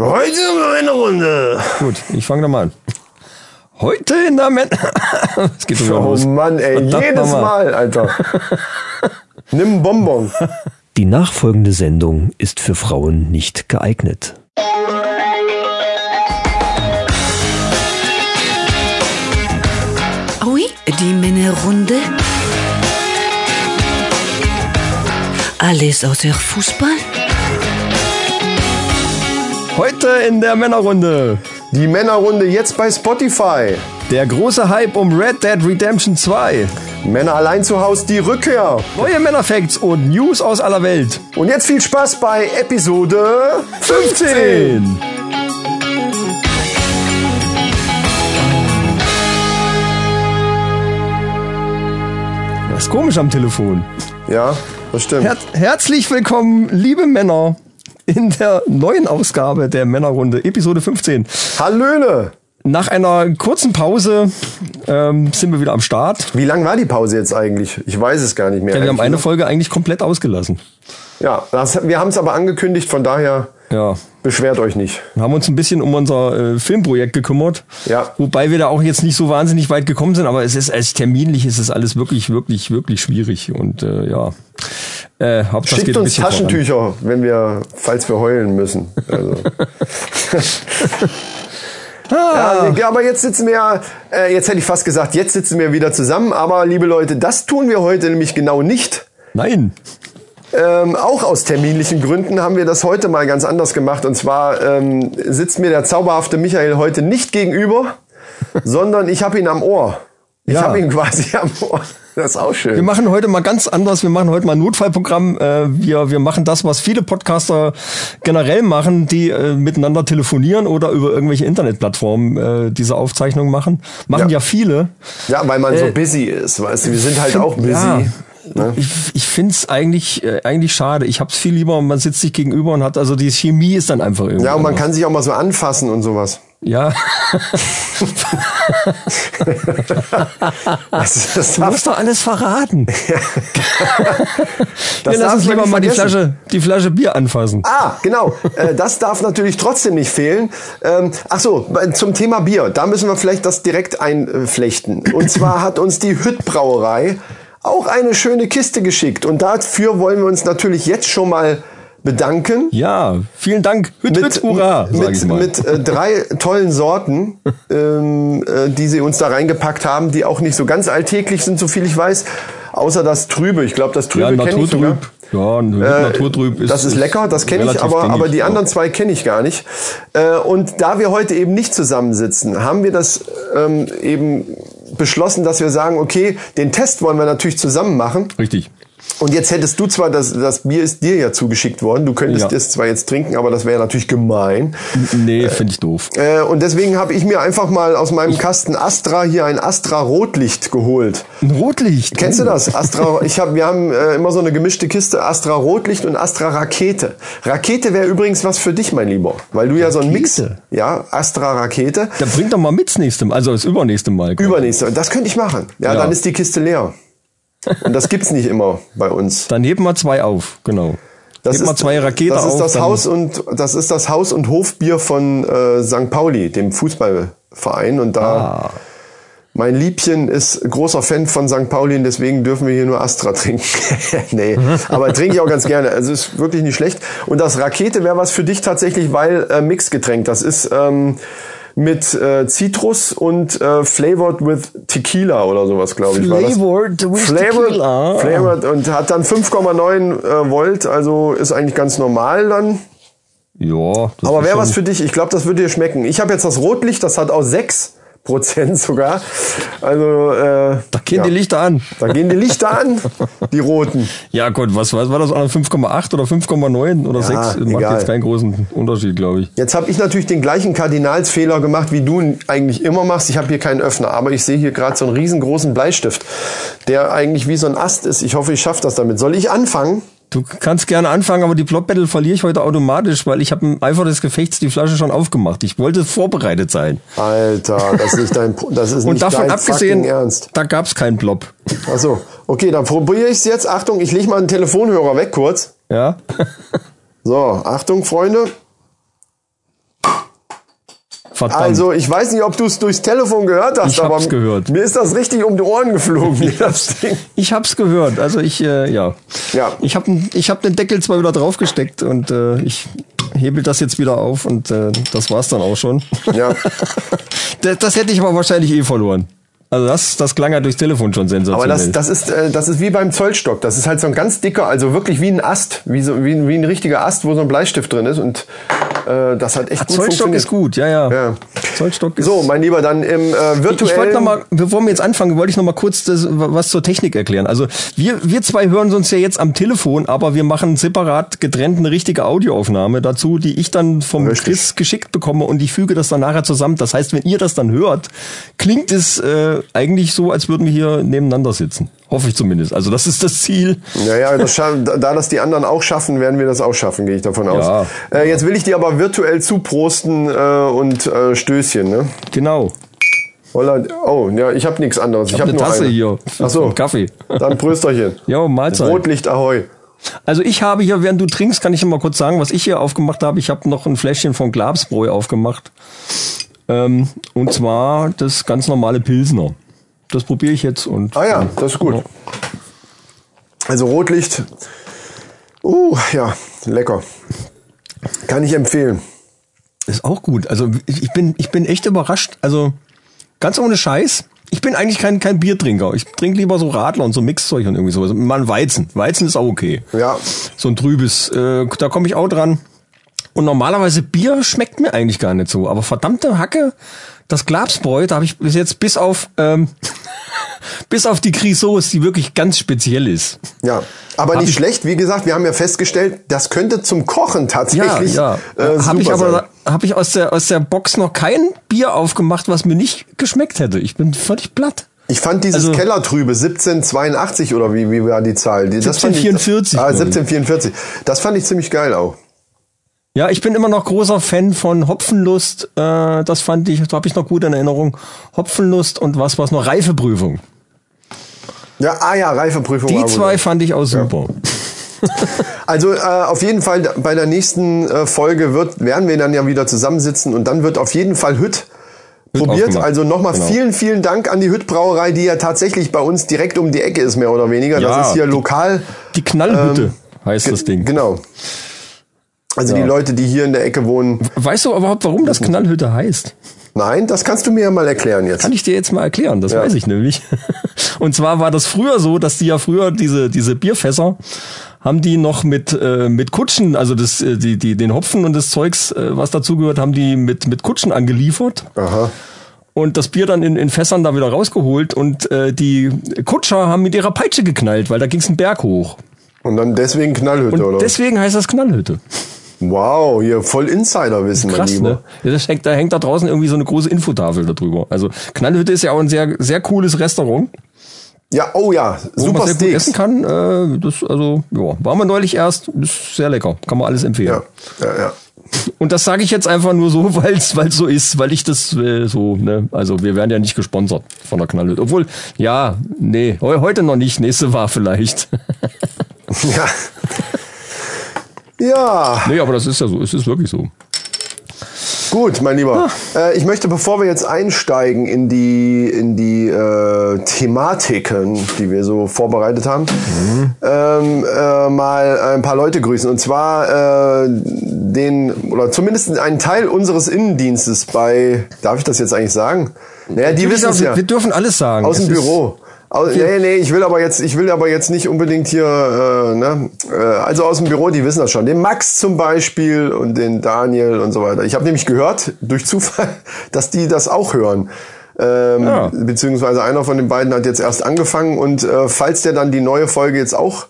Heute in der Runde. Gut, ich fange da mal an. Heute in der Männer. Es geht schon wieder Oh los. Mann, ey, Verdammt jedes. Mal, Alter. Nimm einen Bonbon. Die nachfolgende Sendung ist für Frauen nicht geeignet. Oui, die Männerrunde. Alles außer Fußball? Heute in der Männerrunde. Die Männerrunde jetzt bei Spotify. Der große Hype um Red Dead Redemption 2. Männer allein zu Hause, die Rückkehr. Neue Männerfacts und News aus aller Welt. Und jetzt viel Spaß bei Episode 15. Das ist komisch am Telefon. Ja, das stimmt. Her herzlich willkommen, liebe Männer, in der neuen Ausgabe der Männerrunde, Episode 15. Hallöle. Nach einer kurzen Pause ähm, sind wir wieder am Start. Wie lang war die Pause jetzt eigentlich? Ich weiß es gar nicht mehr. Ja, wir haben eine nur- Folge eigentlich komplett ausgelassen. Ja, das, wir haben es aber angekündigt, von daher Ja, beschwert euch nicht. wir haben uns ein bisschen um unser äh, Filmprojekt gekümmert. Ja. Wobei wir da auch jetzt nicht so wahnsinnig weit gekommen sind, aber es ist als terminlich ist es alles wirklich, wirklich, wirklich schwierig. Und äh, ja. Äh, Hauptsache Schickt uns bisschen voran. Taschentücher, wenn wir, falls wir heulen müssen. Also. Ah. Ja, aber jetzt sitzen wir, äh, jetzt hätte ich fast gesagt, jetzt sitzen wir wieder zusammen. Aber liebe Leute, das tun wir heute nämlich genau nicht. Nein. Ähm, auch aus terminlichen Gründen haben wir das heute mal ganz anders gemacht. Und zwar ähm, sitzt mir der zauberhafte Michael heute nicht gegenüber, sondern ich habe ihn am Ohr. Ich Ja. habe ihn quasi am Ohr. Das ist auch Wir schön. machen heute mal ganz anders. Wir machen heute mal ein Notfallprogramm. Äh, wir, wir machen das, was viele Podcaster generell machen, die äh, miteinander telefonieren oder über irgendwelche Internetplattformen äh, diese Aufzeichnungen machen. Machen ja, Ja. viele. Ja, weil man so Äh, busy ist, weißt du. Wir sind halt auch busy. Ja. Ne? Ich, ich finde es eigentlich, äh, eigentlich schade. Ich hab's viel lieber, man sitzt sich gegenüber und hat, also die Chemie ist dann einfach irgendwie. Ja, und man anders. kann sich auch mal so anfassen und sowas. Ja, Das, das du musst doch alles verraten. das Wir lassen darf uns lieber mal die. Flasche, die Flasche Bier anfassen. Ah, genau. Äh, das darf natürlich trotzdem nicht fehlen. Ähm, ach so, zum Thema Bier. Da müssen wir vielleicht das direkt einflechten. Und zwar hat uns die Hütt Brauerei auch eine schöne Kiste geschickt. Und dafür wollen wir uns natürlich jetzt schon mal bedanken. Ja, vielen Dank. Hüt, hüt, hurra, mit, mit äh, drei tollen Sorten, ähm, äh, die sie uns da reingepackt haben, die auch nicht so ganz alltäglich sind, so viel ich weiß. Außer das Trübe. Ich glaube, das Trübe ja, kenne ich sogar. Naturtrüb. Ja, Äh, Naturtrüb ist. das ist lecker, das kenne ich, aber, gängig, aber die anderen zwei kenne ich gar nicht. Äh, und da wir heute eben nicht zusammensitzen, haben wir das ähm, eben beschlossen, dass wir sagen, okay, den Test wollen wir natürlich zusammen machen. Richtig. Und jetzt hättest du zwar, das, das Bier ist dir ja zugeschickt worden, du könntest Ja. es zwar jetzt trinken, aber das wäre natürlich gemein. Nee, finde ich doof. Äh, und deswegen habe ich mir einfach mal aus meinem Kasten Astra hier ein Astra Rotlicht geholt. Ein Rotlicht. Kennst du das? Astra, ich hab, wir haben äh, immer so eine gemischte Kiste, Astra Rotlicht und Astra Rakete. Rakete wäre übrigens was für dich, mein Lieber, weil du ja so ein Mix, ja, Astra Rakete. Dann bring doch mal mit das nächste Mal, also das übernächste Mal. Übernächste, das könnte ich machen. Ja, Ja. dann ist die Kiste leer. Und das gibt's nicht immer bei uns. Dann heben wir zwei auf, genau. Das heben wir ist, zwei Raketen das ist auf. das Haus und das ist das Haus und Hofbier von äh, St. Pauli, dem Fußballverein und da Ah. mein Liebchen ist großer Fan von St. Pauli und deswegen dürfen wir hier nur Astra trinken. nee, aber trinke ich auch ganz gerne. Also ist wirklich nicht schlecht. Und das Rakete wäre was für dich tatsächlich, weil äh, Mixgetränk. Das ist ähm, mit äh, Citrus und äh, flavored with Tequila oder sowas, glaube ich. war das. Flavored with Flavored, Tequila. flavored und hat dann 5,9 äh, Volt, also ist eigentlich ganz normal dann. Ja. Aber wäre was für dich. Ich glaube, das würde dir schmecken. Ich habe jetzt das Rotlicht, das hat auch 6 Prozent sogar. Also äh, Da gehen ja. die Lichter an. Da gehen die Lichter an, die roten. Ja Gott, was, was war das? 5,8 oder 5,9 oder 6? Macht egal. jetzt keinen großen Unterschied, glaube ich. Jetzt habe ich natürlich den gleichen Kardinalsfehler gemacht, wie du ihn eigentlich immer machst. Ich habe hier keinen Öffner, aber ich sehe hier gerade so einen riesengroßen Bleistift, der eigentlich wie so ein Ast ist. Ich hoffe, ich schaffe das damit. Soll ich anfangen? Du kannst gerne anfangen, aber die Plot Battle verliere ich heute automatisch, weil ich habe im Eifer des Gefechts die Flasche schon aufgemacht. Ich wollte vorbereitet sein. Alter, das ist nicht dein, das ist Und nicht davon dein abgesehen, Ernst. da gab's keinen Plop. Ach so, okay, dann probiere ich es jetzt. Achtung, ich lege mal einen Telefonhörer weg kurz. Ja? So, Achtung, Freunde. Verdammt. Also ich weiß nicht, ob du es durchs Telefon gehört hast, Ich aber hab's gehört. mir ist das richtig um die Ohren geflogen, das Ding. Ich hab's gehört. Also ich, äh, ja. Ja. Ich hab, ich hab den Deckel zwar wieder draufgesteckt und äh, ich hebel das jetzt wieder auf und äh, das war's dann auch schon. Ja. das, das hätte ich aber wahrscheinlich eh verloren. Also das, das klang ja durchs Telefon schon Aber sensationell. das, das, ist, äh, das ist wie beim Zollstock. Das ist halt so ein ganz dicker, also wirklich wie ein Ast, wie, so, wie, ein- wie ein richtiger Ast, wo so ein Bleistift drin ist. Und äh, das hat echt gut Zollstock ist gut, ja, ja. Ja. Zollstock ist So, mein Lieber, dann im äh, virtuellen... Ich wollte noch mal, bevor wir jetzt anfangen, wollte ich noch mal kurz das, was zur Technik erklären. Also wir, wir zwei hören uns ja jetzt am Telefon, aber wir machen separat getrennt eine richtige Audioaufnahme dazu, die ich dann vom Richtig. Chris geschickt bekomme und ich füge das dann nachher zusammen. Das heißt, wenn ihr das dann hört, klingt es äh, eigentlich so, als würden wir hier nebeneinander sitzen. Hoffe ich zumindest. Also das ist das Ziel. Naja, das da da das die anderen auch schaffen, werden wir das auch schaffen, gehe ich davon aus. Ja. Äh, jetzt will ich dir aber virtuell zuprosten äh, und äh, Stößchen, ne? Genau. Holla, oh, ja, ich habe nichts anderes. Ich, habe habe eine nur Tasse eine. hier. Ach so. Einen Kaffee. Dann Prösterchen. Ja, Mahlzeit. Rotlicht Ahoi. Also ich habe hier, während du trinkst, kann ich dir mal kurz sagen, was ich hier aufgemacht habe. Ich habe noch ein Fläschchen von Glabsbräu aufgemacht. Ähm, und zwar das ganz normale Pilsner. Das probiere ich jetzt und Ah ja, das ist gut. Also Rotlicht. Uh, ja, lecker. Kann ich empfehlen. ist auch gut. Also ich ich bin, ich bin echt überrascht. Also ganz ohne Scheiß. Ich bin eigentlich kein, kein Biertrinker. Ich trinke lieber so Radler und so Mixzeug und irgendwie sowas. Mal ein Weizen. Weizen ist auch okay. Ja. So ein trübes. Äh, da komme ich auch dran. Und normalerweise Bier schmeckt mir eigentlich gar nicht so. Aber verdammte Hacke, das Glabsbräu, da habe ich bis jetzt bis auf ähm, bis auf die Crisauce, die wirklich ganz speziell ist. Ja, aber Hab nicht ich- schlecht. Wie gesagt, wir haben ja festgestellt, das könnte zum Kochen tatsächlich ja, Äh, ja. habe ich super sein. aber habe ich aus der aus der Box noch kein Bier aufgemacht, was mir nicht geschmeckt hätte. Ich bin völlig platt. Ich fand dieses Also- Kellertrübe 1782 oder wie, wie war die Zahl? Die, das fand ich- 1744, Ah, glaub ich. 1744. Das fand ich ziemlich geil auch. Ja, ich bin immer noch großer Fan von Hopfenlust. Äh, das fand ich, da habe ich noch gut in Erinnerung. Hopfenlust und was was noch Reifeprüfung. Ja, ah ja, Reifeprüfung. Die war zwei gut. fand ich auch super. Also äh, auf jeden Fall bei der nächsten äh, Folge wird, werden wir dann ja wieder zusammensitzen und dann wird auf jeden Fall Hütt probiert. Also nochmal Genau. vielen, vielen Dank an die Hütt Brauerei, die ja tatsächlich bei uns direkt um die Ecke ist, mehr oder weniger. Ja, das ist hier lokal. Die Knallhütte Ähm, heißt das Ding. Genau. Also Ja. die Leute, die hier in der Ecke wohnen. Weißt du überhaupt, warum das Knallhütte heißt? Nein, das kannst du mir ja mal erklären jetzt. Kann ich dir jetzt mal erklären, das Ja. weiß ich nämlich. Und zwar war das früher so, dass die ja früher diese, diese Bierfässer haben die noch mit, äh, mit Kutschen, also das, äh, die, die, den Hopfen und das Zeugs, äh, was dazugehört, haben die mit, mit Kutschen angeliefert. Aha. und das Bier dann in, in Fässern da wieder rausgeholt und äh, die Kutscher haben mit ihrer Peitsche geknallt, weil da ging's einen Berg hoch. Und dann deswegen Knallhütte, Und oder? deswegen heißt das Knallhütte. Wow, hier voll Insiderwissen, mein Krass, Lieber. ne? Ja, das hängt, da hängt da draußen irgendwie so eine große Infotafel darüber. Also Knallhütte ist ja auch ein sehr, sehr cooles Restaurant, Ja, oh ja, super man Steaks. essen kann. Äh, das, also, ja, waren wir neulich erst, ist sehr lecker, kann man alles empfehlen. Ja, ja, ja. Und das sage ich jetzt einfach nur so, weil es so ist, weil ich das äh, so, ne, also wir werden ja nicht gesponsert von der Knallhütte. Obwohl, ja, nee, heu- heute noch nicht, nächste war vielleicht. Ja. Ja, nee, aber das ist ja so, es ist wirklich so. gut, mein Lieber. Äh, ich möchte, bevor wir jetzt einsteigen in die, in die äh, Thematiken, die wir so vorbereitet haben, ähm, äh, mal ein paar Leute grüßen. Und zwar äh, den, oder zumindest einen Teil unseres Innendienstes bei, darf ich das jetzt eigentlich sagen? Naja, die wissen es wir, ja. wir dürfen alles sagen. Aus dem Büro. Aus, nee, nee, ich will aber jetzt, ich will aber jetzt nicht unbedingt hier, äh, ne, äh, also aus dem Büro, die wissen das schon. Den Max zum Beispiel und den Daniel und so weiter. Ich habe nämlich gehört, durch Zufall, dass die das auch hören. Ähm, Ja. Beziehungsweise einer von den beiden hat jetzt erst angefangen und äh, falls der dann die neue Folge jetzt auch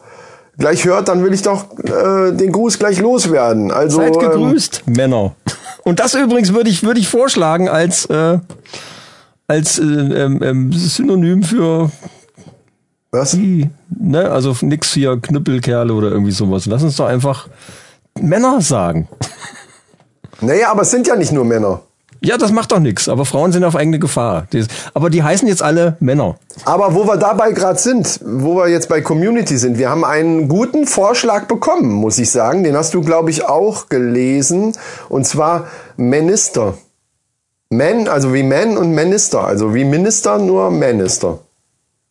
gleich hört, dann will ich doch äh, den Gruß gleich loswerden. Also Seid ähm, gegrüßt, Männer. Und das übrigens würde ich, würde ich vorschlagen als, äh, als äh, ähm, ähm, Synonym für was? die, ne, also nix hier Knüppelkerle oder irgendwie sowas. Lass uns doch einfach Männer sagen. Naja, aber es sind ja nicht nur Männer. Ja, das macht doch nix, aber Frauen sind auf eigene Gefahr. Aber die heißen jetzt alle Männer. Aber wo wir dabei gerade sind, wo wir jetzt bei Community sind, wir haben einen guten Vorschlag bekommen, muss ich sagen. Den hast du, glaube ich, auch gelesen. Und zwar Minister. Man, also wie Man und Minister, also wie Minister, nur Minister.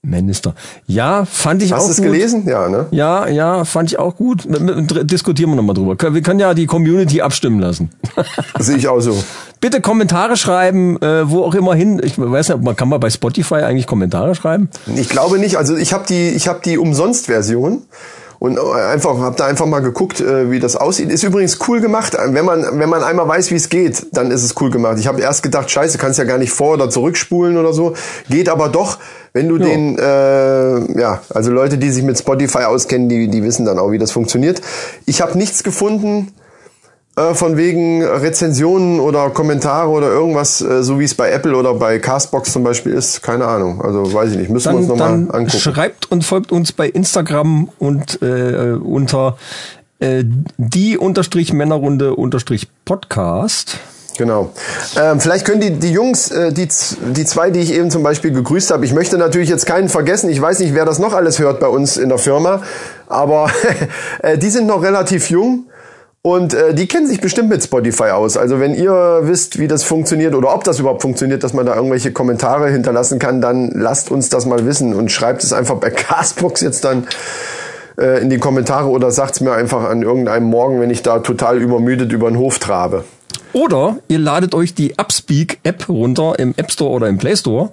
Minister. Ja, fand ich Hast auch du es gut. gelesen? Ja, ne? Ja, ja, fand ich auch gut. Diskutieren wir nochmal drüber. Wir können ja die Community abstimmen lassen. Sehe ich auch so. Bitte Kommentare schreiben, äh, wo auch immer hin. Ich weiß nicht, man kann mal bei Spotify eigentlich Kommentare schreiben. Ich glaube nicht. Also ich habe die, ich habe die Umsonst-Version und einfach habe da einfach mal geguckt, äh, wie das aussieht. Ist übrigens cool gemacht. Wenn man wenn man einmal weiß, wie es geht, dann ist es cool gemacht. Ich habe erst gedacht, Scheiße, kannst ja gar nicht vor oder zurückspulen oder so. Geht aber doch, wenn du den, äh, ja, also Leute, die sich mit Spotify auskennen, die die wissen dann auch, wie das funktioniert. Ich habe nichts gefunden äh, von wegen Rezensionen oder Kommentare oder irgendwas, äh, so wie es bei Apple oder bei Castbox zum Beispiel ist. Keine Ahnung. Also weiß ich nicht. Müssen wir uns Dann, nochmal dann angucken. schreibt und folgt uns bei Instagram und äh, unter äh, die unterstrich Männerrunde unterstrich Podcast. Genau. Ähm, vielleicht können die, die Jungs, äh, die, die zwei, die ich eben zum Beispiel gegrüßt habe, ich möchte natürlich jetzt keinen vergessen, ich weiß nicht, wer das noch alles hört bei uns in der Firma, aber äh, die sind noch relativ jung und äh, die kennen sich bestimmt mit Spotify aus. Also wenn ihr wisst, wie das funktioniert oder ob das überhaupt funktioniert, dass man da irgendwelche Kommentare hinterlassen kann, dann lasst uns das mal wissen und schreibt es einfach bei Castbox jetzt dann äh, in die Kommentare oder sagt's mir einfach an irgendeinem Morgen, wenn ich da total übermüdet über den Hof trabe. Oder ihr ladet euch die Upspeak-App runter im App Store oder im Play Store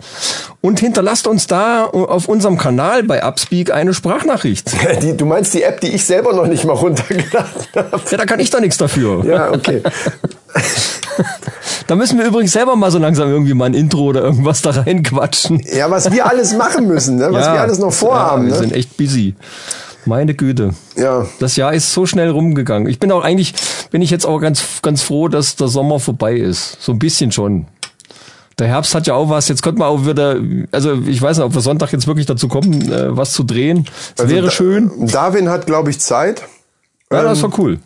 und hinterlasst uns da auf unserem Kanal bei Upspeak eine Sprachnachricht. Die, du meinst die App, die ich selber noch nicht mal runtergeladen habe? Ja, da kann ich doch nichts dafür. Ja, okay. Da müssen wir übrigens selber mal so langsam irgendwie mal ein Intro oder irgendwas da reinquatschen. Ja, was wir alles machen müssen, ne? was ja, wir alles noch vorhaben. Ja, wir ne? sind echt busy. Meine Güte. Ja. Das Jahr ist so schnell rumgegangen. Ich bin auch eigentlich, bin ich jetzt auch ganz, ganz froh, dass der Sommer vorbei ist. So ein bisschen schon. Der Herbst hat ja auch was. Jetzt könnte man auch wieder, also ich weiß nicht, ob wir Sonntag jetzt wirklich dazu kommen, äh, was zu drehen. Es Also wäre Da- schön. Darwin hat, glaube ich, Zeit. Ja, das ähm, war cool.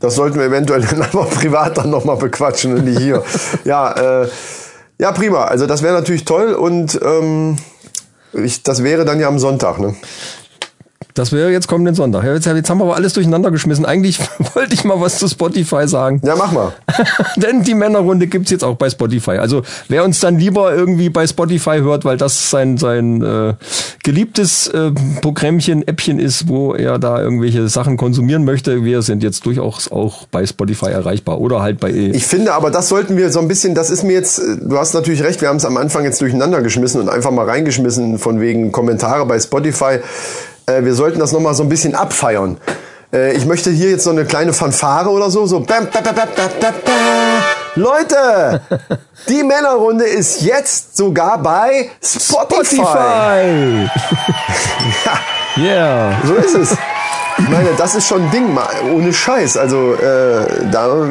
Das sollten wir eventuell dann aber privat dann nochmal bequatschen und nicht hier. ja, äh, ja, prima. Also das wäre natürlich toll und ähm, ich, das wäre dann ja am Sonntag. Ne? Das wäre jetzt kommenden Sonntag. Ja, Jetzt, jetzt haben wir aber alles durcheinander geschmissen. Eigentlich wollte ich mal was zu Spotify sagen. Ja, mach mal. Denn die Männerrunde gibt's jetzt auch bei Spotify. Also wer uns dann lieber irgendwie bei Spotify hört, weil das sein, sein äh, geliebtes äh, Programmchen, Appchen ist, wo er da irgendwelche Sachen konsumieren möchte, wir sind jetzt durchaus auch bei Spotify erreichbar. Oder halt bei Ich finde aber, das sollten wir so ein bisschen, das ist mir jetzt, äh, du hast natürlich recht, wir haben es am Anfang jetzt durcheinander geschmissen und einfach mal reingeschmissen von wegen Kommentare bei Spotify. Äh, wir sollten das nochmal so ein bisschen abfeiern. Äh, ich möchte hier jetzt so eine kleine Fanfare oder so, so. Bam, bam, bam, bam, bam, bam, bam. Leute, die Männerrunde ist jetzt sogar bei Spotify. Spotify! Ja, Yeah. so ist es. Ich meine, das ist schon ein Ding, mal, ohne Scheiß. Also, äh, da,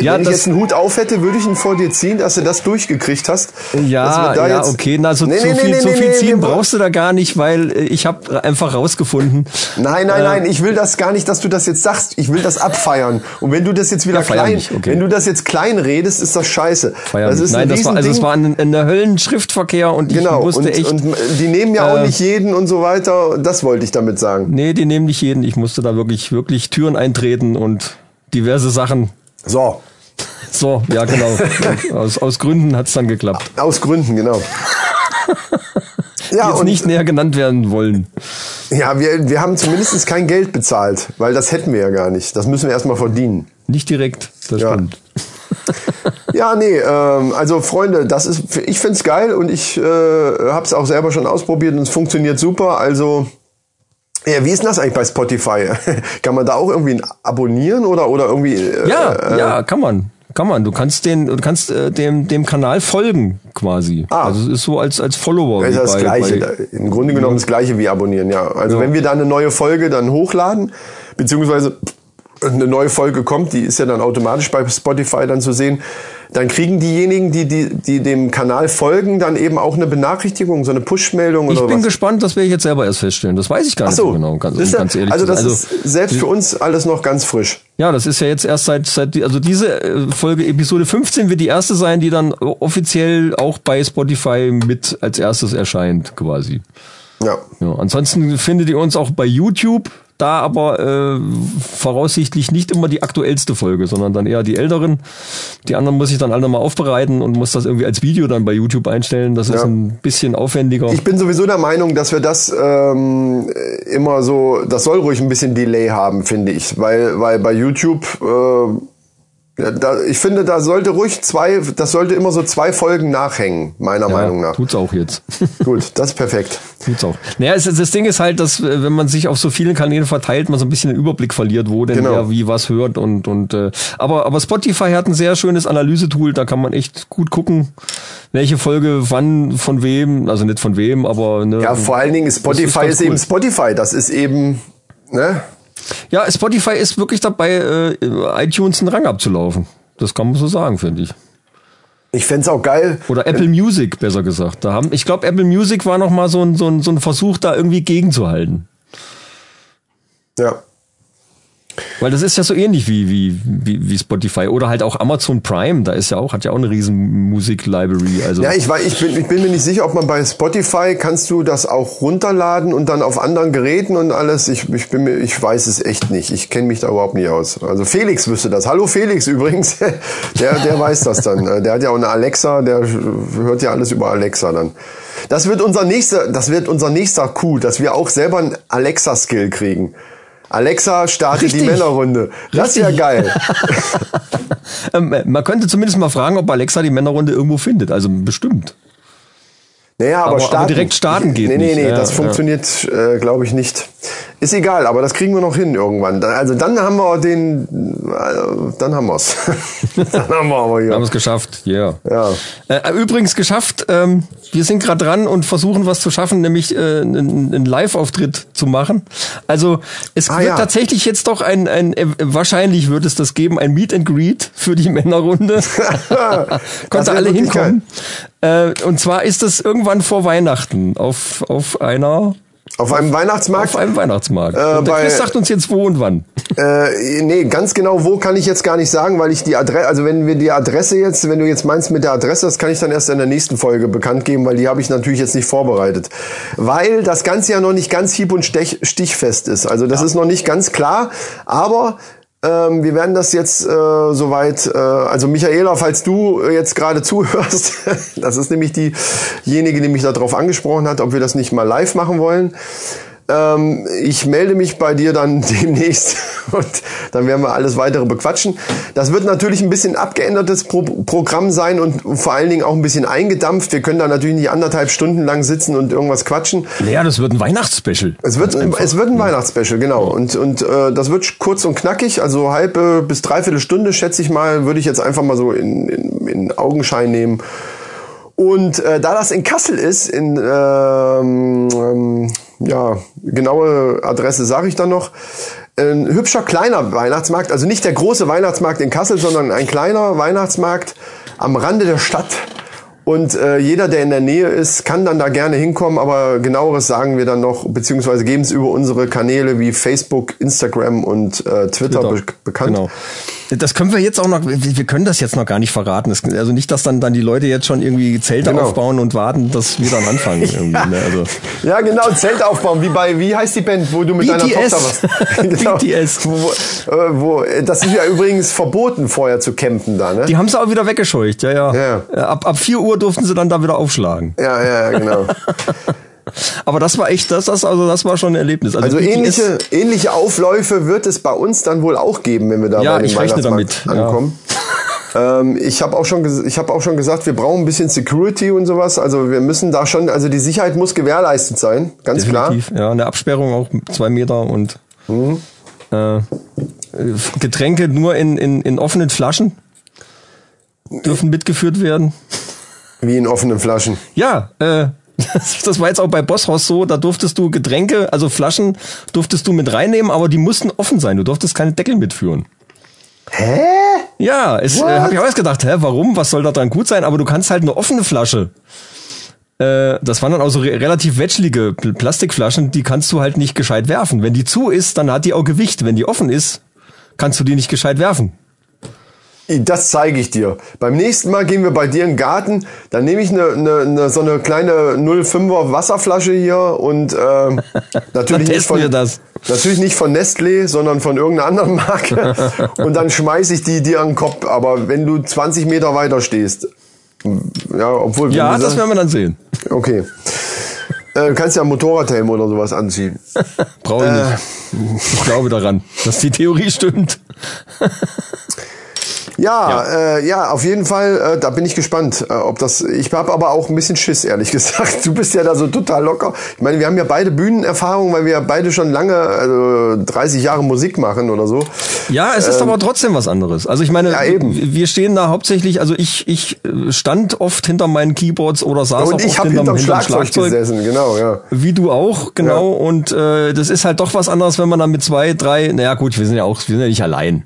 Ja, wenn ich jetzt einen Hut auf hätte, würde ich ihn vor dir ziehen, dass du das durchgekriegt hast. Ja, ja, jetzt- okay, na, so Nee, zu nee, viel, nee, so nee, viel ziehen brauchst du da gar nicht, weil äh, ich habe einfach rausgefunden. Nein, nein, nein, ich will das gar nicht, dass du das jetzt sagst. Ich will das abfeiern. Und wenn du das jetzt wieder Ja, klein, nicht, okay. wenn du das jetzt klein redest, ist das scheiße. Feiern das ist Nein, ein das war, also es war ein, ein Höllenschriftverkehr und ich Genau, musste und, echt. und die nehmen ja auch äh, nicht jeden und so weiter. Das wollte ich damit sagen. Nee, die nehmen nicht jeden. Ich musste da wirklich, wirklich Türen eintreten und diverse Sachen. So, So, ja, genau. aus, aus Gründen hat's dann geklappt. aus Gründen, genau. Die Ja, jetzt und nicht näher genannt werden wollen. Ja, wir, wir haben zumindest kein Geld bezahlt, weil das hätten wir ja gar nicht. Das müssen wir erstmal verdienen. Nicht direkt, das Ja. stimmt. Ja, nee, ähm, also Freunde, das ist, ich find's geil und ich äh, hab's auch selber schon ausprobiert und es funktioniert super. Also, ja, wie ist denn das eigentlich bei Spotify? Kann man da auch irgendwie abonnieren oder, oder irgendwie? Äh, Ja, äh, ja, kann man. Kann man. Du kannst den, du kannst äh, dem, dem Kanal folgen, quasi. Ah. Also es ist so als, als Follower. Das ist das bei- Gleiche. bei- Im Grunde genommen das Gleiche wie abonnieren, ja. Also Ja. wenn wir da eine neue Folge dann hochladen, beziehungsweise eine neue Folge kommt, die ist ja dann automatisch bei Spotify dann zu sehen, dann kriegen diejenigen, die, die, die dem Kanal folgen, dann eben auch eine Benachrichtigung, so eine Push-Meldung Ich oder bin was. gespannt, das werde ich jetzt selber erst feststellen. Das weiß ich gar Ach nicht so, so genau, ganz, ja- ganz ehrlich also das sein. ist selbst für uns alles noch ganz frisch. Ja, das ist ja jetzt erst seit, seit also diese äh, Folge Episode 15 wird die erste sein, die dann offiziell auch bei Spotify mit als erstes erscheint, quasi. Ja. Ja, ansonsten findet ihr uns auch bei YouTube. Da aber äh, voraussichtlich nicht immer die aktuellste Folge, sondern dann eher die älteren. Die anderen muss ich dann alle mal aufbereiten und muss das irgendwie als Video dann bei YouTube einstellen. Das ist Ja. ein bisschen aufwendiger. Ich bin sowieso der Meinung, dass wir das ähm, immer so, das soll ruhig ein bisschen Delay haben, finde ich, weil weil bei YouTube äh, da, ich finde, da sollte ruhig zwei, das sollte immer so zwei Folgen nachhängen, meiner Meinung nach. tut's auch jetzt. Gut, das ist perfekt. Tut's auch. Naja, es, das Ding ist halt, dass äh, wenn man sich auf so vielen Kanälen verteilt, man so ein bisschen den Überblick verliert, wo denn Genau. wer wie was hört und und äh, aber aber Spotify hat ein sehr schönes Analysetool, da kann man echt gut gucken, welche Folge wann von wem, also nicht von wem, aber ne, Ja, vor allen Dingen ist ist Spotify ist, eben cool. Spotify. Das ist eben, ne? Ja, Spotify ist wirklich dabei, äh, iTunes einen Rang abzulaufen. Das kann man so sagen, finde ich. Ich fänd's auch geil. Oder Apple Music, besser gesagt. Da haben, ich glaube, Apple Music war noch mal so ein, so, ein, so ein Versuch, da irgendwie gegenzuhalten. Ja. Weil das ist ja so ähnlich wie, wie, wie, wie Spotify oder halt auch Amazon Prime, da ist ja auch, hat ja auch eine riesen Musik-Library. Also Ja, ich, weiß, ich, bin, ich bin mir nicht sicher, ob man bei Spotify kannst du das auch runterladen und dann auf anderen Geräten und alles. Ich, ich, bin mir, ich weiß es echt nicht. Ich kenne mich da überhaupt nicht aus. Also Felix wüsste das. Hallo Felix übrigens. Der, der weiß das dann. Der hat ja auch eine Alexa, der hört ja alles über Alexa dann. Das wird unser nächster, das wird unser nächster Coup, dass wir auch selber einen Alexa-Skill kriegen. Alexa startet die Richtig. Männerrunde. Das ist ja Richtig. geil. ähm, man könnte zumindest mal fragen, ob Alexa die Männerrunde irgendwo findet. Also bestimmt. Naja, aber, Aber- aber starten. direkt starten geht Nee, nee, nicht. nee, Ja, das ja. funktioniert, äh, glaube ich, nicht. Ist egal, aber das kriegen wir noch hin irgendwann. Also dann haben wir den, äh, dann haben wir's. dann haben wir aber Wir haben hier. es geschafft, yeah. Ja. Äh, übrigens geschafft, ähm, wir sind gerade dran und versuchen was zu schaffen, nämlich äh, einen, einen Live-Auftritt zu machen. Also es Ah, wird ja. tatsächlich jetzt doch ein, ein äh, wahrscheinlich wird es das geben, ein Meet and Greet für die Männerrunde. Das Konnte alle hinkommen. Äh, und zwar ist es irgendwann vor Weihnachten auf, auf einer Auf einem Weihnachtsmarkt. auf einem Weihnachtsmarkt. Äh, und der bei- Chris sagt uns jetzt wo und wann. Äh, nee, ganz genau wo kann ich jetzt gar nicht sagen, weil ich die Adresse, also wenn wir die Adresse jetzt, wenn du jetzt meinst mit der Adresse, das kann ich dann erst in der nächsten Folge bekannt geben, weil die habe ich natürlich jetzt nicht vorbereitet. Weil das Ganze ja noch nicht ganz hieb- und stichfest ist. Also das ist noch nicht ganz klar, aber ähm, wir werden das jetzt äh, soweit, äh, also Michaela, falls du äh, jetzt gerade zuhörst, das ist nämlich diejenige, die mich darauf angesprochen hat, ob wir das nicht mal live machen wollen. Ähm, ich melde mich bei dir dann demnächst und dann werden wir alles weitere bequatschen. Das wird natürlich ein bisschen abgeändertes Pro Programm sein und vor allen Dingen auch ein bisschen eingedampft. Wir können da natürlich nicht anderthalb Stunden lang sitzen und irgendwas quatschen. Ja, das wird ein Weihnachtsspecial. Es wird, es wird ein Weihnachtsspecial, genau. Und, und äh, das wird kurz und knackig, also halbe bis dreiviertel Stunde, schätze ich mal, würde ich jetzt einfach mal so in, in, in Augenschein nehmen. Und äh, da das in Kassel ist, in ähm, ähm, ja genaue Adresse sage ich dann noch, ein hübscher kleiner Weihnachtsmarkt, also nicht der große Weihnachtsmarkt in Kassel, sondern ein kleiner Weihnachtsmarkt am Rande der Stadt. Und äh, jeder, der in der Nähe ist, kann dann da gerne hinkommen, aber genaueres sagen wir dann noch, beziehungsweise geben es über unsere Kanäle wie Facebook, Instagram und äh, Twitter, be bekannt. Genau. Das können wir jetzt auch noch, wir können das jetzt noch gar nicht verraten. Das, also nicht, dass dann, dann die Leute jetzt schon irgendwie Zelte Genau. aufbauen und warten, dass wir dann anfangen. ne? also, Ja, genau, Zelt aufbauen, wie bei, wie heißt die Band, wo du mit deiner BTS. Tochter warst? Genau. BTS. Wo, wo, äh, wo, das ist ja übrigens verboten, vorher zu campen da, ne? die haben sie auch wieder weggescheucht, ja, ja. Ja. Äh, Ab, ab 4 Uhr durften sie dann da wieder aufschlagen. Ja, ja, ja, genau. Aber das war echt, das, das, also das war schon ein Erlebnis. Also BTS ähnliche, ähnliche Aufläufe wird es bei uns dann wohl auch geben, wenn wir da Ja, bei dem Weihnachtsmarkt damit, ja. ankommen. Ähm, ich habe auch schon, ges- ich habe auch schon gesagt, wir brauchen ein bisschen Security und sowas. Also wir müssen da schon, also die Sicherheit muss gewährleistet sein, ganz Definitiv, ja. Eine Absperrung auch zwei Meter und Mhm. äh, Getränke nur in, in, in offenen Flaschen dürfen mitgeführt werden. klar, wie in offenen Flaschen. Ja, äh, das, das war jetzt auch bei Bosshaus so, da durftest du Getränke, also Flaschen, durftest du mit reinnehmen, aber die mussten offen sein. Du durftest keine Deckel mitführen. Hä? Ja, es äh, habe ich auch erst gedacht, hä, warum? Was soll da dran gut sein? Aber du kannst halt eine offene Flasche. Äh, das waren dann auch so re relativ wetschelige Pl- Plastikflaschen, die kannst du halt nicht gescheit werfen. Wenn die zu ist, dann hat die auch Gewicht. Wenn die offen ist, kannst du die nicht gescheit werfen. Das zeige ich dir. Beim nächsten Mal gehen wir bei dir in den Garten, dann nehme ich eine, eine, eine, so eine kleine 05er Wasserflasche hier und ähm, natürlich nicht von. Natürlich nicht von Nestlé, sondern von irgendeiner anderen Marke. Und dann schmeiße ich die dir an den Kopf. Aber wenn du 20 Meter weiter stehst, ja, obwohl. Ja, das werden wir dann sehen. Okay. Äh, Du kannst ja Motorradhelm oder sowas anziehen. Brauche ich Äh. nicht. Ich glaube daran, dass die Theorie stimmt. Ja, ja, äh, ja auf jeden Fall, äh, da bin ich gespannt, äh, ob das. Ich habe aber auch ein bisschen Schiss, ehrlich gesagt. Du bist ja da so total locker. Ich meine, wir haben ja beide Bühnenerfahrung, weil wir ja beide schon lange, also 30 Jahre Musik machen oder so. Ja, es ist aber trotzdem was anderes. Also ich meine, Ähm. Ja, eben. wir stehen da hauptsächlich, also ich, ich äh, stand oft hinter meinen Keyboards oder saß auch Und ich oft habe hinterm, hinterm hinterm Schlagzeug, gesessen, genau, ja. Wie du auch, genau. Und äh, das ist halt doch was anderes, wenn man dann mit zwei, drei, naja gut, wir sind ja auch, wir sind ja nicht allein.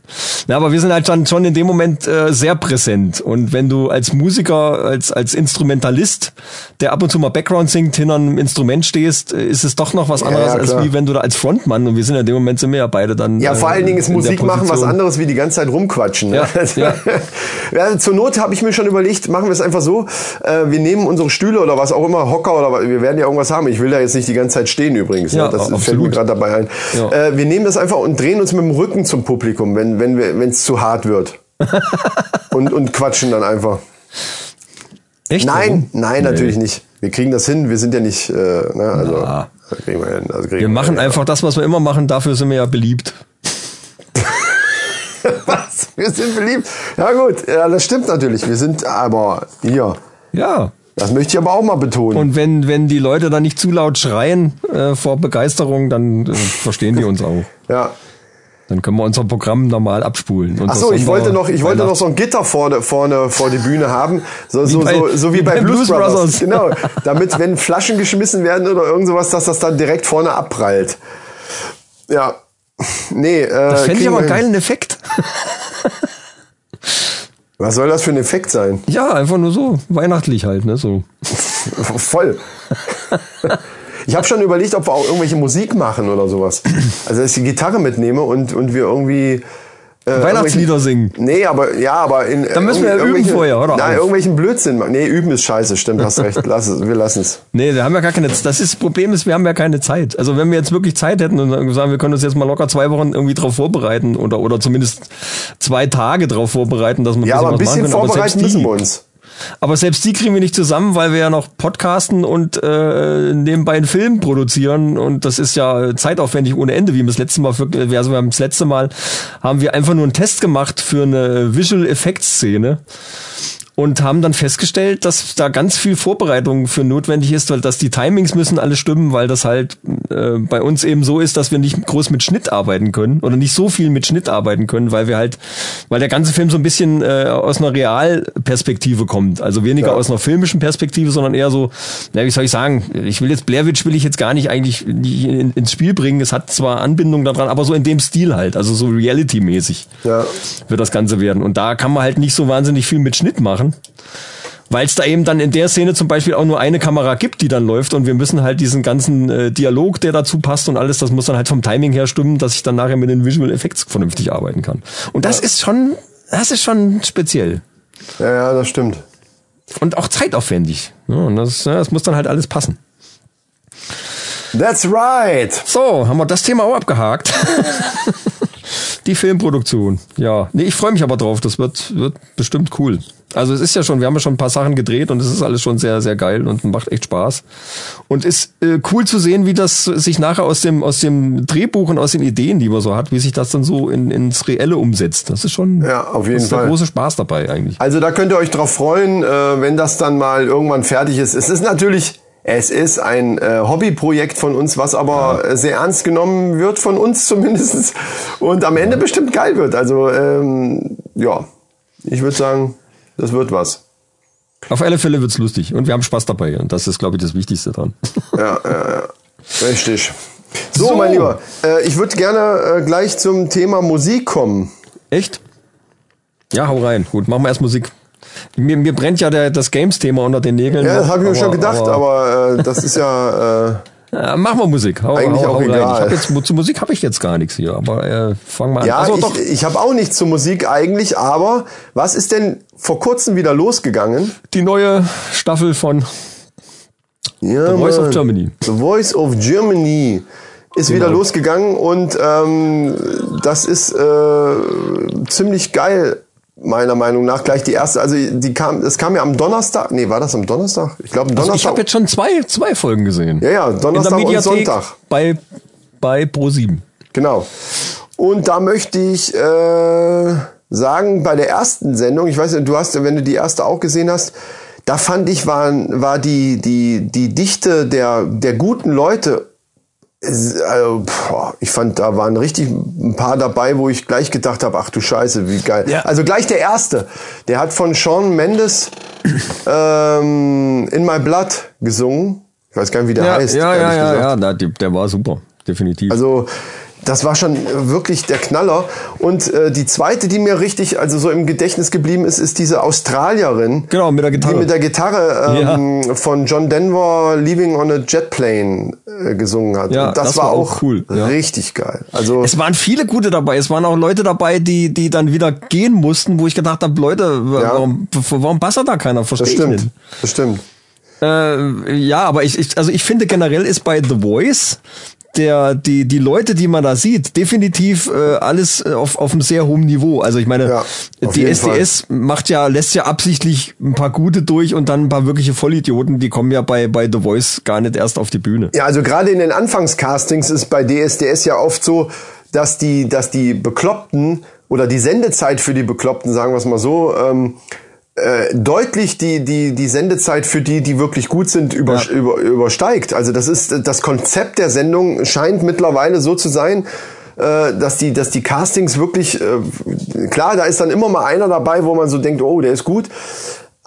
Ja, aber wir sind halt dann schon in dem Moment äh, sehr präsent. Und wenn du als Musiker, als, als Instrumentalist, der ab und zu mal Background singt, hinter einem Instrument stehst, äh, ist es doch noch was anderes, ja, als klar. wie wenn du da als Frontmann, und wir sind ja in dem Moment sind wir ja beide dann. Ja, vor äh, allen Dingen ist Musik machen was anderes wie die ganze Zeit rumquatschen. Ne? Ja, ja. ja, zur Not habe ich mir schon überlegt, machen wir es einfach so, äh, wir nehmen unsere Stühle oder was auch immer, Hocker oder was, wir werden ja irgendwas haben. Ich will da jetzt nicht die ganze Zeit stehen übrigens. Ja, ne? Das absolut. fällt mir gerade dabei ein. Ja. Äh, wir nehmen das einfach und drehen uns mit dem Rücken zum Publikum, wenn wenn wenn es zu hart wird. Und, und quatschen dann einfach. Echt? Nein, nein, natürlich nicht. Wir kriegen das hin. Wir sind ja nicht, äh, ne, also Na. kriegen wir hin. Also kriegen Wir machen hin. einfach das, was wir immer machen, dafür sind wir ja beliebt. Was? Wir sind beliebt. Ja gut, ja, das stimmt natürlich. Wir sind aber hier. Ja. Das möchte ich aber auch mal betonen. Und wenn, wenn die Leute dann nicht zu laut schreien äh, vor Begeisterung, dann äh, verstehen die uns auch. ja. Dann können wir unser Programm normal abspulen. Ach so, ich wollte noch, ich wollte noch so ein Gitter vorne, vorne vor die Bühne haben, so so bei- so, so wie, wie bei bei Blues, Blues Brothers. Brothers. Genau, damit wenn Flaschen geschmissen werden oder irgend sowas, dass das dann direkt vorne abprallt. Ja. Nee, äh, Das fände ich aber einen geilen Effekt. Was soll das für ein Effekt sein? Ja, einfach nur so, weihnachtlich halt, ne? So. Voll. Ich habe schon überlegt, ob wir auch irgendwelche Musik machen oder sowas. Also, dass ich die Gitarre mitnehme und, und wir irgendwie. Äh, Weihnachtslieder singen. Nee, aber ja, aber in. Dann müssen wir ja üben vorher, oder? Nein, irgendwelchen Blödsinn machen. Nee, üben ist scheiße, stimmt, hast recht. Lass es, wir lassen es. Nee, wir haben ja gar keine Das ist das Problem ist, wir haben ja keine Zeit. Also wenn wir jetzt wirklich Zeit hätten und sagen, wir können uns jetzt mal locker zwei Wochen irgendwie drauf vorbereiten oder oder zumindest zwei Tage drauf vorbereiten, dass wir Ja, aber ein was machen bisschen vorbereiten müssen wir uns. Aber selbst die kriegen wir nicht zusammen, weil wir ja noch podcasten und äh, nebenbei einen Film produzieren. Und das ist ja zeitaufwendig ohne Ende, wie wir das letzte Mal für, also wir haben das letzte Mal haben wir einfach nur einen Test gemacht für eine Visual Effects Szene und haben dann festgestellt, dass da ganz viel Vorbereitung für notwendig ist, weil dass die Timings müssen alle stimmen, weil das halt äh, bei uns eben so ist, dass wir nicht groß mit Schnitt arbeiten können oder nicht so viel mit Schnitt arbeiten können, weil wir halt, weil der ganze Film so ein bisschen äh, aus einer Realperspektive kommt, also weniger Ja. aus einer filmischen Perspektive, sondern eher so, na, wie soll ich sagen, ich will jetzt Blair Witch will ich jetzt gar nicht eigentlich in, ins Spiel bringen. Es hat zwar Anbindung daran, aber so in dem Stil halt, also so Reality-mäßig Ja. wird das Ganze werden. Und da kann man halt nicht so wahnsinnig viel mit Schnitt machen. Weil es da eben dann in der Szene zum Beispiel auch nur eine Kamera gibt, die dann läuft und wir müssen halt diesen ganzen äh, Dialog, der dazu passt und alles, das muss dann halt vom Timing her stimmen, dass ich dann nachher mit den Visual Effects vernünftig arbeiten kann. Und das ist schon, das ist schon speziell. Ja, ja, das stimmt. Und auch zeitaufwendig. Ja, und das, ja, das muss dann halt alles passen. That's right. So, haben wir das Thema auch abgehakt. Die Filmproduktion. Ja, nee, ich freue mich aber drauf. Das wird, wird bestimmt cool. Also es ist ja schon, wir haben ja schon ein paar Sachen gedreht und es ist alles schon sehr, sehr geil und macht echt Spaß. Und ist äh, cool zu sehen, wie das sich nachher aus dem, aus dem Drehbuch und aus den Ideen, die man so hat, wie sich das dann so in, ins Reelle umsetzt. Das ist schon Ja, auf jeden Fall. der große Spaß dabei eigentlich. Also da könnt ihr euch drauf freuen, äh, wenn das dann mal irgendwann fertig ist. Es ist natürlich, es ist ein äh, Hobbyprojekt von uns, was aber äh, sehr ernst genommen wird, von uns zumindest. Und am Ende bestimmt geil wird. Also ähm, ja, ich würde sagen, das wird was. Auf alle Fälle wird's lustig und wir haben Spaß dabei und das ist, glaube ich, das Wichtigste dran. Ja, ja, ja. Richtig. So, So. mein Lieber, äh, ich würde gerne äh, gleich zum Thema Musik kommen. Echt? Ja, hau rein. Gut, machen wir erst Musik. Mir, mir brennt ja der, das Games-Thema unter den Nägeln. Ja, das habe ich mir schon gedacht, aber, aber äh, das ist ja... Äh, machen wir Musik. Hau, Eigentlich hau, auch hau egal. Jetzt, zu Musik habe ich jetzt gar nichts hier, aber äh, fang mal an. Ja, also, ich, ich habe auch nichts zur Musik eigentlich, aber was ist denn vor kurzem wieder losgegangen? die neue Staffel von Ja, The Voice of Mann. Germany. The Voice of Germany. ist wieder losgegangen und ähm, das ist äh, ziemlich geil meiner Meinung nach gleich die erste also die kam es kam ja am Donnerstag nee war das am Donnerstag ich glaube am Also Donnerstag ich habe jetzt schon zwei, zwei Folgen gesehen. ja ja Donnerstag und Sonntag bei, bei Pro7. Genau. Und da möchte ich äh, sagen, bei der ersten Sendung, ich weiß nicht, du hast, wenn du die erste auch gesehen hast, da fand ich, war, war die, die, die Dichte der, der guten Leute, also, boah, ich fand, da waren richtig ein paar dabei, wo ich gleich gedacht habe, ach du Scheiße, wie geil. Ja. Also gleich der erste, der hat von Sean Mendes ähm, In My Blood gesungen. Ich weiß gar nicht, wie der Ja, heißt. ja, ja, ja, ja, der, der war super, definitiv. Also das war schon wirklich der Knaller. Und äh, die zweite, die mir richtig, also so im Gedächtnis geblieben ist, ist diese Australierin. Genau, mit der Gitarre. Die mit der Gitarre ähm, von John Denver Leaving on a Jet Plane äh, gesungen hat. Ja, das, das war, auch cool, ja. richtig geil. Also es waren viele gute dabei. Es waren auch Leute dabei, die, die dann wieder gehen mussten, wo ich gedacht habe, Leute, warum, warum passt da keiner? Verstehe das stimmt. Das stimmt. Äh, ja, aber ich, ich, also ich finde generell ist bei The Voice der, die, die Leute, die man da sieht, definitiv äh, alles äh, auf, auf einem sehr hohen Niveau. Also ich meine, Ja, die SDS macht ja, lässt ja absichtlich ein paar gute durch und dann ein paar wirkliche Vollidioten, die kommen ja bei, bei The Voice gar nicht erst auf die Bühne. Ja, also gerade in den Anfangscastings ist bei DSDS ja oft so, dass die, dass die Bekloppten oder die Sendezeit für die Bekloppten, sagen wir es mal so, ähm, äh, deutlich die, die, die Sendezeit für die, die wirklich gut sind, über, Ja. über, übersteigt. Also das ist das Konzept der Sendung scheint mittlerweile so zu sein, äh, dass die, dass die Castings wirklich äh, klar, da ist dann immer mal einer dabei, wo man so denkt, oh, der ist gut.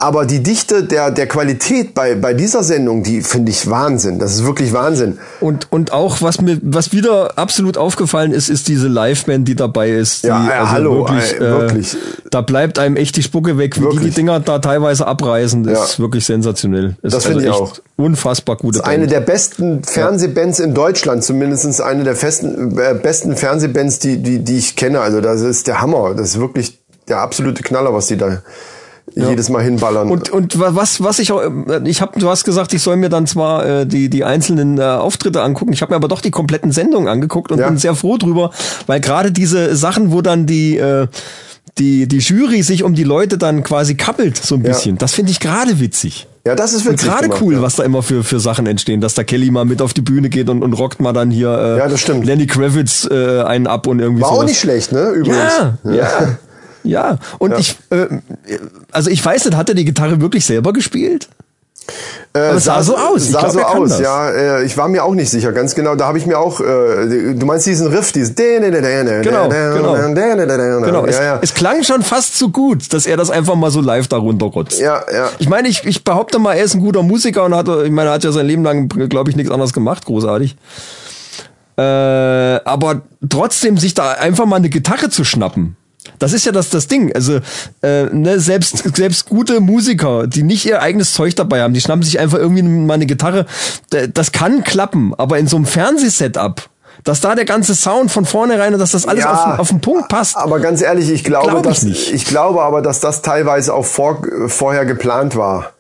Aber die Dichte der, der Qualität bei, bei dieser Sendung, die finde ich Wahnsinn. Das ist wirklich Wahnsinn. Und, und auch, was mir, was wieder absolut aufgefallen ist, ist diese Live-Band, die dabei ist. Die, Ja, ja, hallo, wirklich, ey, wirklich. da bleibt einem echt die Spucke weg, wie die Wirklich. die Dinger da teilweise abreißen, ist Ja. wirklich sensationell. Ist Das finde ich auch. Unfassbar gute Eine der besten Fernsehbands in Deutschland, zumindest eine der festen, äh, besten Fernsehbands, die, die, die ich kenne. Also das ist der Hammer. Das ist wirklich der absolute Knaller, was die da jedes Mal hinballern. Und, und wa- was, was ich auch, äh, ich habe, du hast gesagt, ich soll mir dann zwar äh, die, die einzelnen äh, Auftritte angucken, ich habe mir aber doch die kompletten Sendungen angeguckt und Ja. bin sehr froh drüber, weil gerade diese Sachen, wo dann die, äh, die, die Jury sich um die Leute dann quasi kappelt, so ein bisschen, das finde ich gerade witzig. ja, das ist Und witzig gerade cool, ja. was da immer für, für Sachen entstehen, dass der Kelly mal mit auf die Bühne geht und, und rockt mal dann hier äh, Ja, das stimmt. Lenny Kravitz äh, einen ab und irgendwie War auch sowas. nicht schlecht, ne? Übrigens. Ja, ja. Ja, und ich, äh, also ich weiß nicht, hat er die Gitarre wirklich selber gespielt? Äh, es sah so aus. Ich Sah glaub, so er aus, das. ja. Äh, ich war mir auch nicht sicher, ganz genau. Da habe ich mir auch, äh, du meinst diesen Riff, dieses Genau, Genau, genau. Genau, es, Ja, ja. es klang schon fast so gut, dass er das einfach mal so live darunter rotzt. Ja, ja. Ich meine, ich, ich behaupte mal, er ist ein guter Musiker und hat, ich meine, er hat ja sein Leben lang, glaube ich, nichts anderes gemacht, großartig. Äh, aber trotzdem sich da einfach mal eine Gitarre zu schnappen. Das ist ja das, das Ding. Also, äh, ne, selbst, selbst gute Musiker, die nicht ihr eigenes Zeug dabei haben, die schnappen sich einfach irgendwie mal eine Gitarre. Das kann klappen, aber in so einem Fernsehsetup, dass da der ganze Sound von vornherein und dass das alles Ja, auf, den- auf den Punkt passt. Aber ganz ehrlich, ich glaube, Glaub ich dass nicht. ich glaube aber, dass das teilweise auch vor, vorher geplant war.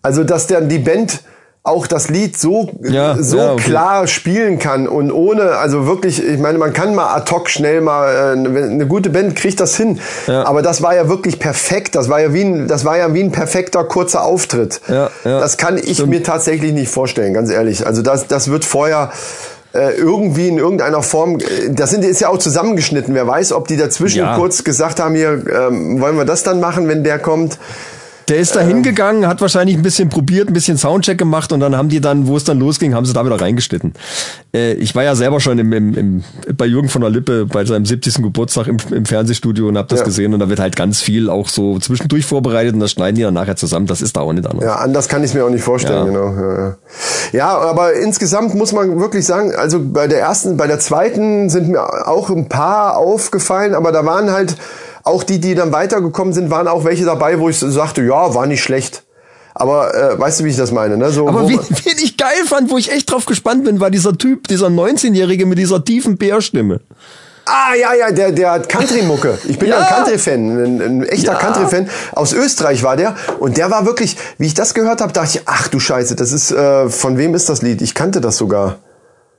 Also, dass dann die Band auch das Lied so Ja, so ja, okay. klar spielen kann und ohne also wirklich ich meine man kann mal ad hoc schnell mal äh, eine, eine gute Band kriegt das hin Ja. aber das war ja wirklich perfekt das war ja wie ein das war ja wie ein perfekter kurzer Auftritt das kann ich mir tatsächlich nicht vorstellen ganz ehrlich also das das wird vorher äh, irgendwie in irgendeiner Form, äh, das sind, ist ja auch zusammengeschnitten. Wer weiß, ob die dazwischen Ja. kurz gesagt haben, hier, ähm, wollen wir das dann machen, wenn der kommt? Der ist da hingegangen, hat wahrscheinlich ein bisschen probiert, ein bisschen Soundcheck gemacht und dann haben die dann, wo es dann losging, haben sie da wieder reingeschnitten. Äh, ich war ja selber schon im, im, im, bei Jürgen von der Lippe bei seinem 70. Geburtstag im, im Fernsehstudio und habe das Ja. gesehen und da wird halt ganz viel auch so zwischendurch vorbereitet und das schneiden die dann nachher zusammen. Das ist da auch nicht anders. Ja, anders kann ich mir auch nicht vorstellen, Ja. genau. Ja. ja, aber insgesamt muss man wirklich sagen, also bei der ersten, bei der zweiten sind mir auch ein paar aufgefallen, aber da waren halt auch die, die dann weitergekommen sind, waren auch welche dabei, wo ich so sagte, ja, war nicht schlecht. Aber äh, weißt du, wie ich das meine? Ne? So, Aber wen, wen ich geil fand, wo ich echt drauf gespannt bin, war dieser Typ, dieser 19-Jährige mit dieser tiefen Bärstimme. Ah, ja, ja, der, der hat Country-Mucke. Ich bin ja, Ja. ein Country-Fan, ein, ein echter Ja. Country-Fan. Aus Österreich war der. Und der war wirklich, wie ich das gehört habe, dachte ich, ach du Scheiße, das ist, äh, von wem ist das Lied? Ich kannte das sogar.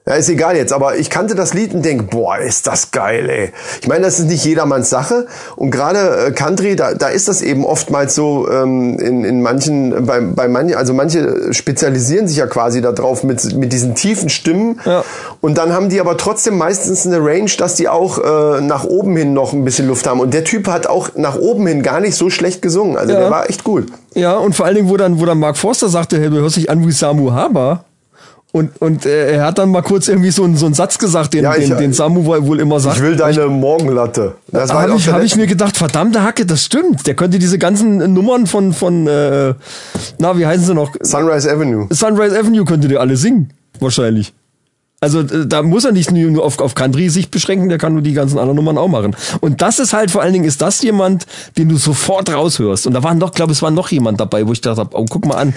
Ja, ist egal jetzt, aber ich kannte das Lied und denk, boah, ist das geil, ey. Ich meine, das ist nicht jedermanns Sache und gerade äh, Country, da, da ist das eben oftmals so ähm, in, in manchen, bei, bei manchen, also manche spezialisieren sich ja quasi darauf mit, mit diesen tiefen Stimmen Ja. und dann haben die aber trotzdem meistens eine Range, dass die auch äh, nach oben hin noch ein bisschen Luft haben und der Typ hat auch nach oben hin gar nicht so schlecht gesungen, also Ja. der war echt gut. Ja, und vor allen Dingen, wo dann, wo dann Mark Forster sagte, hey, du hörst dich an wie Samu Haber. Und, und äh, er hat dann mal kurz irgendwie so, einen so einen Satz gesagt, den, Ja, ich- den, den Samu wohl immer sagt. Ich will deine Morgenlatte. Das Da war habe auch ich, hab ich mir gedacht, verdammte Hacke, das stimmt. Der könnte diese ganzen Nummern von, von äh, na, wie heißen sie noch? Sunrise Avenue. Sunrise Avenue könnte der alle singen, wahrscheinlich. Also äh, da muss er nicht nur auf, auf Country sich beschränken, der kann nur die ganzen anderen Nummern auch machen. Und das ist halt vor allen Dingen, ist das jemand, den du sofort raushörst. Und da war noch, glaube es war noch jemand dabei, wo ich dachte, oh, guck mal an.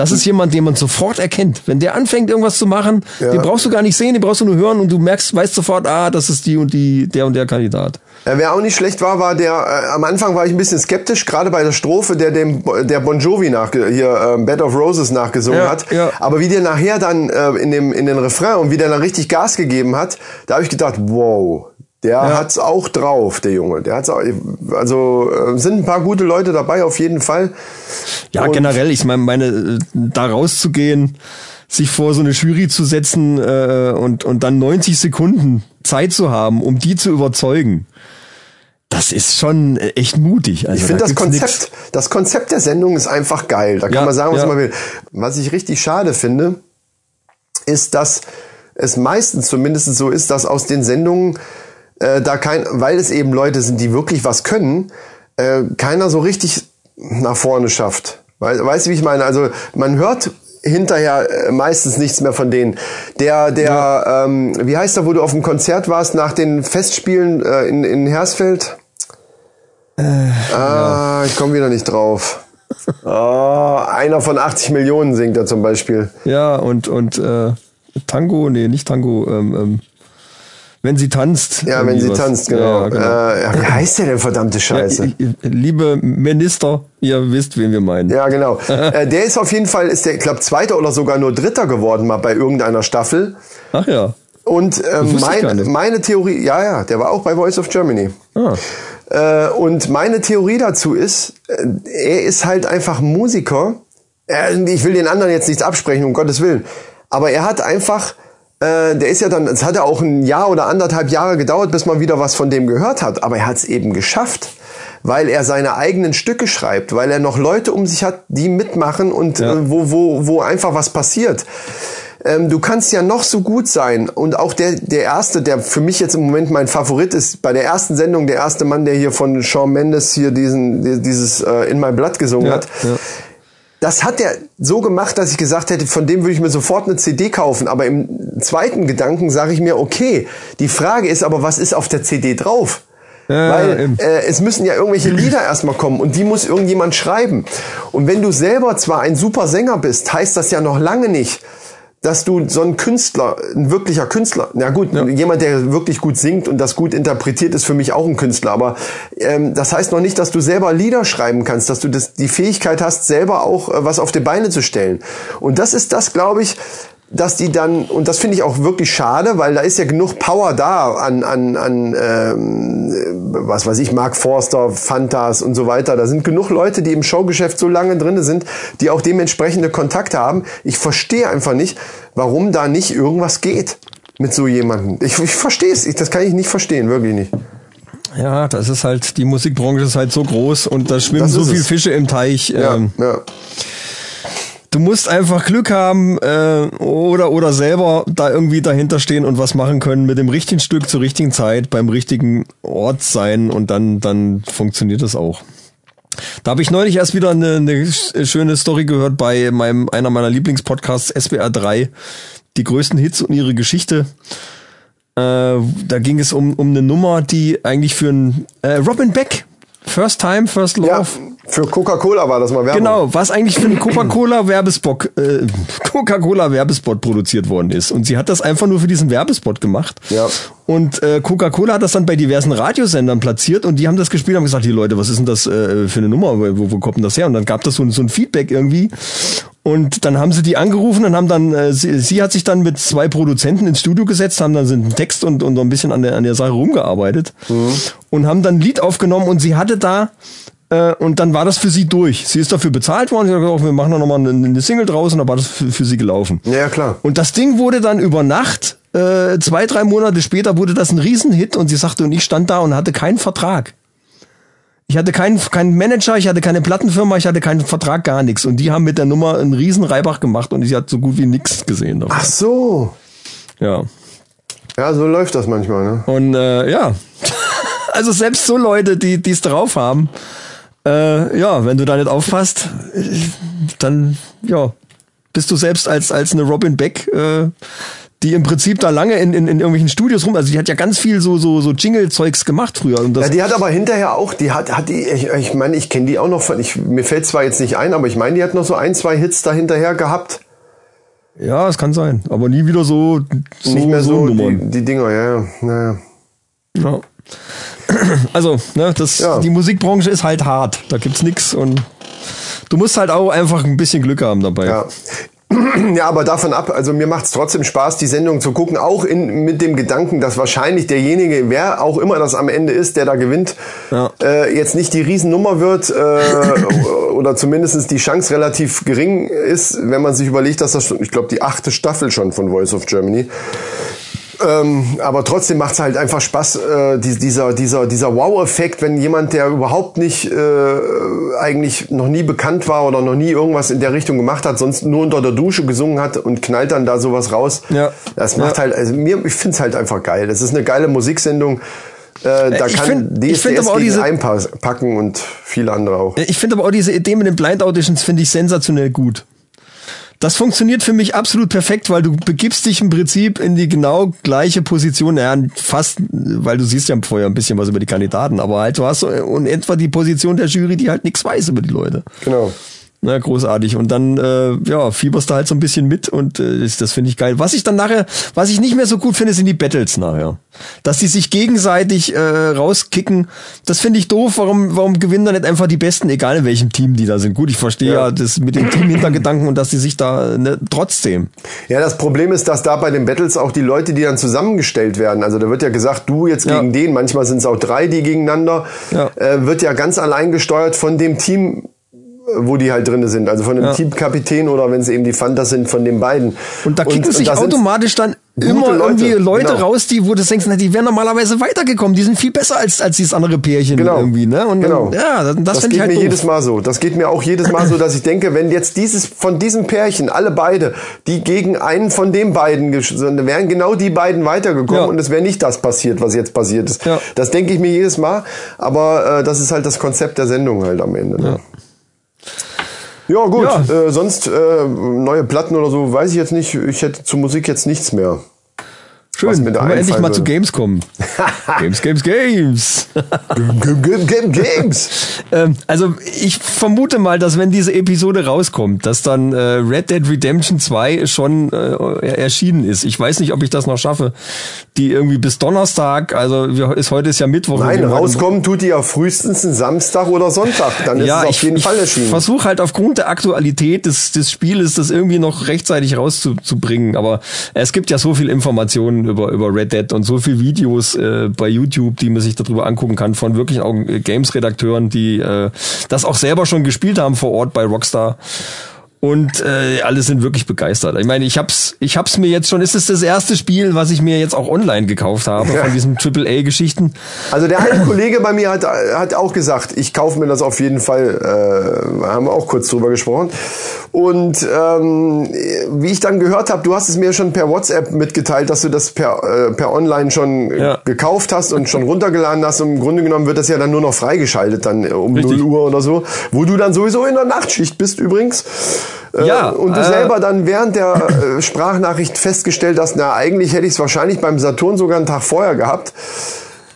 Das ist jemand, den man sofort erkennt. Wenn der anfängt, irgendwas zu machen, Ja. den brauchst du gar nicht sehen, den brauchst du nur hören und du merkst, weißt sofort, ah, das ist die und die, der und der Kandidat. Ja, wer auch nicht schlecht war, war der, äh, am Anfang war ich ein bisschen skeptisch, gerade bei der Strophe, der dem, der Bon Jovi nach, hier, ähm, Bed of Roses nachgesungen Ja, hat. ja. Aber wie der nachher dann äh, in dem, in den Refrain und wie der dann richtig Gas gegeben hat, da habe ich gedacht, wow, der hat's auch drauf, der Junge. Der hat's auch, also, äh, sind ein paar gute Leute dabei, auf jeden Fall. Ja, Und- generell, ich meine, meine, äh, da rauszugehen, sich vor so eine Jury zu setzen äh, und, und dann 90 Sekunden Zeit zu haben, um die zu überzeugen, das ist schon äh, echt mutig. Also, Ich finde da das Konzept, nix. das Konzept der Sendung ist einfach geil. Da kann Ja, man sagen, was ja. man will. Was ich richtig schade finde, ist, dass es meistens zumindest so ist, dass aus den Sendungen äh, da kein, weil es eben Leute sind, die wirklich was können, äh, keiner so richtig nach vorne schafft. Weil, weißt du, wie ich meine? Also man hört hinterher äh, meistens nichts mehr von denen. Der, der, ähm, wie heißt der, wo du auf dem Konzert warst nach den Festspielen äh, in, in Hersfeld? Ah, ich komme wieder nicht drauf. Oh, einer von 80 Millionen singt er zum Beispiel. Ja, und, und äh, Tango, nee, nicht Tango, ähm, ähm, wenn sie tanzt. Ja, wenn sie was. tanzt, genau. Ja, genau. Äh, wie heißt der denn, verdammte Scheiße? Ja, liebe Minister, ihr wisst, wen wir meinen. Ja, genau. äh, der ist auf jeden Fall, ist der, ich glaube, Zweiter oder sogar nur Dritter geworden mal bei irgendeiner Staffel. Ach ja. Und gar mein, meine Theorie, ja, ja, der war auch bei Voice of Germany. Ah. Äh, und meine Theorie dazu ist, äh, er ist halt einfach Musiker. Äh, ich will den anderen jetzt nichts absprechen, um Gottes Willen. Aber er hat einfach, äh, der ist ja dann, es hat ja auch ein Jahr oder anderthalb Jahre gedauert, bis man wieder was von dem gehört hat. Aber er hat es eben geschafft, weil er seine eigenen Stücke schreibt, weil er noch Leute um sich hat, die mitmachen und Ja. äh, wo, wo, wo einfach was passiert. Ähm, du kannst ja noch so gut sein und auch der der erste, der für mich jetzt im Moment mein Favorit ist, bei der ersten Sendung der erste Mann, der hier von Shawn Mendes hier diesen die- dieses äh, In My Blood gesungen Ja, hat. ja. Das hat er so gemacht, dass ich gesagt hätte, von dem würde ich mir sofort eine CD kaufen. Aber im zweiten Gedanken sage ich mir, okay, die Frage ist aber, was ist auf der CD drauf? Ja, Weil äh, es müssen ja irgendwelche Lieder erstmal kommen und die muss irgendjemand schreiben. Und wenn du selber zwar ein super Sänger bist, heißt das ja noch lange nicht, dass du so ein Künstler, ein wirklicher Künstler, na gut, jemand, der wirklich gut singt und das gut interpretiert, ist für mich auch ein Künstler. Aber ähm, das heißt noch nicht, dass du selber Lieder schreiben kannst, dass du das, die Fähigkeit hast, selber auch äh, was auf die Beine zu stellen. Und das ist das, glaube ich, dass die dann, und das finde ich auch wirklich schade, weil da ist ja genug Power da an, an, an ähm, was weiß ich, Mark Forster, Fantas und so weiter. Da sind genug Leute, die im Showgeschäft so lange drinne sind, die auch dementsprechende Kontakte haben. Ich verstehe einfach nicht, warum da nicht irgendwas geht mit so jemandem. Ich, ich verstehe es, ich, das kann ich nicht verstehen, wirklich nicht. Ja, das ist halt, die Musikbranche ist halt so groß und da schwimmen so viele. Fische im Teich. Ja, Ähm, ja. Du musst einfach Glück haben äh, oder oder selber da irgendwie dahinter stehen und was machen können mit dem richtigen Stück zur richtigen Zeit beim richtigen Ort sein und dann dann funktioniert das auch. Da habe ich neulich erst wieder eine, eine sch- schöne Story gehört bei meinem einer meiner Lieblingspodcasts SWR 3, die größten Hits und ihre Geschichte. Äh, da ging es um um eine Nummer, die eigentlich für ein äh, Robin Beck First Time First Love ja für Coca-Cola war das mal Werbung. Genau, was eigentlich für einen Coca-Cola Werbespot, äh, Coca-Cola Werbespot produziert worden ist. Und sie hat das einfach nur für diesen Werbespot gemacht. Ja. Und äh, Coca-Cola hat das dann bei diversen Radiosendern platziert und die haben das gespielt und haben gesagt, die Leute, was ist denn das äh, für eine Nummer? Wo, wo kommt denn das her? Und dann gab das so, ein- so ein Feedback irgendwie. Und dann haben sie die angerufen und haben dann, äh, sie, sie hat sich dann mit zwei Produzenten ins Studio gesetzt, haben dann so einen Text und, und so ein bisschen an der, an der Sache rumgearbeitet und haben dann ein Lied aufgenommen und sie hatte da, äh, und dann war das für sie durch. Sie ist dafür bezahlt worden, sie hat gesagt, wir machen da nochmal eine, eine Single draus und dann war das für, für sie gelaufen. Ja, klar. Und das Ding wurde dann über Nacht, äh, zwei, drei Monate später wurde das ein Riesenhit und sie sagte, und ich stand da und hatte keinen Vertrag. Ich hatte keinen, keinen Manager, ich hatte keine Plattenfirma, ich hatte keinen Vertrag, gar nichts. Und die haben mit der Nummer einen riesen Reibach gemacht und sie hat so gut wie nichts gesehen davon. Ach so. Ja. Ja, so läuft das manchmal, ne? Und äh, ja, also selbst so Leute, die die es drauf haben, äh, ja, wenn du da nicht aufpasst, dann ja, bist du selbst als als eine Robin Beck, äh, die im Prinzip da lange in, in, in irgendwelchen Studios rum, also die hat ja ganz viel so so so Jingle-Zeugs gemacht früher. Ja, die hat aber hinterher auch, die hat, hat die, ich, ich meine, ich kenne die auch noch von, ich, mir fällt zwar jetzt nicht ein, aber ich meine, die hat noch so ein, zwei Hits da hinterher gehabt. ja, es kann sein, aber nie wieder so, so nicht mehr so, die, Nummern. die Dinger, ja, ja, naja. Ja. Also, ne, das, Ja. die Musikbranche ist halt hart. Da gibt's nix und du musst halt auch einfach ein bisschen Glück haben dabei. Ja. Ja, aber davon ab, also mir macht es trotzdem Spaß, die Sendung zu gucken, auch in, mit dem Gedanken, dass wahrscheinlich derjenige, wer auch immer das am Ende ist, der da gewinnt, Ja. äh, jetzt nicht die Riesennummer wird äh, oder zumindest die Chance relativ gering ist, wenn man sich überlegt, dass das ich glaube, die achte Staffel schon von Voice of Germany. Ähm, aber trotzdem macht es halt einfach Spaß, äh, die, dieser, dieser, dieser Wow-Effekt, wenn jemand, der überhaupt nicht äh, eigentlich noch nie bekannt war oder noch nie irgendwas in der Richtung gemacht hat, sonst nur unter der Dusche gesungen hat und knallt dann da sowas raus. Ja. Das macht Ja. halt, also mir, ich find's halt einfach geil. Das ist eine geile Musiksendung. Äh, da ich kann find- ich DSDS find aber auch diese- einpacken und viele andere auch. Ich finde aber auch diese Idee mit den Blind Auditions finde ich sensationell gut. Das funktioniert für mich absolut perfekt, weil du begibst dich im Prinzip in die genau gleiche Position, ja, fast, weil du siehst ja vorher ein bisschen was über die Kandidaten, aber halt du hast so in etwa die Position der Jury, die halt nichts weiß über die Leute. Genau. Na, großartig. Und dann, äh, ja, fieberst du halt so ein bisschen mit und äh, das, das finde ich geil. Was ich dann nachher, was ich nicht mehr so gut finde, sind die Battles nachher. Dass die sich gegenseitig äh, rauskicken, das finde ich doof. Warum, warum gewinnen da nicht einfach die Besten, egal in welchem Team die da sind? Gut, ich verstehe ja. Ja. das mit dem Team-Hintergedanken und dass die sich da ne, trotzdem. Ja, das Problem ist, dass da bei den Battles auch die Leute, die dann zusammengestellt werden, also da wird ja gesagt, du jetzt Ja. gegen den, manchmal sind es auch drei, die gegeneinander, Ja. äh, wird ja ganz allein gesteuert von dem Team, wo die halt drinne sind, also von dem Ja. Teamkapitän oder wenn es eben die Fantas sind, von den beiden. Und da kicken sich da sind automatisch dann immer Leute, irgendwie Leute genau. raus, die, wo du denkst, na, die wären normalerweise weitergekommen. Die sind viel besser als, als dieses andere Pärchen Genau. irgendwie, ne? Und genau. ja, das, das, geht ich halt mir doof. jedes Mal so. Das geht mir auch jedes Mal so, dass ich denke, wenn jetzt dieses von diesem Pärchen, alle beide, die gegen einen von den beiden, dann wären genau die beiden weitergekommen Ja. und es wäre nicht das passiert, was jetzt passiert ist. Ja. Das denke ich mir jedes Mal, aber äh, das ist halt das Konzept der Sendung halt am Ende. Ne? Ja, gut. Ja. Äh, sonst äh, neue Platten oder so, weiß ich jetzt nicht. Ich hätte zur Musik jetzt nichts mehr. Was Schön, mir da können wir endlich mal zu würde. Games kommen. Games, Games, Games. Game, Game, Game, Games. ähm, also ich vermute mal, dass wenn diese Episode rauskommt, dass dann äh, Red Dead Redemption 2 schon äh, erschienen ist. Ich weiß nicht, ob ich das noch schaffe. Die irgendwie bis Donnerstag, also wir, ist heute ist ja Mittwoch. Nein, rauskommen tut die ja frühestens ein Samstag oder Sonntag. Dann ist ja, es auf ich, jeden ich Fall erschienen. versuche halt aufgrund der Aktualität des, des Spieles das irgendwie noch rechtzeitig rauszubringen. Aber es gibt ja so viel Informationen über, über Red Dead und so viel Videos äh, bei YouTube, die man sich darüber angucken kann von wirklich auch äh, Games-Redakteuren, die äh, das auch selber schon gespielt haben vor Ort bei Rockstar. Und äh, alle sind wirklich begeistert. Ich meine, ich hab's, ich hab's mir jetzt schon. Ist es das erste Spiel, was ich mir jetzt auch online gekauft habe Ja. von diesen AAA-Geschichten? Also der eine Kollege bei mir hat, hat auch gesagt, ich kaufe mir das auf jeden Fall. Äh, haben wir auch kurz drüber gesprochen. Und ähm, wie ich dann gehört habe, du hast es mir schon per WhatsApp mitgeteilt, dass du das per, äh, per Online schon Ja. gekauft hast und schon runtergeladen hast. Und im Grunde genommen wird das ja dann nur noch freigeschaltet dann äh, um Richtig. 0 Uhr oder so, wo du dann sowieso in der Nachtschicht bist übrigens. Äh, Ja, und du äh, selber dann während der äh, Sprachnachricht festgestellt hast, na eigentlich hätte ich es wahrscheinlich beim Saturn sogar einen Tag vorher gehabt.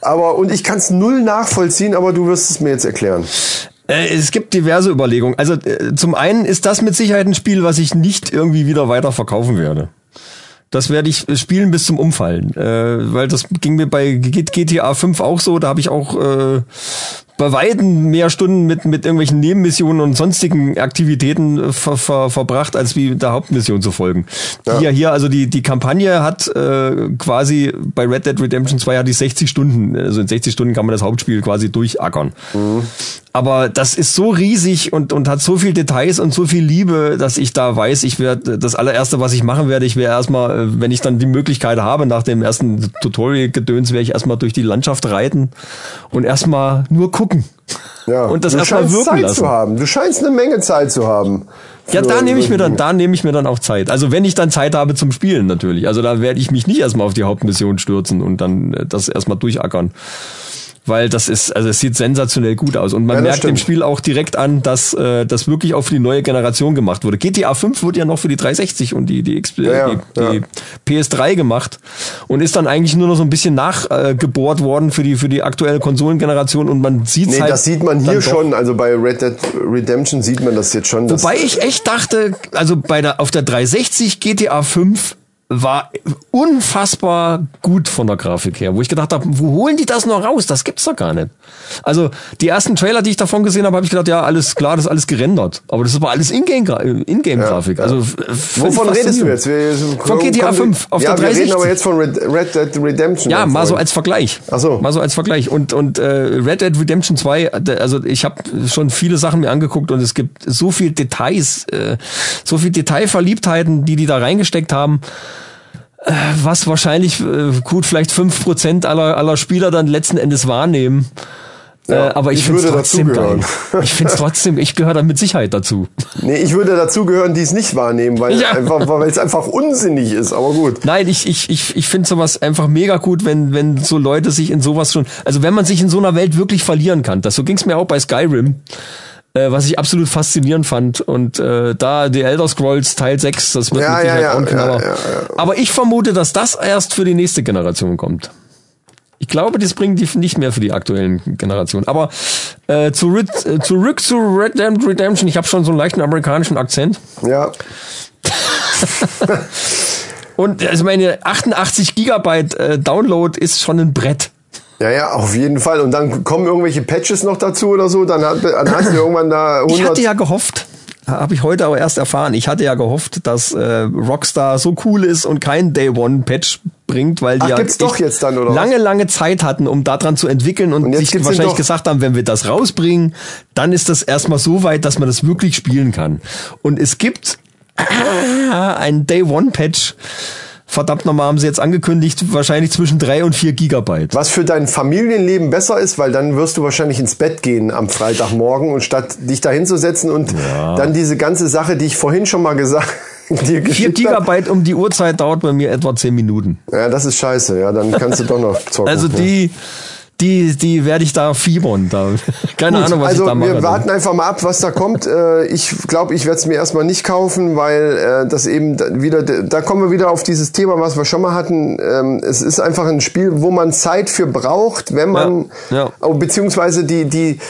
Aber und ich kann es null nachvollziehen, aber du wirst es mir jetzt erklären. Äh, Es gibt diverse Überlegungen. Also zum einen ist das mit Sicherheit ein Spiel, was ich nicht irgendwie wieder weiter verkaufen werde. Das werde ich spielen bis zum Umfallen, äh, weil das ging mir bei GTA 5 auch so. Da habe ich auch äh, bei weitem mehr Stunden mit, mit irgendwelchen Nebenmissionen und sonstigen Aktivitäten äh, ver, ver, verbracht, als wie der Hauptmission zu folgen. Ja. Hier, hier, also die, die Kampagne hat äh, quasi bei Red Dead Redemption 2 hat die 60 Stunden, also in 60 Stunden kann man das Hauptspiel quasi durchackern. Mhm. Aber das ist so riesig und, und hat so viel Details und so viel Liebe, dass ich da weiß, ich werde das allererste, was ich machen werde, ich werde erstmal, äh, wenn ich dann die Möglichkeit habe, nach dem ersten Tutorial-Gedöns, werde ich erstmal durch die Landschaft reiten und erstmal nur gucken. Ja, und das erstmal wirken Zeit lassen. Zu haben. Du scheinst eine Menge Zeit zu haben. Ja, da nehme ich mir dann, da nehme ich mir dann auch Zeit. Also wenn ich dann Zeit habe zum Spielen natürlich. Also da werde ich mich nicht erstmal auf die Hauptmission stürzen und dann äh, das erstmal durchackern weil das ist, also es sieht sensationell gut aus. Und man ja, merkt stimmt. dem Spiel auch direkt an, dass äh, das wirklich auch für die neue Generation gemacht wurde. GTA 5 wurde ja noch für die 360 und die, die, XP, ja, die, die PS3 gemacht und ist dann eigentlich nur noch so ein bisschen nachgebohrt äh, worden für die, für die aktuelle Konsolengeneration und man sieht nee, halt. das sieht man hier schon, also bei Red Dead Redemption sieht man das jetzt schon. Wobei ich echt dachte, also bei der, auf der 360 GTA 5 war unfassbar gut von der Grafik her, wo ich gedacht habe, wo holen die das noch raus? Das gibt's doch gar nicht. Also die ersten Trailer, die ich davon gesehen habe, habe ich gedacht, ja, alles klar, das ist alles gerendert. Aber das ist aber alles Ingame-Grafik. Ja, also wovon redest du jetzt? Wir, von GTA 5 auf ja, der 360. Wir reden aber jetzt von Red, Red Dead Redemption. Ja, mal so als Vergleich. Ach so. Mal so als Vergleich. Und und äh, Red Dead Redemption 2, also ich habe schon viele Sachen mir angeguckt und es gibt so viel Details, äh, so viel Detailverliebtheiten, die die da reingesteckt haben was wahrscheinlich äh, gut vielleicht fünf Prozent aller, aller Spieler dann letzten Endes wahrnehmen. Ja, äh, aber ich, ich finde es trotzdem geil. Ich finde es trotzdem, ich gehöre da mit Sicherheit dazu. Nee, ich würde dazu gehören, die es nicht wahrnehmen, weil ja. einfach, weil es einfach unsinnig ist, aber gut. Nein, ich, ich, ich, ich finde sowas einfach mega gut, wenn, wenn so Leute sich in sowas schon, also wenn man sich in so einer Welt wirklich verlieren kann. Das so ging es mir auch bei Skyrim äh, was ich absolut faszinierend fand. Und äh, da die Elder Scrolls Teil 6, das wird ja, ja, ja, auch ein Knaller. Ja, ja, Aber ich vermute, dass das erst für die nächste Generation kommt. Ich glaube, das bringen die nicht mehr für die aktuellen Generationen. Aber äh, zurück, äh, zurück zu Red Dead Redemption. Ich habe schon so einen leichten amerikanischen Akzent. Ja. Und also meine 88 Gigabyte äh, Download ist schon ein Brett. Ja, ja, auf jeden Fall. Und dann kommen irgendwelche Patches noch dazu oder so. Dann, hat, dann hast du irgendwann da 100. Ich hatte ja gehofft, habe ich heute aber erst erfahren. Ich hatte ja gehofft, dass äh, Rockstar so cool ist und kein Day One Patch bringt, weil die Ach, ja doch jetzt dann, oder lange, lange Zeit hatten, um daran zu entwickeln und, und sich wahrscheinlich gesagt haben, wenn wir das rausbringen, dann ist das erstmal so weit, dass man das wirklich spielen kann. Und es gibt ah, einen Day One Patch verdammt nochmal haben sie jetzt angekündigt, wahrscheinlich zwischen drei und vier Gigabyte. Was für dein Familienleben besser ist, weil dann wirst du wahrscheinlich ins Bett gehen am Freitagmorgen und statt dich da hinzusetzen und ja. dann diese ganze Sache, die ich vorhin schon mal gesagt Vier Gigabyte um die Uhrzeit dauert bei mir etwa zehn Minuten. Ja, das ist scheiße. Ja, dann kannst du doch noch zocken. Also die, die, die werde ich da fiebern. Da. Keine Gut, Ahnung, was also ich da mache. Wir warten einfach mal ab, was da kommt. Äh, ich glaube, ich werde es mir erstmal nicht kaufen, weil äh, das eben wieder, da kommen wir wieder auf dieses Thema, was wir schon mal hatten. Ähm, es ist einfach ein Spiel, wo man Zeit für braucht, wenn man, ja, ja. Oh, beziehungsweise die, die,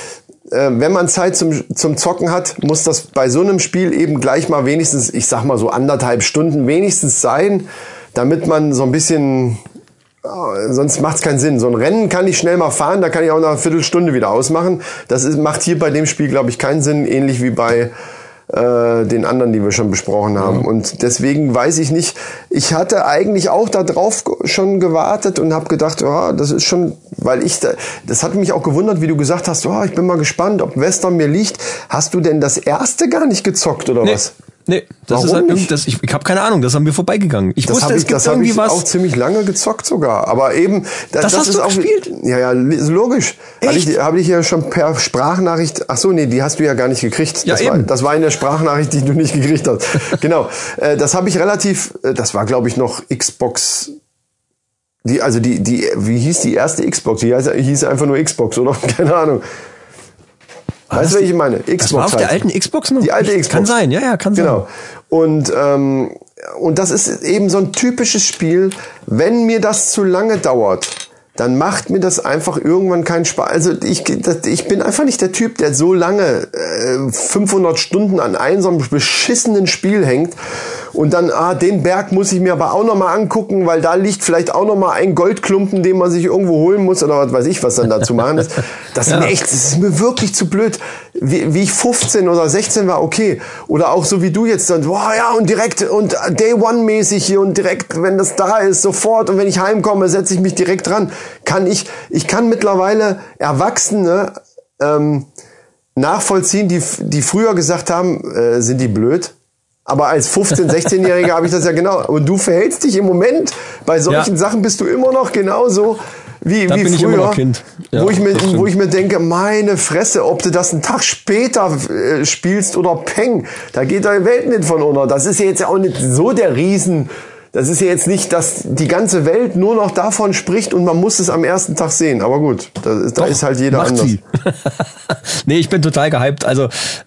äh, wenn man Zeit zum, zum Zocken hat, muss das bei so einem Spiel eben gleich mal wenigstens, ich sag mal so anderthalb Stunden wenigstens sein, damit man so ein bisschen sonst macht es keinen Sinn. So ein Rennen kann ich schnell mal fahren, da kann ich auch nach einer Viertelstunde wieder ausmachen. Das ist, macht hier bei dem Spiel, glaube ich, keinen Sinn, ähnlich wie bei äh, den anderen, die wir schon besprochen haben. Mhm. Und deswegen weiß ich nicht, ich hatte eigentlich auch da drauf schon gewartet und habe gedacht, oh, das ist schon, weil ich, da, das hat mich auch gewundert, wie du gesagt hast, oh, ich bin mal gespannt, ob Western mir liegt. Hast du denn das erste gar nicht gezockt oder nee. was? Nee, das Warum ist halt nicht? Das, ich, ich habe keine Ahnung, das haben wir vorbeigegangen. Ich das wusste, ich, es gibt das irgendwie ich was. auch ziemlich lange gezockt sogar, aber eben das, das, das hast ist du auch gespielt? Ja, ja, logisch. Habe ich, hab ich ja schon per Sprachnachricht. Ach so, nee, die hast du ja gar nicht gekriegt. Ja, das eben. war das war in der Sprachnachricht, die du nicht gekriegt hast. genau. Äh, das habe ich relativ äh, das war glaube ich noch Xbox die also die die wie hieß die erste Xbox? Die hieß einfach nur Xbox oder keine Ahnung. Weißt du, welche ich meine? Xbox. Das war auf der alten Xbox noch? Die alte Xbox. Kann sein, ja, ja, kann sein. Genau. Und, ähm, und das ist eben so ein typisches Spiel, wenn mir das zu lange dauert, dann macht mir das einfach irgendwann keinen Spaß. Also ich, ich bin einfach nicht der Typ, der so lange äh, 500 Stunden an einem so einem beschissenen Spiel hängt und dann, ah, den Berg muss ich mir aber auch nochmal angucken, weil da liegt vielleicht auch nochmal ein Goldklumpen, den man sich irgendwo holen muss oder was weiß ich, was dann da zu machen ist. Das ist mir echt, das ist mir wirklich zu blöd. Wie, wie ich 15 oder 16 war, okay. Oder auch so wie du jetzt dann, boah, ja, und direkt und Day One mäßig hier und direkt, wenn das da ist, sofort und wenn ich heimkomme, setze ich mich direkt dran. Kann ich, ich kann mittlerweile Erwachsene, ähm, nachvollziehen, die, die früher gesagt haben, äh, sind die blöd? Aber als 15-, 16-Jähriger habe ich das ja genau. Und du verhältst dich im Moment, bei solchen Ja. Sachen bist du immer noch genauso wie, Da wie früher. Ja, wo, ich mir, wo ich mir denke, meine Fresse, ob du das einen Tag später äh, spielst oder Peng, da geht deine Welt nicht von unter. Das ist ja jetzt auch nicht so der Riesen. Das ist ja jetzt nicht, dass die ganze Welt nur noch davon spricht und man muss es am ersten Tag sehen. Aber gut, da ist, da ist halt jeder Macht anders. sie. nee, ich bin total gehypt. Also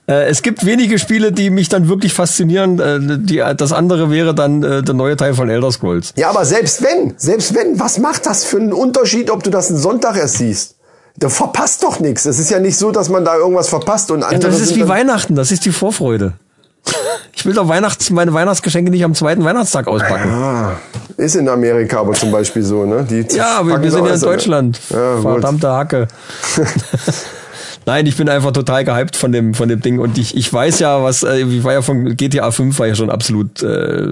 äh, es gibt wenige Spiele, die mich dann wirklich faszinieren. Äh, die, das andere wäre dann äh, der neue Teil von Elder Scrolls. Ja, aber selbst wenn, selbst wenn, was macht das für einen Unterschied, ob du das einen Sonntag erst siehst? Du verpasst doch nichts. Es ist ja nicht so, dass man da irgendwas verpasst und Ja, andere das ist wie Weihnachten, das ist die Vorfreude. Ich will doch Weihnachts, meine Weihnachtsgeschenke nicht am zweiten Weihnachtstag auspacken. Ah, ist in Amerika aber zum Beispiel so, ne? Die Ja, wir, packen wir sind ja in an. Deutschland. Ja, gut. Verdammte Hacke. Nein, ich bin einfach total gehypt von dem von dem Ding und ich ich weiß ja, was äh, ich war ja von GTA 5 war ja schon absolut äh,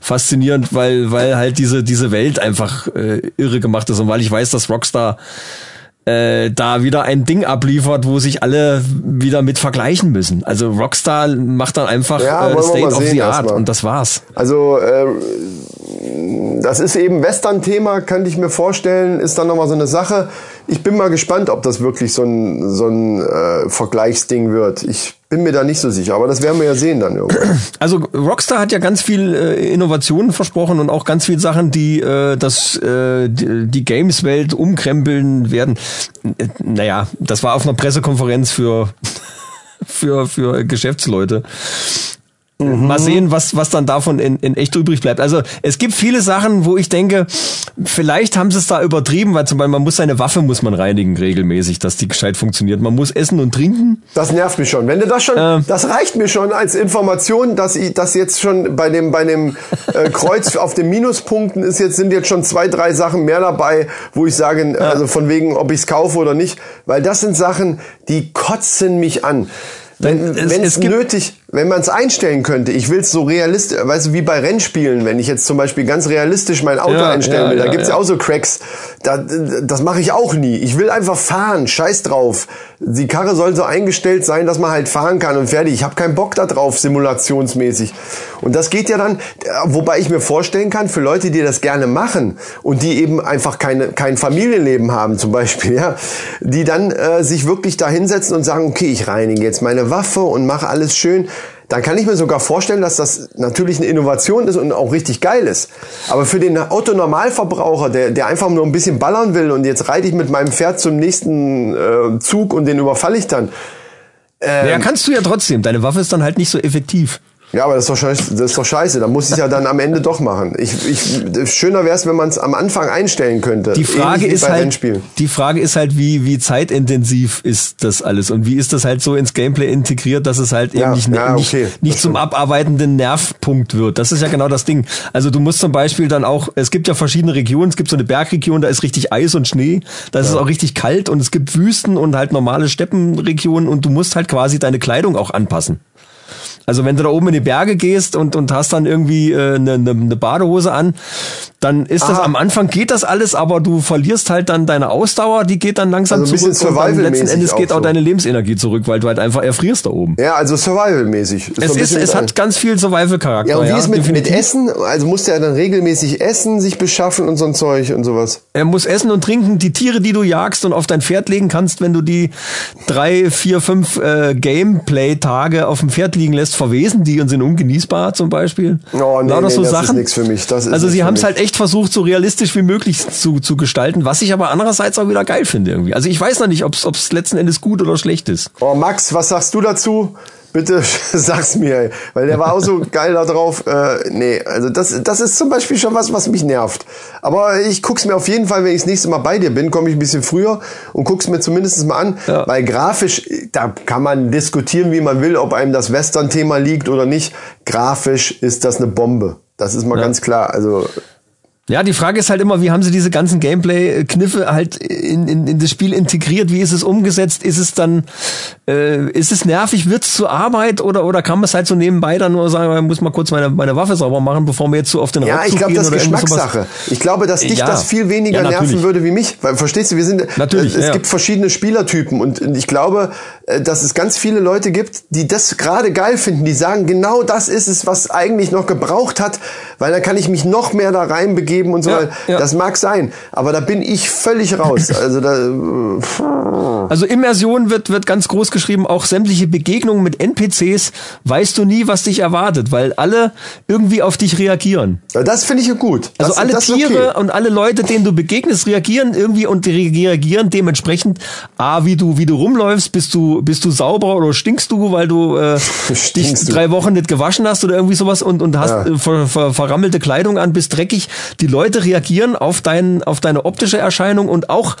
faszinierend, weil weil halt diese diese Welt einfach äh, irre gemacht ist und weil ich weiß, dass Rockstar äh, da wieder ein Ding abliefert, wo sich alle wieder mit vergleichen müssen. Also Rockstar macht dann einfach Ja, äh, State of the Art und das war's. Also äh, das ist eben Western-Thema, könnte ich mir vorstellen, ist dann nochmal so eine Sache. Ich bin mal gespannt, ob das wirklich so ein, so ein äh, Vergleichsding wird. Ich bin mir da nicht so sicher, aber das werden wir ja sehen dann irgendwann. Also Rockstar hat ja ganz viel äh, Innovationen versprochen und auch ganz viel Sachen, die äh, das äh, die, die Games-Welt umkrempeln werden. Äh, Naja, das war auf einer Pressekonferenz für für für Geschäftsleute. Mal sehen, was, was dann davon in, in echt übrig bleibt. Also es gibt viele Sachen, wo ich denke, vielleicht haben sie es da übertrieben, weil zum Beispiel man muss seine Waffe muss man reinigen regelmäßig, dass die gescheit funktioniert. Man muss essen und trinken. Das nervt mich schon. Wenn du das schon, Ähm. das reicht mir schon als Information, dass ich, dass jetzt schon bei dem, bei dem äh, Kreuz auf den Minuspunkten ist jetzt, sind jetzt schon zwei, drei Sachen mehr dabei, wo ich sage, also von wegen, ob ich es kaufe oder nicht, weil das sind Sachen, die kotzen mich an. Wenn Es- wenn es es gibt- nötig, wenn man es einstellen könnte, ich will es so realistisch, weißt du, wie bei Rennspielen, wenn ich jetzt zum Beispiel ganz realistisch mein Auto Ja, einstellen ja, will, da ja, gibt's ja auch so Cracks. Da, das mache ich auch nie. Ich will einfach fahren, scheiß drauf. Die Karre soll so eingestellt sein, dass man halt fahren kann und fertig. Ich habe keinen Bock da drauf, simulationsmäßig. Und das geht ja dann, wobei ich mir vorstellen kann, für Leute, die das gerne machen und die eben einfach keine, kein Familienleben haben zum Beispiel, ja, die dann äh, sich wirklich da hinsetzen und sagen, okay, ich reinige jetzt meine Waffe und mache alles schön. Dann kann ich mir sogar vorstellen, dass das natürlich eine Innovation ist und auch richtig geil ist. Aber für den Otto-Normalverbraucher, der, der einfach nur ein bisschen ballern will und jetzt reite ich mit meinem Pferd zum nächsten äh, Zug und den überfalle ich dann. Ähm. ja, kannst du ja trotzdem. Deine Waffe ist dann halt nicht so effektiv. Ja, aber das ist doch scheiße. Das ist doch scheiße. Da muss ich ja dann am Ende doch machen. Ich, ich, schöner wäre es, wenn man es am Anfang einstellen könnte. Die Frage ist halt, Rennspielen. die Frage ist halt, wie, wie zeitintensiv ist das alles und wie ist das halt so ins Gameplay integriert, dass es halt Ja, eben nicht, ja, nicht, okay, nicht zum abarbeitenden Nervpunkt wird. Das ist ja genau das Ding. Also du musst zum Beispiel dann auch, es gibt ja verschiedene Regionen, es gibt so eine Bergregion, da ist richtig Eis und Schnee, da ist es auch richtig kalt und es gibt Wüsten und halt normale Steppenregionen und du musst halt quasi deine Kleidung auch anpassen. Also wenn du da oben in die Berge gehst und, und hast dann irgendwie äh, eine, eine, eine Badehose an, dann ist das Aha. am Anfang geht das alles, aber du verlierst halt dann deine Ausdauer, die geht dann langsam Also zurück und dann letzten Endes geht auch auch so. deine Lebensenergie zurück, weil du halt einfach erfrierst da oben. Ja, also Survival-mäßig. Es, ist, es hat ganz viel Survival-Charakter. Ja, und wie ist mit, mit. Essen? Also musste er dann regelmäßig essen, sich beschaffen und so ein Zeug und sowas. Er muss essen und trinken. Die Tiere, die du jagst und auf dein Pferd legen kannst, wenn du die drei, vier, fünf äh, Gameplay-Tage auf dem Pferd liegen lässt, verwesen die und sind ungenießbar zum Beispiel. Oh, nee, nee, so das ist Sachen. nix für mich. Das ist also sie haben es halt echt versucht, so realistisch wie möglich zu, zu gestalten, was ich aber andererseits auch wieder geil finde irgendwie. Also ich weiß noch nicht, ob es letzten Endes gut oder schlecht ist. Oh, Max, was sagst du dazu? Bitte sag's mir, ey. weil der war auch so geil da drauf. Äh, nee, also das, das ist zum Beispiel schon was, was mich nervt. Aber ich guck's mir auf jeden Fall, wenn ich das nächste Mal bei dir bin, komme ich ein bisschen früher und guck's mir zumindest mal an, Ja. weil grafisch, da kann man diskutieren, wie man will, ob einem das Western-Thema liegt oder nicht. Grafisch ist das eine Bombe. Das ist mal ganz klar. Also Ja, die Frage ist halt immer, wie haben sie diese ganzen Gameplay-Kniffe halt in, in, in das Spiel integriert? Wie ist es umgesetzt? Ist es dann, äh, ist es nervig? Wird's zur Arbeit oder oder kann man es halt so nebenbei dann nur sagen, man muss mal kurz meine, meine Waffe sauber machen, bevor wir jetzt so auf den Ja, Raubzug ich glaube, gehen das ist? Geschmackssache. Ich glaube, dass dich Ja. das viel weniger Ja, nerven würde wie mich. Weil, verstehst du, wir sind, Natürlich, äh, es ja. gibt verschiedene Spielertypen und ich glaube, äh, dass es ganz viele Leute gibt, die das gerade geil finden, die sagen, genau das ist es, was eigentlich noch gebraucht hat, weil dann kann ich mich noch mehr da reinbegeben und so. Ja, weiter. ja. Das mag sein, aber da bin ich völlig raus. Also da, Also Immersion wird, wird ganz groß geschrieben, auch sämtliche Begegnungen mit NPCs weißt du nie, was dich erwartet, weil alle irgendwie auf dich reagieren. das finde ich gut. Das, Also alle das Tiere okay. und alle Leute, denen du begegnest, reagieren irgendwie und reagieren dementsprechend, A, wie du, wie du rumläufst, bist du, bist du sauber oder stinkst du, weil du äh, dich du. drei Wochen nicht gewaschen hast oder irgendwie sowas und, und hast Ja. äh, ver, ver, verrammelte Kleidung an, bist dreckig. Die Leute reagieren auf dein, auf deine optische Erscheinung und auch,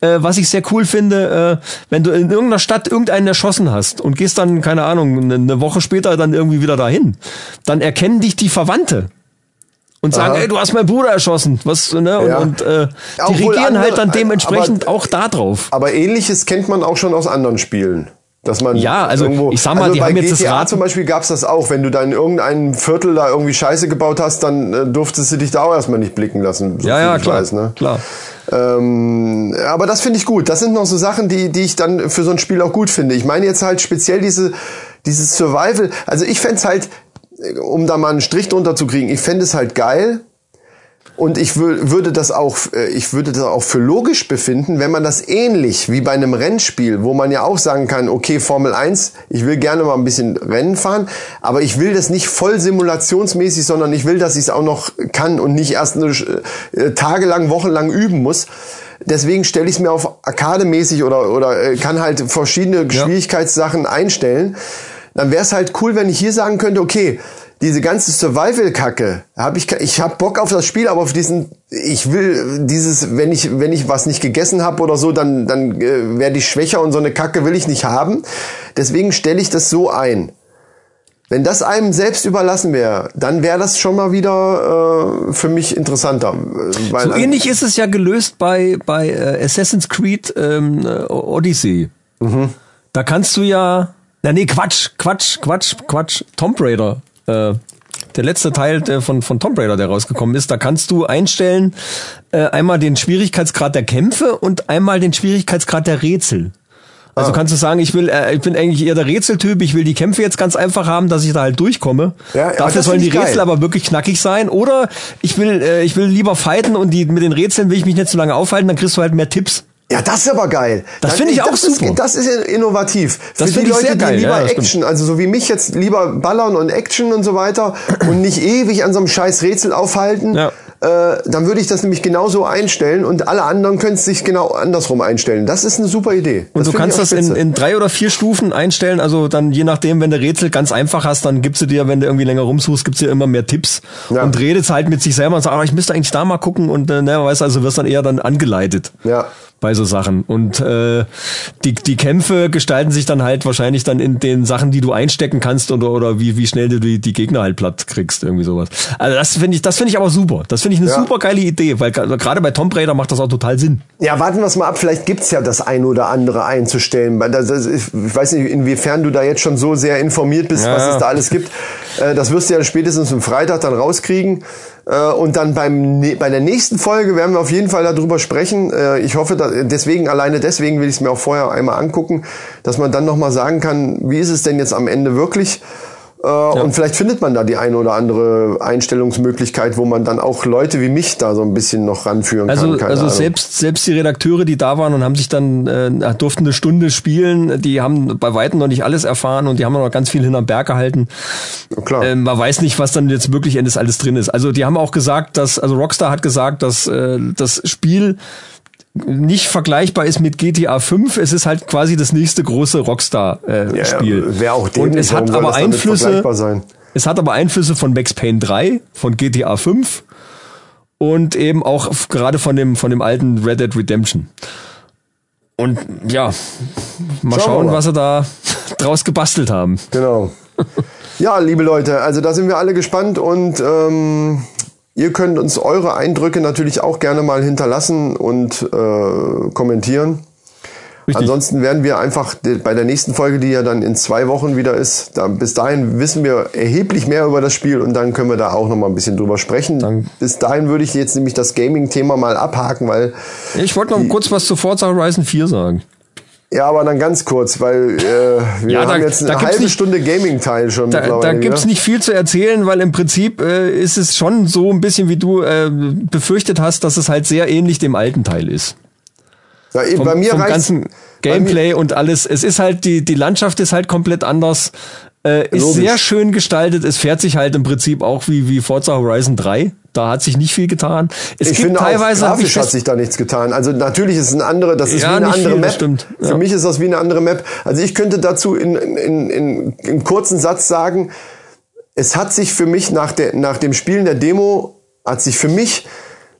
äh, was ich sehr cool finde, äh, wenn du in irgendeiner Stadt irgendeinen erschossen hast und gehst dann, keine Ahnung, eine, Woche später dann irgendwie wieder dahin, dann erkennen dich die Verwandte und sagen, Aha. ey, du hast meinen Bruder erschossen. Was, ne? Und, Ja. und äh, die Obwohl reagieren andere- halt dann dementsprechend aber- auch da drauf. Aber ähnliches kennt man auch schon aus anderen Spielen. Dass man Ja, also irgendwo, ich sag mal, also die bei haben jetzt das GTA Rad- zum Beispiel gab's das auch. Wenn du da in irgendeinem Viertel da irgendwie Scheiße gebaut hast, dann äh, durftest du dich da auch erstmal nicht blicken lassen. so Ja, ja, klar, Weiß, ne? klar. Ähm, aber das finde ich gut. Das sind noch so Sachen, die, die ich dann für so ein Spiel auch gut finde. Ich meine jetzt halt speziell diese, dieses Survival. Also ich fänd's halt, äh, um da mal einen Strich drunter zu kriegen, ich fände es halt geil. Und ich wür- würde das auch, äh, ich würde das auch für logisch befinden, wenn man das ähnlich wie bei einem Rennspiel, wo man ja auch sagen kann, okay, Formel 1, ich will gerne mal ein bisschen Rennen fahren, aber ich will das nicht voll simulationsmäßig, sondern ich will, dass ich es auch noch kann und nicht erst eine, äh, tagelang, wochenlang üben muss. Deswegen stelle ich es mir auf arkademäßig oder, oder äh, kann halt verschiedene Schwierigkeitssachen einstellen. Dann wäre es halt cool, wenn ich hier sagen könnte, okay, diese ganze Survival-Kacke, hab ich, ich hab Bock auf das Spiel, aber auf diesen, ich will dieses, wenn ich, wenn ich was nicht gegessen habe oder so, dann, dann äh, werde ich schwächer und so eine Kacke will ich nicht haben. Deswegen stelle ich das so ein. Wenn das einem selbst überlassen wäre, dann wäre das schon mal wieder äh, für mich interessanter. äh, So ähnlich ist es ja gelöst bei, bei äh, Assassin's Creed ähm, äh, Odyssey. Mhm. Da kannst du ja. Na nee, Quatsch, Quatsch, Quatsch, Quatsch. Tomb Raider. Äh, der letzte Teil der von, von Tomb Raider, der rausgekommen ist, da kannst du einstellen äh, einmal den Schwierigkeitsgrad der Kämpfe und einmal den Schwierigkeitsgrad der Rätsel. Also kannst du sagen, ich will, äh, ich bin eigentlich eher der Rätseltyp, ich will die Kämpfe jetzt ganz einfach haben, dass ich da halt durchkomme. Ja, Dafür sollen die ich Rätsel geil. aber wirklich knackig sein. Oder ich will, äh, ich will lieber fighten und die mit den Rätseln will ich mich nicht so lange aufhalten, dann kriegst du halt mehr Tipps. Ja, das ist aber geil. Das finde ich auch das super. Ist, das ist innovativ. Das Für die finde ich Leute, sehr geil, die lieber ja, stimmt. Action, also so wie mich jetzt lieber ballern und Action und so weiter und nicht ewig an so einem scheiß Rätsel aufhalten, Ja. äh, dann würde ich das nämlich genauso einstellen und alle anderen können es sich genau andersrum einstellen. Das ist eine super Idee. Und das du kannst das in, in drei oder vier Stufen einstellen. Also dann je nachdem, wenn du Rätsel ganz einfach hast, dann gibst du dir, wenn du irgendwie länger rumsuchst, gibst du dir immer mehr Tipps Ja. und redest halt mit sich selber und sagst, ah, ich müsste eigentlich da mal gucken und äh, ne, weißt also wirst dann eher dann angeleitet. Ja. Bei so Sachen. Und äh, die, die Kämpfe gestalten sich dann halt wahrscheinlich dann in den Sachen, die du einstecken kannst oder, oder wie, wie schnell du die, die Gegner halt platt kriegst, irgendwie sowas. Also das finde ich, das finde ich aber super. Das finde ich eine Ja. super geile Idee, weil gerade bei Tomb Raider macht das auch total Sinn. Ja, warten wir es mal ab. Vielleicht gibt's ja das ein oder andere einzustellen. Weil Das, das, ich weiß nicht, inwiefern du da jetzt schon so sehr informiert bist, Ja, was es da alles gibt. Äh, Das wirst du ja spätestens am Freitag dann rauskriegen. Äh, Und dann beim, bei der nächsten Folge werden wir auf jeden Fall darüber sprechen. Äh, Ich hoffe, deswegen, alleine deswegen will ich es mir auch vorher einmal angucken, dass man dann nochmal sagen kann, wie ist es denn jetzt am Ende wirklich? Äh, Und vielleicht findet man da die eine oder andere Einstellungsmöglichkeit, wo man dann auch Leute wie mich da so ein bisschen noch ranführen Also, kann. Keine also Ahnung. selbst, selbst die Redakteure, die da waren und haben sich dann, äh, durften eine Stunde spielen, die haben bei Weitem noch nicht alles erfahren und die haben noch ganz viel hinterm Berg gehalten. Klar. Ähm, man weiß nicht, was dann jetzt wirklich Endes alles drin ist. Also die haben auch gesagt, dass, also Rockstar hat gesagt, dass äh, das Spiel nicht vergleichbar ist mit GTA 5. Es ist halt quasi das nächste große Rockstar-Spiel. Ja, Wäre auch Und es hat aber Einflüsse. Es hat aber Einflüsse von Max Payne 3, von GTA 5 und eben auch gerade von dem, von dem alten Red Dead Redemption. Und ja, mal Schauen schauen, mal. was sie da draus gebastelt haben. Genau. Ja, liebe Leute, also da sind wir alle gespannt und ähm, ihr könnt uns eure Eindrücke natürlich auch gerne mal hinterlassen und äh, kommentieren. Richtig. Ansonsten werden wir einfach bei der nächsten Folge, die ja dann in zwei Wochen wieder ist, da, bis dahin wissen wir erheblich mehr über das Spiel und dann können wir da auch noch mal ein bisschen drüber sprechen. Dann- bis dahin würde ich jetzt nämlich das Gaming-Thema mal abhaken, weil Ich wollte noch kurz was zu Forza Horizon 4 sagen. Ja, aber dann ganz kurz, weil äh, wir Ja, da- haben jetzt da eine halbe nicht- Stunde Gaming-Teil schon Da, da mittlerweile. gibt's wieder. nicht viel zu erzählen, weil im Prinzip äh, ist es schon so ein bisschen, wie du äh, befürchtet hast, dass es halt sehr ähnlich dem alten Teil ist. Ja, eben, Vom, bei mir vom ganzen Gameplay und alles. Es ist halt, die, die Landschaft ist halt komplett anders. Äh, ist Logisch. sehr schön gestaltet. Es fährt sich halt im Prinzip auch wie, wie Forza Horizon 3. Da hat sich nicht viel getan. Es Ich gibt finde teilweise, auch grafisch hat sich da nichts getan. Also natürlich ist es ein andere, das ist Ja, wie eine andere viel, Map. stimmt. Für Ja. mich ist das wie eine andere Map. Also ich könnte dazu in, in, in, in, kurzen Satz sagen, es hat sich für mich nach, der, nach dem Spielen der Demo, hat sich für mich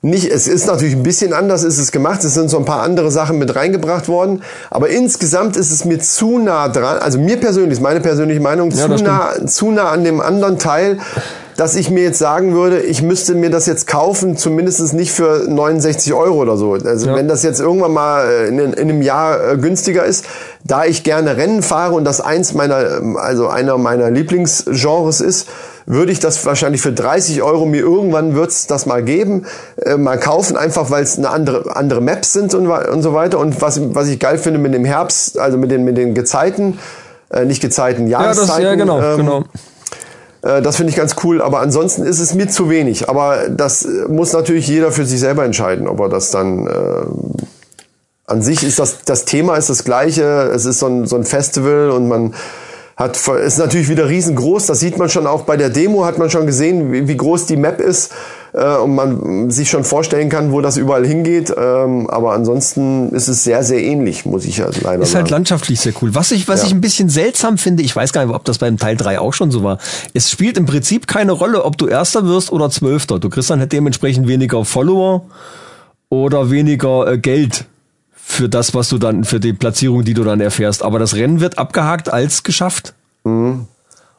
nicht, es ist natürlich ein bisschen anders, ist es gemacht, es sind so ein paar andere Sachen mit reingebracht worden, aber insgesamt ist es mir zu nah dran, also mir persönlich, meine persönliche Meinung, Ja, zu, nah, zu nah an dem anderen Teil, dass ich mir jetzt sagen würde, ich müsste mir das jetzt kaufen, zumindest nicht für 69 Euro oder so. Also Ja. wenn das jetzt irgendwann mal äh, in, in einem Jahr äh, günstiger ist, da ich gerne Rennen fahre und das eins meiner, ähm, also einer meiner Lieblingsgenres ist, würde ich das wahrscheinlich für 30 Euro mir irgendwann wird's das mal geben, äh, mal kaufen, einfach weil es eine andere andere Maps sind und, und so weiter. Und was was ich geil finde mit dem Herbst, also mit den mit den Gezeiten, äh, nicht Gezeiten, ja, das, Jahreszeiten. ja, genau, ähm, genau. Äh, Das finde ich ganz cool, aber ansonsten ist es mir zu wenig. Aber das äh, muss natürlich jeder für sich selber entscheiden, ob er das dann. Äh, an sich ist das das Thema ist das gleiche. Es ist so ein, so ein Festival und man hat ist natürlich wieder riesengroß. Das sieht man schon auch bei der Demo hat man schon gesehen, wie, wie groß die Map ist äh, und man sich schon vorstellen kann, wo das überall hingeht. Ähm, aber ansonsten ist es sehr sehr ähnlich, muss ich ja leider Ist sagen. halt landschaftlich sehr cool. Was ich, was Ja. ich ein bisschen seltsam finde, ich weiß gar nicht, ob das beim Teil 3 auch schon so war. Es spielt im Prinzip keine Rolle, ob du Erster wirst oder Zwölfter. Du kriegst dann halt dementsprechend weniger Follower oder weniger äh, Geld für das, was du dann, für die Platzierung, die du dann erfährst. Aber das Rennen wird abgehakt als geschafft. ja, Und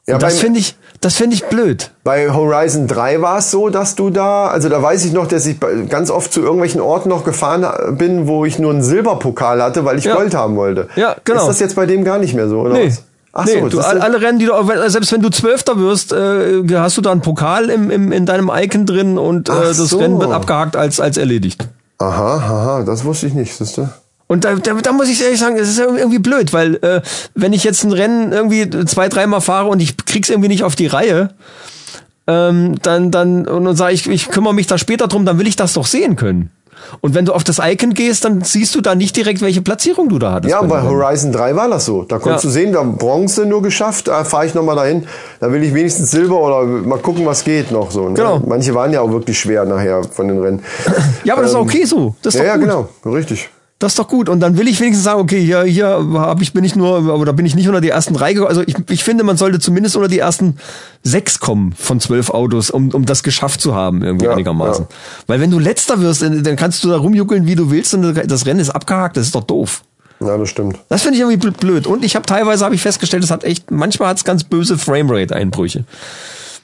das finde ich, das finde ich blöd. Bei Horizon 3 war es so, dass du da, also da weiß ich noch, dass ich ganz oft zu irgendwelchen Orten noch gefahren äh, bin, wo ich nur einen Silberpokal hatte, weil ich Ja. Gold haben wollte. Ja, genau. Ist das jetzt bei dem gar nicht mehr so, oder Nee. was? Ach nee, so, du, alle Rennen, die du, selbst wenn du Zwölfter wirst, äh, hast du da einen Pokal im, im, in deinem Icon drin und äh, das so. Rennen wird abgehakt als, als erledigt. aha, aha, das wusste ich nicht, siehst du? Und da, da, da muss ich ehrlich sagen, es ist irgendwie blöd, weil äh, wenn ich jetzt ein Rennen irgendwie zwei, dreimal fahre und ich krieg's irgendwie nicht auf die Reihe, ähm, dann, dann und dann sage ich, ich kümmere mich da später drum, dann will ich das doch sehen können. Und wenn du auf das Icon gehst, dann siehst du da nicht direkt, welche Platzierung du da hattest. Ja, bei. Horizon 3 war das so. Da konntest Ja. du sehen, da Bronze nur geschafft, da fahre ich nochmal dahin. Da will ich wenigstens Silber oder mal gucken, was geht noch so. Ne? Genau. Manche waren ja auch wirklich schwer nachher von den Rennen. Ja, aber das ist okay so. Das ist Ja, ja, genau, richtig. Das ist doch gut. Und dann will ich wenigstens sagen, okay, hier, hier hab ich, bin ich nur, oder bin ich nicht unter die ersten drei gekommen. Also ich, ich finde, man sollte zumindest unter die ersten sechs kommen von zwölf Autos, um, um das geschafft zu haben, irgendwie Ja, einigermaßen. ja. Weil wenn du letzter wirst, dann kannst du da rumjuckeln, wie du willst, und das Rennen ist abgehakt, das ist doch doof. Ja, das stimmt. Das finde ich irgendwie bl- blöd. Und ich habe teilweise habe ich festgestellt, es hat echt, manchmal hat es ganz böse Framerate-Einbrüche.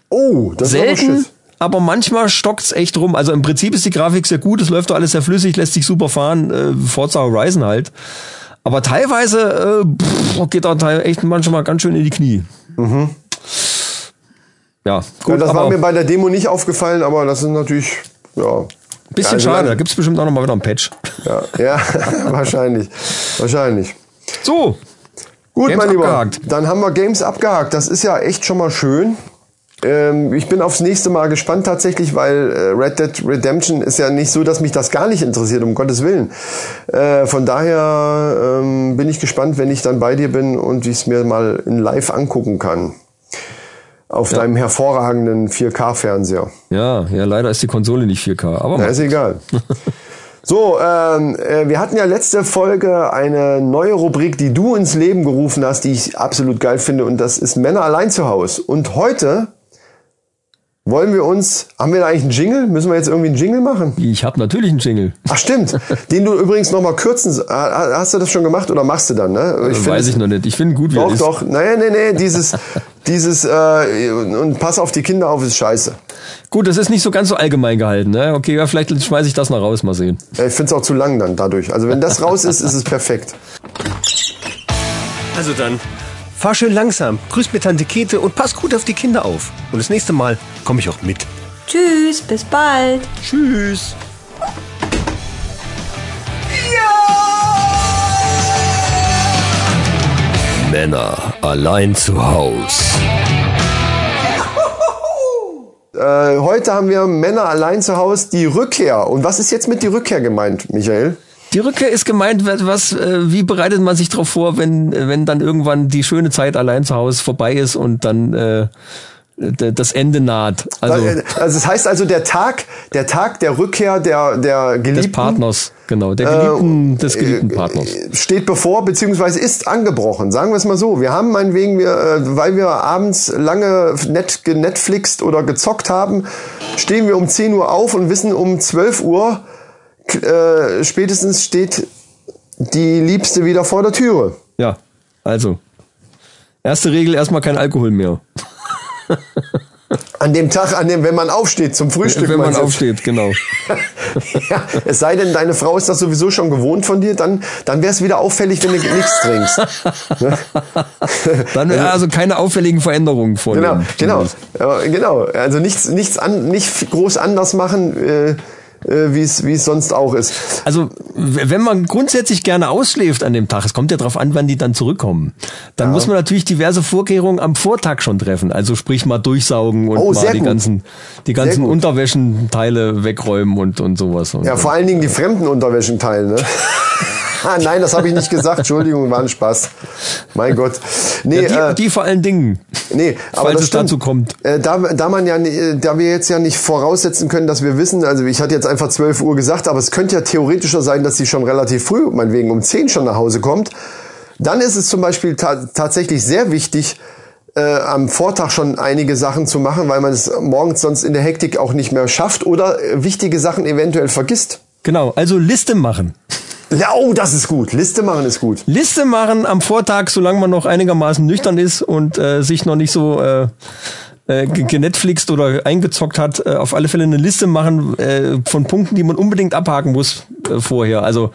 Oh, das ist aber Selten, shit. Aber manchmal stockt's echt rum. Also im Prinzip ist die Grafik sehr gut, es läuft doch alles sehr flüssig, lässt sich super fahren, äh, Forza Horizon halt. Aber teilweise äh, pff, geht da echt manchmal ganz schön in die Knie. Ja, gut, Ja, das war mir bei der Demo nicht aufgefallen, aber das ist natürlich, ja. bisschen also schade. Da dann- gibt's bestimmt auch noch mal wieder ein Patch. Ja, ja wahrscheinlich. Wahrscheinlich. So, Gut, Games mein Lieber. abgehakt. Dann haben wir Games abgehakt. Das ist ja echt schon mal schön. Ähm, ich bin aufs nächste Mal gespannt tatsächlich, weil äh, Red Dead Redemption ist ja nicht so, dass mich das gar nicht interessiert, um Gottes Willen. Äh, von daher ähm, bin ich gespannt, wenn ich dann bei dir bin und ich es mir mal in live angucken kann. Auf deinem hervorragenden 4K-Fernseher. ja, ja, leider ist die Konsole nicht 4K, aber Na, ist egal. So, ähm, äh, wir hatten ja letzte Folge eine neue Rubrik, die du ins Leben gerufen hast, die ich absolut geil finde, und das ist Männer allein zu Hause. Und heute wollen wir uns, haben wir da eigentlich einen Jingle? Müssen wir jetzt irgendwie einen Jingle machen? Ich habe natürlich einen Jingle. Ach stimmt, den du übrigens noch mal kürzen. Hast du das schon gemacht oder machst du dann? Ne? Ich Weiß ich noch nicht. Ich finde gut, wie Doch, er ist. doch. Nein, nee, nee. Dieses, dieses äh, und pass auf die Kinder auf ist scheiße. Gut, das ist nicht so ganz so allgemein gehalten. Ne? Okay, ja, vielleicht schmeiße ich das noch raus, mal sehen. Ja, Ich finde es auch zu lang dann dadurch. Also wenn das raus ist, ist es perfekt. Also dann, fahr schön langsam, grüß mir Tante Kete und pass gut auf die Kinder auf. Und das nächste Mal komme ich auch mit. Tschüss, bis bald. Tschüss. Männer allein zu Haus. Äh, heute haben wir Männer allein zu Hause die Rückkehr. Und was ist jetzt mit die Rückkehr gemeint, Michael? Die Rückkehr ist gemeint, was, äh, wie bereitet man sich darauf vor, wenn, wenn dann irgendwann die schöne Zeit allein zu Hause vorbei ist und dann äh, das Ende naht. Also Also, also das heißt also der Tag, der Tag der Rückkehr der der des Geliebten Partners, genau, der geliebten, des geliebten äh, Partners. steht bevor beziehungsweise ist angebrochen. Sagen wir es mal so. Wir haben meinetwegen, wir, äh, weil wir abends lange net genetflixt oder gezockt haben, stehen wir um 10 Uhr auf und wissen um 12 Uhr äh, spätestens steht die Liebste wieder vor der Türe. Ja, also erste Regel erstmal kein Alkohol mehr, An dem Tag, an dem, wenn man aufsteht zum Frühstück. wenn man aufsteht, genau. ja, es sei denn, deine Frau ist das sowieso schon gewohnt von dir, dann, dann wäre es wieder auffällig, wenn du nichts trinkst. Dann also keine auffälligen Veränderungen Genau, vornehmen. genau, ja, genau. Also nichts, nichts an, nicht groß anders machen, äh, äh, wie es, sonst auch ist. Also, wenn man grundsätzlich gerne ausschläft an dem Tag, es kommt ja darauf an, wann die dann zurückkommen, dann muss man natürlich diverse Vorkehrungen am Vortag schon treffen. Also sprich mal durchsaugen und Oh, mal die gut. ganzen, die ganzen. Unterwäschenteile wegräumen und, und sowas. Und Ja, vor allen Dingen die fremden Unterwäschenteile, ne? ah, nein, das habe ich nicht gesagt. Entschuldigung, war ein Spaß. Mein Gott. Nee, ja, die, äh, die vor allen Dingen. Nee, aber Falls das es stimmt. dazu kommt. Äh, da, da man ja, ni- da wir jetzt ja nicht voraussetzen können, dass wir wissen, also ich hatte jetzt einfach 12 Uhr gesagt, aber es könnte ja theoretischer sein, dass sie schon relativ früh, meinetwegen um 10 schon nach Hause kommt. Dann ist es zum Beispiel ta tatsächlich sehr wichtig, äh, am Vortag schon einige Sachen zu machen, weil man es morgens sonst in der Hektik auch nicht mehr schafft oder äh, wichtige Sachen eventuell vergisst. Genau, also Liste machen. Ja, oh, das ist gut. Liste machen ist gut. Liste machen am Vortag, solange man noch einigermaßen nüchtern ist und äh, sich noch nicht so äh, äh, ge- genetflixt oder eingezockt hat, äh, auf alle Fälle eine Liste machen äh, von Punkten, die man unbedingt abhaken muss äh, vorher. Also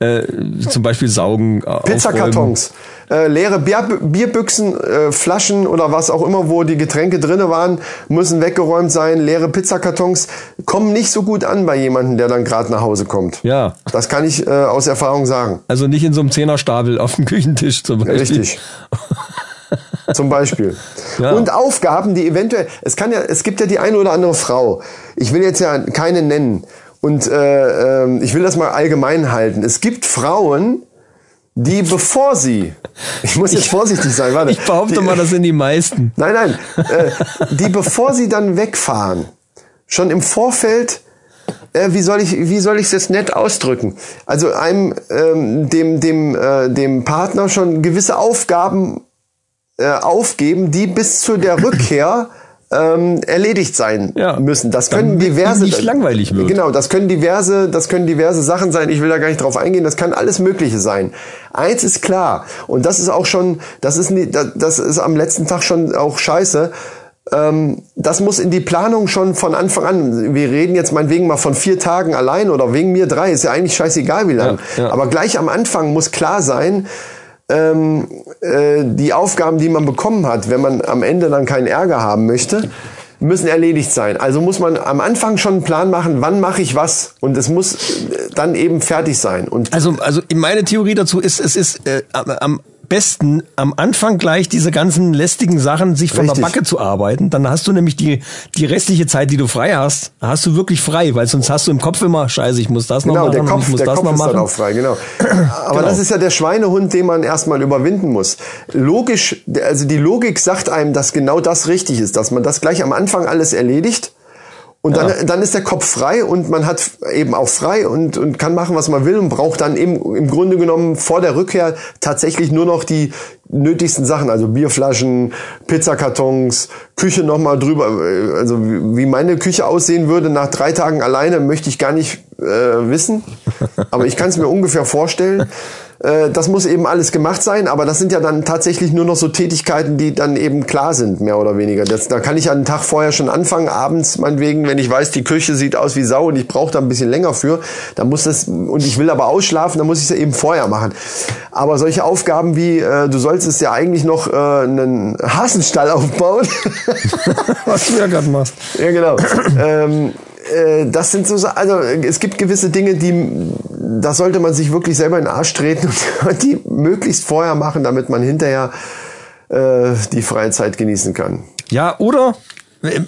äh, zum Beispiel saugen, äh, Pizzakartons, äh, leere Bier, Bierbüchsen, äh, Flaschen oder was auch immer, wo die Getränke drinne waren, müssen weggeräumt sein. Leere Pizzakartons kommen nicht so gut an bei jemandem, der dann gerade nach Hause kommt. Ja, Das kann ich äh, aus Erfahrung sagen. also nicht in so einem Zehnerstapel auf dem Küchentisch zum Beispiel. Richtig. Zum Beispiel. Ja. Und Aufgaben, die eventuell, es kann ja, es gibt ja die eine oder andere Frau. Ich will jetzt ja keine nennen. Und äh, ähm, ich will das mal allgemein halten. Es gibt Frauen, die bevor sie, ich muss jetzt vorsichtig sein, warte. Ich behaupte die, mal, das sind die meisten. Nein, nein. Äh, die bevor sie dann wegfahren, schon im Vorfeld, äh, wie soll ich, wie soll ich es jetzt nett ausdrücken? Also einem, ähm, dem, dem, äh, dem Partner schon gewisse Aufgaben äh, aufgeben, die bis zu der Rückkehr ähm, erledigt sein Ja. müssen. Das können diverse nicht langweilig wird. Genau, das können diverse, das können diverse Sachen sein. Ich will da gar nicht drauf eingehen. Das kann alles Mögliche sein. Eins ist klar und das ist auch schon, das ist das ist am letzten Tag schon auch scheiße. Ähm, das muss in die Planung schon von Anfang an. Wir reden jetzt meinetwegen mal von vier Tagen allein oder wegen mir drei. Ist ja eigentlich scheißegal wie lang. Ja, ja. Aber gleich am Anfang muss klar sein, ähm, äh, die Aufgaben, die man bekommen hat, wenn man am Ende dann keinen Ärger haben möchte, müssen erledigt sein. Also muss man am Anfang schon einen Plan machen, wann mache ich was und es muss äh, dann eben fertig sein. Und Also, also meine Theorie dazu ist, es ist äh, am, besten am Anfang gleich diese ganzen lästigen Sachen sich von Richtig. der Backe zu arbeiten. Dann hast du nämlich die, die restliche Zeit, die du frei hast, hast du wirklich frei, weil sonst hast du im Kopf immer, scheiße, ich muss das noch genau, machen der Kopf, ich muss der das Kopf noch ist machen. dann auch frei, genau. Aber Genau. das ist ja der Schweinehund, den man erstmal überwinden muss. Logisch, also die Logik sagt einem, dass genau das richtig ist, dass man das gleich am Anfang alles erledigt Und dann, Ja. dann ist der Kopf frei und man hat eben auch frei und, und kann machen, was man will und braucht dann eben im Grunde genommen vor der Rückkehr tatsächlich nur noch die nötigsten Sachen, also Bierflaschen, Pizzakartons, Küche nochmal drüber. Also wie wie meine Küche aussehen würde nach drei Tagen alleine, möchte ich gar nicht äh, wissen. Aber ich kann es mir ungefähr vorstellen. Äh, Das muss eben alles gemacht sein, aber das sind ja dann tatsächlich nur noch so Tätigkeiten, die dann eben klar sind, mehr oder weniger. Das, da kann ich einen Tag vorher schon anfangen, abends meinetwegen, wenn ich weiß, die Küche sieht aus wie Sau und ich brauche da ein bisschen länger für, dann muss das, und ich will aber ausschlafen, dann muss ich es eben vorher machen. Aber solche Aufgaben wie, äh, du solltest ja eigentlich noch äh, einen Hasenstall aufbauen. Was du ja gerade machst. Ja, genau. ähm, äh, das sind so, also es gibt gewisse Dinge, die, da sollte man sich wirklich selber in den Arsch treten und die möglichst vorher machen, damit man hinterher äh, die freie Zeit genießen kann. Ja, oder äh,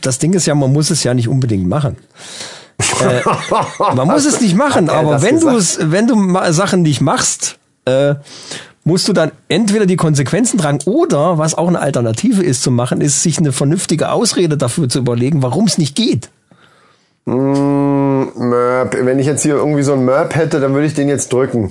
das Ding ist ja, man muss es ja nicht unbedingt machen. Äh, man muss es nicht machen, er aber das wenn du es, wenn du Sachen nicht machst, äh, musst du dann entweder die Konsequenzen tragen oder was auch eine Alternative ist zu machen, ist sich eine vernünftige Ausrede dafür zu überlegen, warum es nicht geht. Möp. Wenn ich jetzt hier irgendwie so einen Möp hätte, dann würde ich den jetzt drücken.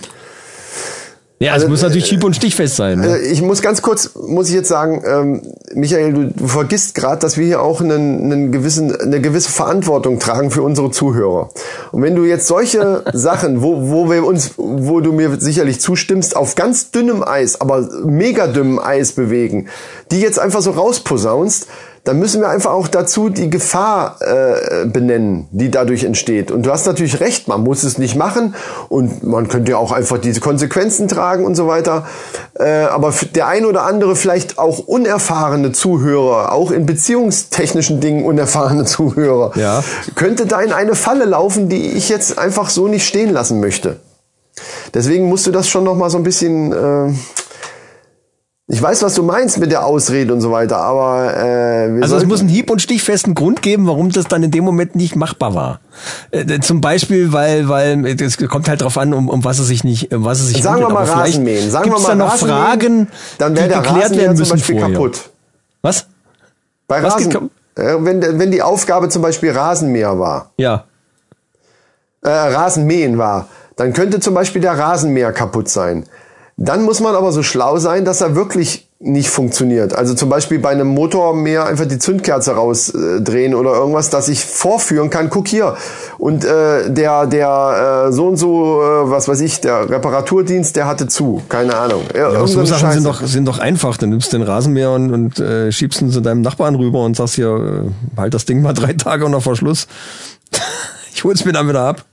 Ja, es Also, muss natürlich hieb- und stichfest sein. Ne? Äh, Ich muss ganz kurz, muss ich jetzt sagen, ähm, Michael, du, du vergisst gerade, dass wir hier auch einen, einen gewissen, eine gewisse Verantwortung tragen für unsere Zuhörer. Und wenn du jetzt solche Sachen, wo, wo wir uns, wo du mir sicherlich zustimmst, auf ganz dünnem Eis, aber mega dünnem Eis bewegen, die jetzt einfach so rausposaunst, dann müssen wir einfach auch dazu die Gefahr äh, benennen, die dadurch entsteht. Und du hast natürlich recht, man muss es nicht machen und man könnte ja auch einfach diese Konsequenzen tragen und so weiter. Äh, aber der ein oder andere vielleicht auch unerfahrene Zuhörer, auch in beziehungstechnischen Dingen unerfahrene Zuhörer, Ja. könnte da in eine Falle laufen, die ich jetzt einfach so nicht stehen lassen möchte. Deswegen musst du das schon noch mal so ein bisschen äh, ich weiß, was du meinst mit der Ausrede und so weiter, aber äh, wir Also es muss einen hieb- und stichfesten Grund geben, warum das dann in dem Moment nicht machbar war. Äh, zum Beispiel, weil, weil es kommt halt drauf an, um, um was es sich nicht, um was es sich Sagen wir handelt. mal Aber vielleicht Rasenmähen. Sagen wir mal da noch Rasenmähen, Fragen, dann wäre die der geklärt werden zum müssen Beispiel vorher. kaputt. Was? Bei Was Rasen, äh, wenn, wenn die Aufgabe zum Beispiel Rasenmäher war, Ja. äh, Rasenmähen war, dann könnte zum Beispiel der Rasenmäher kaputt sein. Dann muss man aber so schlau sein, dass er wirklich nicht funktioniert. Also zum Beispiel bei einem Motormäher einfach die Zündkerze rausdrehen oder irgendwas, dass ich vorführen kann. Guck hier. Und äh, der der äh, so und so, äh, was weiß ich, der Reparaturdienst, der hatte zu. Keine Ahnung. Ja, Ja, so Sachen sind Scheiße. doch, sind doch einfach. Dann nimmst du den Rasenmäher und, und äh, schiebst ihn zu deinem Nachbarn rüber und sagst hier, äh, halt das Ding mal drei Tage unter Verschluss. ich hol's mir dann wieder ab.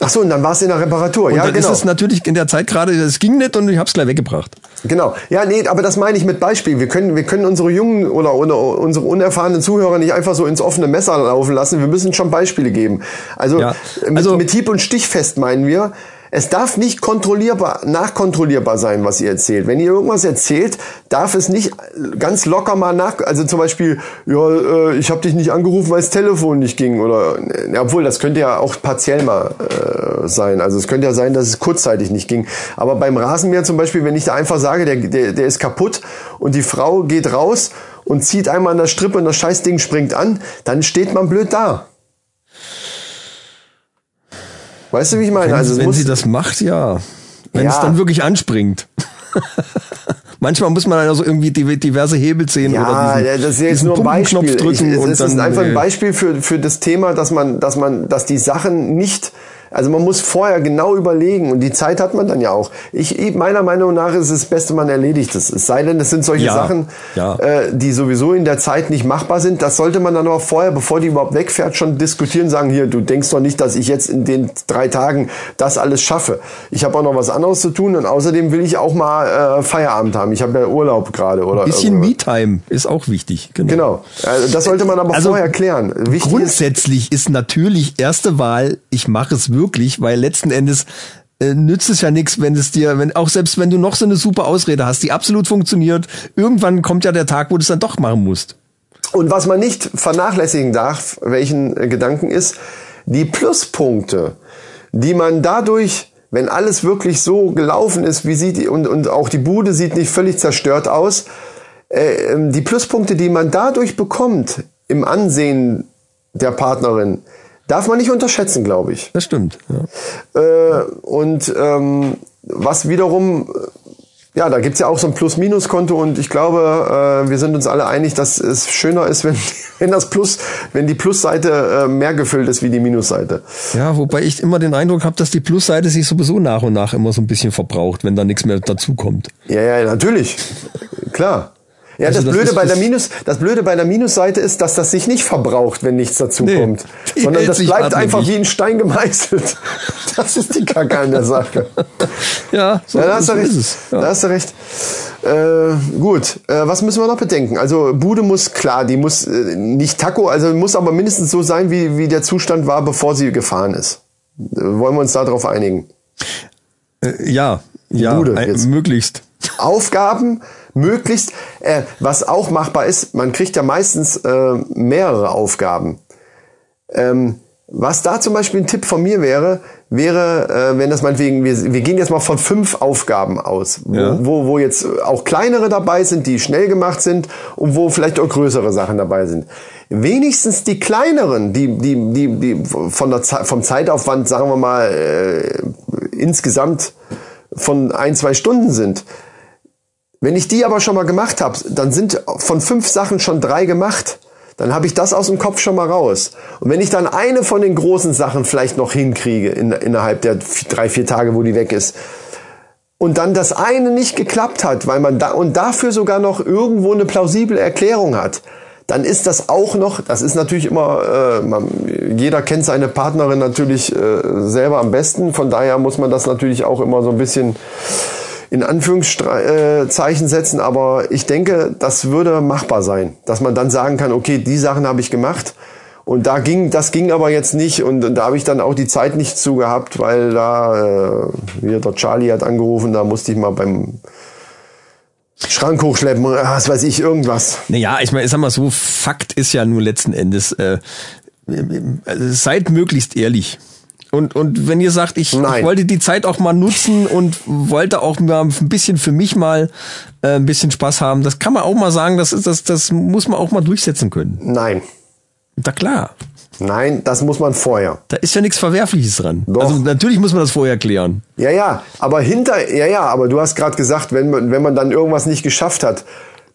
Ach so, und dann war es in der Reparatur. Und ja, dann genau. ist es natürlich in der Zeit gerade, es ging nicht und ich hab's gleich weggebracht. Genau. Ja, nee, aber das meine ich mit Beispiel. Wir können, wir können unsere jungen oder, oder unsere unerfahrenen Zuhörer nicht einfach so ins offene Messer laufen lassen. Wir müssen schon Beispiele geben. Also, Ja, mit, also- mit Hieb- und Stichfest meinen wir, es darf nicht kontrollierbar, nachkontrollierbar sein, was ihr erzählt. Wenn ihr irgendwas erzählt, darf es nicht ganz locker mal nach, also zum Beispiel, ja, äh, ich habe dich nicht angerufen, weil das Telefon nicht ging oder, ja, obwohl, das könnte ja auch partiell mal äh, sein. Also es könnte ja sein, dass es kurzzeitig nicht ging. Aber beim Rasenmäher zum Beispiel, wenn ich da einfach sage, der, der, der ist kaputt und die Frau geht raus und zieht einmal an der Strippe und das Scheißding springt an, dann steht man blöd da. Weißt du, wie ich meine? Wenn, also es wenn sie das macht, ja. Wenn Ja. es dann wirklich anspringt. Manchmal muss man also irgendwie diverse Hebel ziehen Ja, oder diesen, das ist jetzt nur ein Beispiel. drücken ich, und es dann ist einfach ein äh, Beispiel für, für das Thema, dass man, dass man, dass die Sachen nicht, also man muss vorher genau überlegen und die Zeit hat man dann ja auch. Ich, meiner Meinung nach ist es das Beste, man erledigt es. Es sei denn, es sind solche Ja, Sachen, ja. Äh, die sowieso in der Zeit nicht machbar sind. Das sollte man dann aber vorher, bevor die überhaupt wegfährt, schon diskutieren, sagen, hier, du denkst doch nicht, dass ich jetzt in den drei Tagen das alles schaffe. Ich habe auch noch was anderes zu tun und außerdem will ich auch mal äh, Feierabend haben. Ich habe ja Urlaub gerade oder bisschen irgendwas. Me-Time ist auch wichtig. Genau. Genau, Also das sollte man aber Also vorher klären. Wichtig ist, Grundsätzlich ist natürlich erste Wahl, ich mache es wirklich, weil letzten Endes äh, nützt es ja nichts, wenn es dir, wenn auch selbst wenn du noch so eine super Ausrede hast, die absolut funktioniert, irgendwann kommt ja der Tag, wo du es dann doch machen musst. und was man nicht vernachlässigen darf, welchen äh, Gedanken ist, die Pluspunkte, die man dadurch, wenn alles wirklich so gelaufen ist, wie sieht und, und auch die Bude sieht nicht völlig zerstört aus, äh, ähm, die Pluspunkte, die man dadurch bekommt im Ansehen der Partnerin darf man nicht unterschätzen, glaube ich. Das stimmt. Ja. Äh, und ähm, was wiederum, ja, da gibt's ja auch so ein Plus-Minus-Konto und ich glaube, äh, wir sind uns alle einig, dass es schöner ist, wenn, wenn das Plus, wenn die Plusseite äh, mehr gefüllt ist wie die Minusseite. ja, wobei ich immer den Eindruck habe, dass die Plusseite sich sowieso nach und nach immer so ein bisschen verbraucht, wenn da nichts mehr dazukommt. Ja, ja, natürlich. Klar. Ja, Also das, das Blöde ist- bei der Minus, das Blöde bei der Minusseite ist, dass das sich nicht verbraucht, wenn nichts dazu Nee, kommt. Sondern das bleibt einfach wie ein Stein gemeißelt. Das ist die Kacke an der Sache. Ja, so, Ja, da hast du recht. ist es. Ja. Da hast du recht. Äh, gut, äh, was müssen wir noch bedenken? Also Bude muss, klar, die muss äh, nicht Taco, also muss aber mindestens so sein, wie, wie der Zustand war, bevor sie gefahren ist. Äh, wollen wir uns darauf einigen? Äh, ja, ja, Bude ein, möglichst. Aufgaben möglichst, äh, was auch machbar ist, man kriegt ja meistens äh, mehrere Aufgaben. Ähm, was da zum Beispiel ein Tipp von mir wäre, wäre, äh, wenn das meinetwegen, wir, wir gehen jetzt mal von fünf Aufgaben aus, wo, Ja. wo, wo jetzt auch kleinere dabei sind, die schnell gemacht sind und wo vielleicht auch größere Sachen dabei sind. Wenigstens die kleineren, die, die, die, die von der vom Zeitaufwand, sagen wir mal, äh, insgesamt von ein, zwei Stunden sind, wenn ich die aber schon mal gemacht habe, dann sind von fünf Sachen schon drei gemacht. Dann habe ich das aus dem Kopf schon mal raus. Und wenn ich dann eine von den großen Sachen vielleicht noch hinkriege in, innerhalb der drei, vier Tage, wo die weg ist, und dann das eine nicht geklappt hat, weil man da und dafür sogar noch irgendwo eine plausible Erklärung hat, dann ist das auch noch, das ist natürlich immer, äh, man, jeder kennt seine Partnerin natürlich äh, selber am besten, von daher muss man das natürlich auch immer so ein bisschen in Anführungszeichen setzen, aber ich denke, das würde machbar sein, dass man dann sagen kann, okay, die Sachen habe ich gemacht und da ging, das ging aber jetzt nicht und, da habe ich dann auch die Zeit nicht zu gehabt, weil da, äh, hier der Charlie hat angerufen, da musste ich mal beim Schrank hochschleppen, was weiß ich, irgendwas. Naja, ich meine, ich sag mal so, Fakt ist ja nur letzten Endes, äh, also seid möglichst ehrlich. Und, und wenn ihr sagt, ich, Nein. wollte die Zeit auch mal nutzen und wollte auch mal ein bisschen für mich mal äh, ein bisschen Spaß haben, das kann man auch mal sagen, das, ist, das, das muss man auch mal durchsetzen können. Nein, Na klar, nein, das muss man vorher. da ist ja nichts Verwerfliches dran. Doch. Also natürlich muss man das vorher klären. Ja, ja, aber hinter, ja, ja, aber du hast gerade gesagt, wenn man, wenn man dann irgendwas nicht geschafft hat,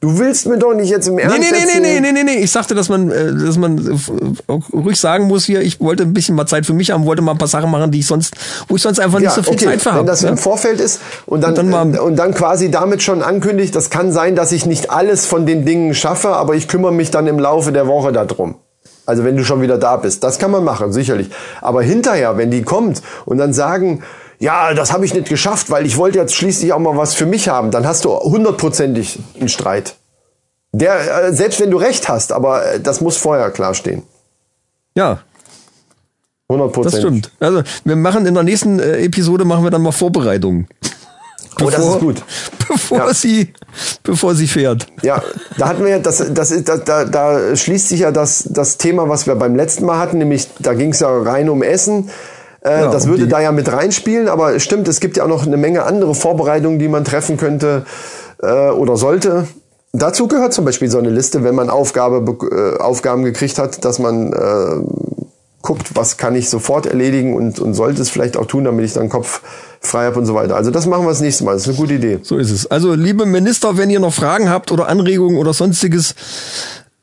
du willst mir doch nicht jetzt im Ernst Nee, nee, nee, nee, nee, nee, nee, nee. Ich sagte, dass man, äh, dass man äh, ruhig sagen muss hier, ich wollte ein bisschen mal Zeit für mich haben, wollte mal ein paar Sachen machen, die ich sonst, wo ich sonst einfach nicht so viel Zeit für wenn habe. das ja? im Vorfeld ist und dann, Und dann und dann quasi damit schon ankündigt, das kann sein, dass ich nicht alles von den Dingen schaffe, aber ich kümmere mich dann im Laufe der Woche darum. Also wenn du schon wieder da bist, das kann man machen, sicherlich. Aber hinterher, wenn die kommt und dann sagen, ja, das habe ich nicht geschafft, weil ich wollte jetzt schließlich auch mal was für mich haben, dann hast du hundertprozentig einen Streit. Der, äh, selbst wenn du recht hast, aber äh, das muss vorher klar stehen. ja, das Hundertprozentig. stimmt. Also wir machen in der nächsten äh, Episode machen wir dann mal Vorbereitungen. Oh, das ist gut. Bevor Ja. sie, bevor sie fährt. Ja, da hatten wir ja, das, das ist, da, da, da schließt sich ja das, das Thema, was wir beim letzten Mal hatten, nämlich da ging es ja rein um Essen. Äh, Ja, das würde da ja mit reinspielen, aber es stimmt, es gibt ja auch noch eine Menge andere Vorbereitungen, die man treffen könnte äh, oder sollte. Dazu gehört zum Beispiel so eine Liste, wenn man Aufgabe, be- äh, Aufgaben gekriegt hat, dass man äh, guckt, was kann ich sofort erledigen und, und sollte es vielleicht auch tun, damit ich dann Kopf frei habe und so weiter. Also das machen wir das nächste Mal. Das ist eine gute Idee. So ist es. Also, liebe Minister, wenn ihr noch Fragen habt oder Anregungen oder sonstiges,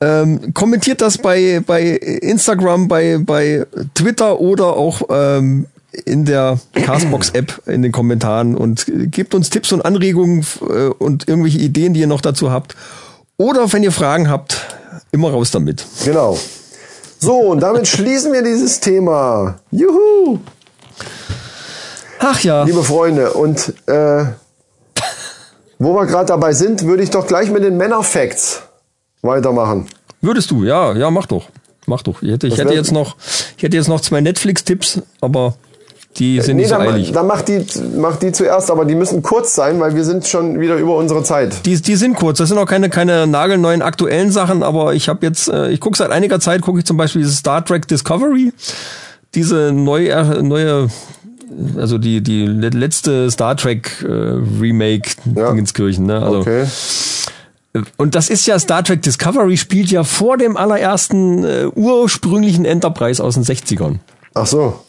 ähm, kommentiert das bei, bei Instagram, bei, bei Twitter oder auch ähm, in der Castbox-App in den Kommentaren und gebt uns Tipps und Anregungen äh, und irgendwelche Ideen, die ihr noch dazu habt. Oder wenn ihr Fragen habt, immer raus damit. Genau. So, und damit schließen wir dieses Thema. Juhu! Ach ja. Liebe Freunde, und äh, wo wir gerade dabei sind, würde ich doch gleich mit den Männer-Facts weitermachen. Würdest du? Ja, ja, mach doch. Mach doch. Ich hätte, ich hätte jetzt noch, ich hätte jetzt noch zwei Netflix-Tipps, aber die sind nicht so dann, eilig. dann mach die, mach die zuerst, aber die müssen kurz sein, weil wir sind schon wieder über unsere Zeit. Die, die sind kurz. Das sind auch keine, keine nagelneuen aktuellen Sachen, aber ich habe jetzt, äh, ich gucke seit einiger Zeit, gucke ich zum Beispiel dieses Star Trek Discovery. Diese neue, äh, neue, also die, die le- letzte Star Trek äh, Remake Ja. Dingenskirchen, ne? Also Okay. Und das ist ja Star Trek Discovery spielt ja vor dem allerersten äh, ursprünglichen Enterprise aus den 60ern. Ach so.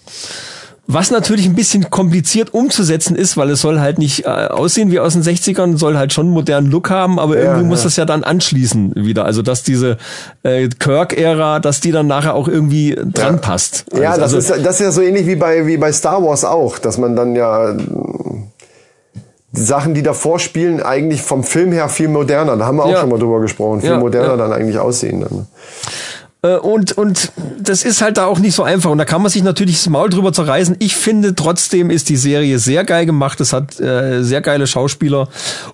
Was natürlich ein bisschen kompliziert umzusetzen ist, weil es soll halt nicht äh, aussehen wie aus den 60ern, soll halt schon einen modernen Look haben, aber Ja, irgendwie muss ja. das ja dann anschließen wieder. Also dass diese äh, Kirk-Ära, dass die dann nachher auch irgendwie dran passt. Ja, das, also, ist, das ist ja so ähnlich wie bei, wie bei Star Wars auch, dass man dann ja die Sachen, die davor spielen, eigentlich vom Film her viel moderner. Da haben wir auch Ja. schon mal drüber gesprochen. Viel Ja, moderner ja. dann eigentlich aussehen. Dann. Äh, Und, und das ist halt da auch nicht so einfach. Und da kann man sich natürlich das Maul drüber zerreißen. Ich finde trotzdem ist die Serie sehr geil gemacht. Es hat äh, sehr geile Schauspieler.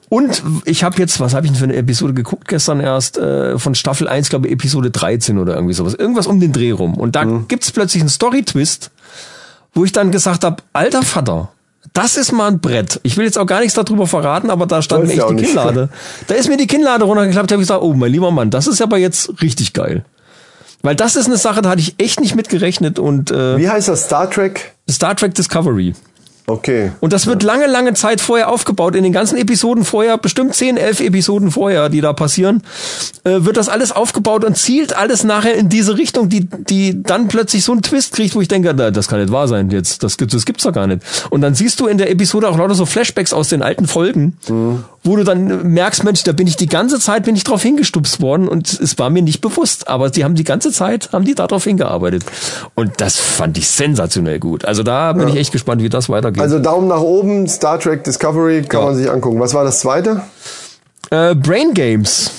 Und ich habe jetzt, was habe ich denn für eine Episode geguckt gestern erst? Äh, von Staffel 1, glaube ich, Episode 13 oder irgendwie sowas. Irgendwas um den Dreh rum. Und da gibt's plötzlich einen Story-Twist, wo ich dann gesagt habe, alter Vater, das ist mal ein Brett. Ich will jetzt auch gar nichts darüber verraten, aber da stand mir echt die. Kinnlade. Da ist mir die Kinnlade runtergeklappt, habe ich gesagt, oh mein lieber Mann, das ist aber jetzt richtig geil. Weil das ist eine Sache, da hatte ich echt nicht mit gerechnet und äh, Wie heißt das? Star Trek? Star Trek Discovery. Okay. Und das wird lange, lange Zeit vorher aufgebaut. In den ganzen Episoden vorher, bestimmt 10, 11 Episoden vorher, die da passieren, äh, wird das alles aufgebaut und zielt alles nachher in diese Richtung, die, die dann plötzlich so einen Twist kriegt, wo ich denke, na, das kann nicht wahr sein jetzt. Das, gibt- das gibt's doch gar nicht. Und dann siehst du in der Episode auch lauter so Flashbacks aus den alten Folgen, wo du dann merkst, Mensch, da bin ich die ganze Zeit, bin ich drauf hingestupst worden und es war mir nicht bewusst. Aber die haben die ganze Zeit, haben die darauf hingearbeitet. Und das fand ich sensationell gut. Also da bin ich echt gespannt, wie das weitergeht. Also Daumen nach oben, Star Trek Discovery kann Ja. man sich angucken. Was war das zweite? Äh, Brain Games.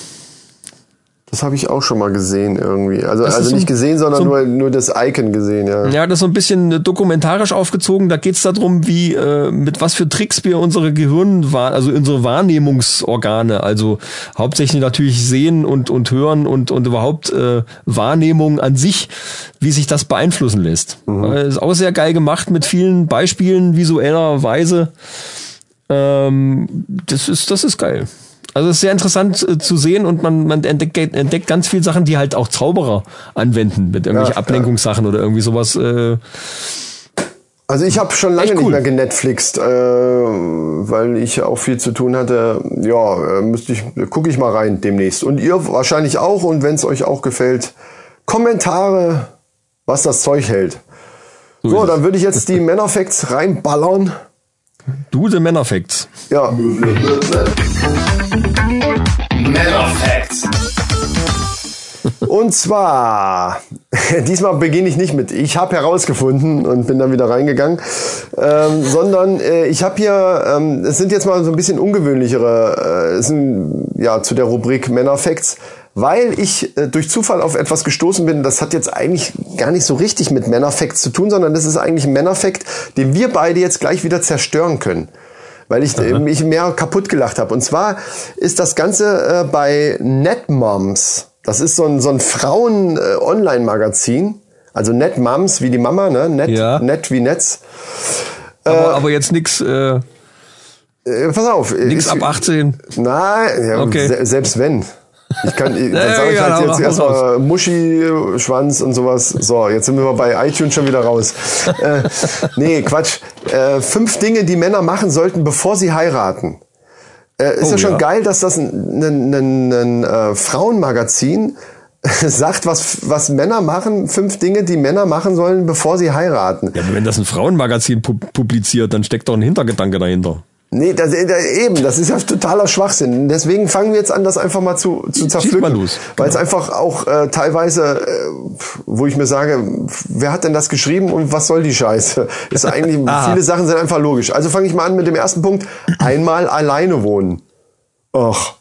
Das habe ich auch schon mal gesehen irgendwie. Also, Das also so nicht ein- gesehen, sondern so nur, nur das Icon gesehen, ja. Ja, das ist so ein bisschen dokumentarisch aufgezogen. Da geht's darum, wie äh, mit was für Tricks wir unsere Gehirn, also unsere Wahrnehmungsorgane, also hauptsächlich natürlich sehen und und hören und und überhaupt äh, Wahrnehmung an sich, wie sich das beeinflussen lässt. Äh, ist auch sehr geil gemacht mit vielen Beispielen visueller Weise. Ähm, das ist das ist geil. Also es ist sehr interessant äh, zu sehen und man, man entdeckt, entdeckt ganz viele Sachen, die halt auch Zauberer anwenden mit irgendwelchen Ja, Ablenkungssachen oder irgendwie sowas. Äh, Also ich habe schon lange Echt nicht cool. mehr genetflixt, äh, weil ich auch viel zu tun hatte. Ja, äh, müsste ich, gucke ich mal rein demnächst. Und ihr wahrscheinlich auch. Und wenn es euch auch gefällt, Kommentare, was das Zeug hält. so So, dann würde ich jetzt die Männerfacts reinballern. Du, the Männerfacts. Ja, Und zwar, diesmal beginne ich nicht mit, ich habe herausgefunden und bin dann wieder reingegangen, ähm, sondern äh, ich habe hier, ähm, es sind jetzt mal so ein bisschen ungewöhnlichere, äh, sind ja zu der Rubrik Männerfacts, weil ich äh, durch Zufall auf etwas gestoßen bin, das hat jetzt eigentlich gar nicht so richtig mit Männerfacts zu tun, sondern das ist eigentlich ein Männerfact, den wir beide jetzt gleich wieder zerstören können weil ich äh, mich mehr kaputt gelacht habe. Und zwar ist das Ganze äh, bei Netmoms. Das ist so ein, so ein Frauen-Online-Magazin. Also Netmoms wie die Mama, ne? Net, Ja. Net wie Netz. Aber, aber jetzt nix, äh, Äh, pass auf. nix ab 18. Nein, ja, Okay. se selbst wenn. Ich kann, dann sage ich halt jetzt erstmal Muschi, Schwanz und sowas. So, jetzt sind wir bei iTunes schon wieder raus. äh, nee, Quatsch. Äh, fünf Dinge, die Männer machen sollten, bevor sie heiraten. Äh, ist Oh, ja schon ja. geil, dass das ein, ein, ein, ein äh, Frauenmagazin sagt, was, was Männer machen, fünf Dinge, die Männer machen sollen, bevor sie heiraten. Ja, aber wenn das ein Frauenmagazin pu publiziert, dann steckt doch ein Hintergedanke dahinter. Nee, das, äh, eben, das ist ja totaler Schwachsinn. Deswegen fangen wir jetzt an, das einfach mal zu, zu zerpflücken. mal los. Weil es einfach auch äh, teilweise, äh, wo ich mir sage, wer hat denn das geschrieben und was soll die Scheiße? Ist eigentlich, Aha. viele Sachen sind einfach logisch. Also fange ich mal an mit dem ersten Punkt. Einmal alleine wohnen. Och.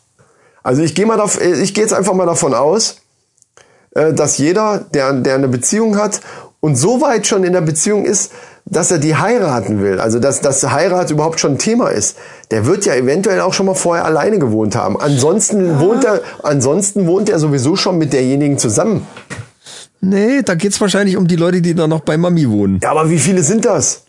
Also ich gehe mal dav- äh, ich gehe jetzt einfach mal davon aus, äh, dass jeder, der, der eine Beziehung hat und so weit schon in der Beziehung ist, dass er die heiraten will, also dass, dass Heirat überhaupt schon ein Thema ist, der wird ja eventuell auch schon mal vorher alleine gewohnt haben. Ansonsten wohnt er, ansonsten wohnt er sowieso schon mit derjenigen zusammen. Nee, da geht's wahrscheinlich um die Leute, die da noch bei Mami wohnen. Ja, aber wie viele sind das?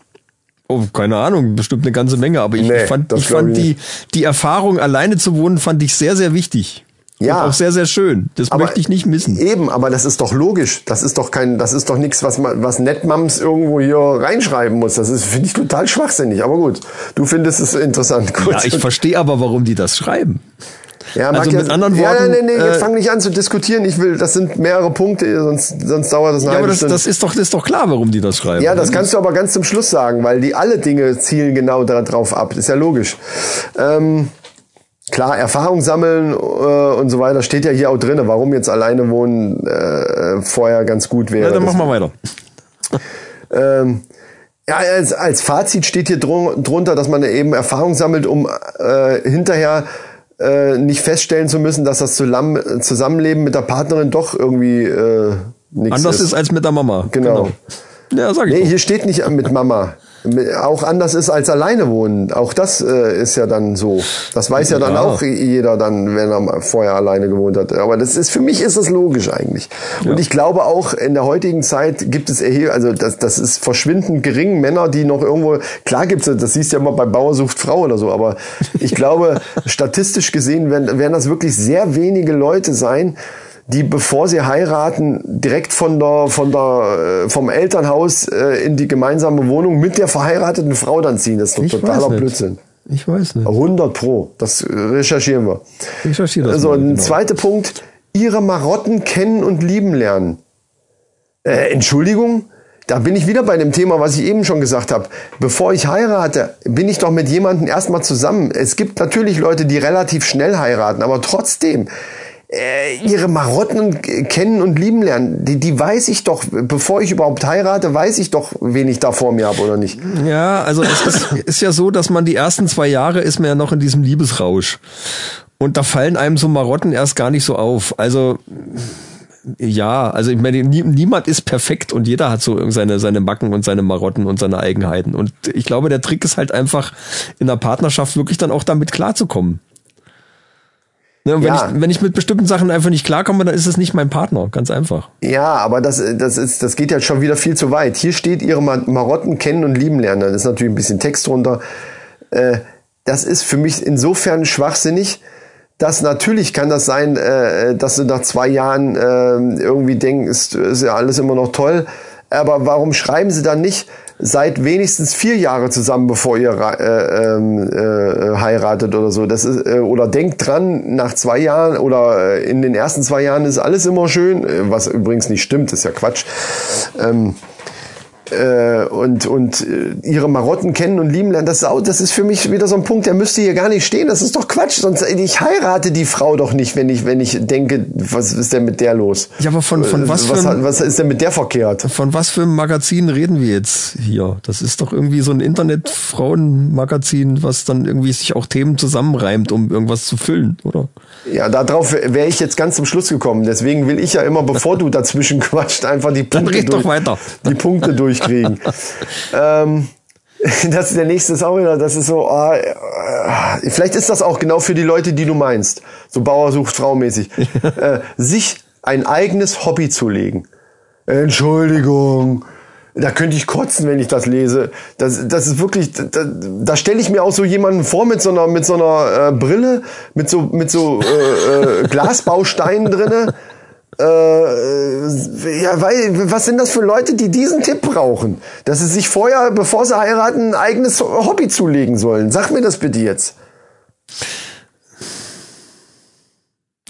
Oh, keine Ahnung, bestimmt eine ganze Menge, aber ich Nee, fand, ich fand ich die, die Erfahrung, alleine zu wohnen, fand ich sehr, sehr wichtig. Ja. Und auch sehr, sehr schön. Das Aber möchte ich nicht missen. Eben, aber das ist doch logisch. Das ist doch kein, das ist doch nichts, was man, was Netmams irgendwo hier reinschreiben muss. Das ist, finde ich total schwachsinnig. Aber gut, du findest es interessant. Gut. Ja, ich verstehe aber, warum die das schreiben. Ja, also ja, mit anderen ja, Worten. nee, nee, jetzt äh, fang nicht an zu diskutieren. Ich will, das sind mehrere Punkte, sonst, sonst dauert das eine ja, aber halbe das, Stunde. das ist doch, das ist doch klar, warum die das schreiben. ja, das kannst du aber ganz zum Schluss sagen, weil die alle Dinge zielen genau darauf ab. Ist ja logisch. Ähm, klar, Erfahrung sammeln äh, und so weiter steht ja hier auch drinne. Warum jetzt alleine wohnen äh, vorher ganz gut wäre. Ja, dann machen wir weiter. ähm, ja, als, als Fazit steht hier drun- drunter, dass man eben Erfahrung sammelt, um äh, hinterher äh, nicht feststellen zu müssen, dass das Zusammen Zusammenleben mit der Partnerin doch irgendwie äh, nichts Anders ist. ist als mit der Mama. Genau. Ja, sag ich. Nee, doch. hier steht nicht mit Mama. Auch anders ist als alleine wohnen. Auch das äh, ist ja dann so. Das weiß ja dann Ja. auch jeder dann, wenn er vorher alleine gewohnt hat. Aber das ist für mich ist das logisch eigentlich. Und ich glaube auch in der heutigen Zeit gibt es erheb also das, das ist verschwindend gering Männer, die noch irgendwo klar gibt's das siehst du ja immer bei Bauer sucht Frau oder so. Aber ich glaube statistisch gesehen werden, werden das wirklich sehr wenige Leute sein die bevor sie heiraten direkt von der von der äh, vom Elternhaus äh, in die gemeinsame Wohnung mit der verheirateten Frau dann ziehen. Das ist doch Ich totaler. Blödsinn. Ich weiß nicht. 100 pro. Das äh, recherchieren wir. Recherchiere das Also mal, ein genau. zweiter Punkt: Ihre Marotten kennen und lieben lernen. Äh, Entschuldigung. Da bin ich wieder bei dem Thema, was ich eben schon gesagt habe. Bevor ich heirate, bin ich doch mit jemandem erstmal zusammen. Es gibt natürlich Leute, die relativ schnell heiraten, aber trotzdem, ihre Marotten kennen und lieben lernen, die, die weiß ich doch, bevor ich überhaupt heirate, weiß ich doch, wen ich da vor mir habe oder nicht. Ja, also es ist, ist ja so, dass man die ersten zwei Jahre ist man ja noch in diesem Liebesrausch. Und da fallen einem so Marotten erst gar nicht so auf. Also ja, also ich meine, nie, niemand ist perfekt und jeder hat so seine, seine Macken und seine Marotten und seine Eigenheiten. Und ich glaube, der Trick ist halt einfach in der Partnerschaft wirklich dann auch damit klarzukommen. Ne, und wenn, Ja. ich, wenn ich mit bestimmten Sachen einfach nicht klarkomme, dann ist es nicht mein Partner. Ganz einfach. Ja, aber das, das, ist, das geht ja schon wieder viel zu weit. Hier steht, ihre Ma- Marotten kennen und lieben lernen. Da ist natürlich ein bisschen Text drunter. Äh, das ist für mich insofern schwachsinnig, dass natürlich kann das sein, äh, dass du nach zwei Jahren äh, irgendwie denkst, ist ja alles immer noch toll. Aber warum schreiben sie dann nicht, seid wenigstens vier Jahre zusammen, bevor ihr äh, ähm, äh, heiratet oder so? Das ist, äh, oder denkt dran, nach zwei Jahren oder äh, in den ersten zwei Jahren ist alles immer schön, äh, was übrigens nicht stimmt, ist ja Quatsch. Ähm, äh, und und äh, ihre Marotten kennen und lieben lernen, das ist, auch, das ist für mich wieder so ein Punkt, der müsste hier gar nicht stehen. Das ist doch Quatsch. Sonst äh, ich heirate die Frau doch nicht, wenn ich wenn ich denke, was ist denn mit der los? Ja, aber von- von Äh, was für was, ein- hat- was ist denn mit der verkehrt? Von was für einem Magazin reden wir jetzt hier? Das ist doch irgendwie so ein Internet-Frauenmagazin, was dann irgendwie sich auch Themen zusammenreimt, um irgendwas zu füllen, oder? Ja, darauf wäre ich jetzt ganz zum Schluss gekommen. Deswegen will ich ja immer, bevor du dazwischen quatscht, einfach die Punkte, red doch weiter. Die Punkte durchkriegen. ähm, das ist der nächste ist auch wieder, das ist so, ah, äh, vielleicht ist das auch genau für die Leute, die du meinst. So Bauer sucht Frau mäßig. äh, sich ein eigenes Hobby zu legen. Entschuldigung. Da könnte ich kotzen, wenn ich das lese. Das, das ist wirklich, da, da stelle ich mir auch so jemanden vor mit so einer, mit so einer äh, Brille, mit so, mit so äh, äh, Glasbausteinen drinne. Äh, äh, ja, weil, was sind das für Leute, die diesen Tipp brauchen? Dass sie sich vorher, bevor sie heiraten, ein eigenes Hobby zulegen sollen. Sag mir das bitte jetzt.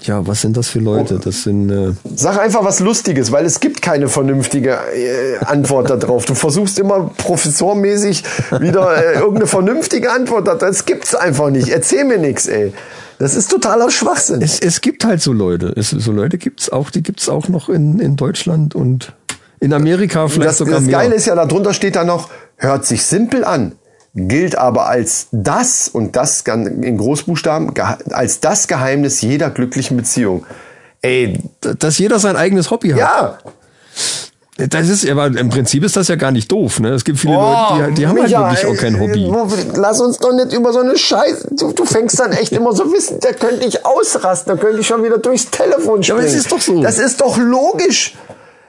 Ja, was sind das für Leute? Das sind äh, Sag einfach was Lustiges, weil es gibt keine vernünftige äh, Antwort darauf. Du versuchst immer professormäßig wieder äh, irgendeine vernünftige Antwort. da- Das gibt's einfach nicht. Erzähl mir nix, ey. Das ist totaler Schwachsinn. es, es gibt halt so Leute. Es, so Leute gibt's auch, die gibt's auch noch in, in Deutschland und in Amerika vielleicht das sogar das mehr. Geile ist ja, darunter steht da noch, hört sich simpel an, gilt aber als das, und das in Großbuchstaben, als das Geheimnis jeder glücklichen Beziehung. Ey, dass jeder sein eigenes Hobby hat. ja, Das ist, aber im Prinzip ist das ja gar nicht doof, ne? Es gibt viele Leute, die, die haben halt Micha, wirklich auch kein Hobby. Lass uns doch nicht über so eine Scheiße. Du, du fängst dann echt immer so wissen, der könnte ich ausrasten, da könnte ich schon wieder durchs Telefon springen. aber es ist doch so. Das ist doch logisch.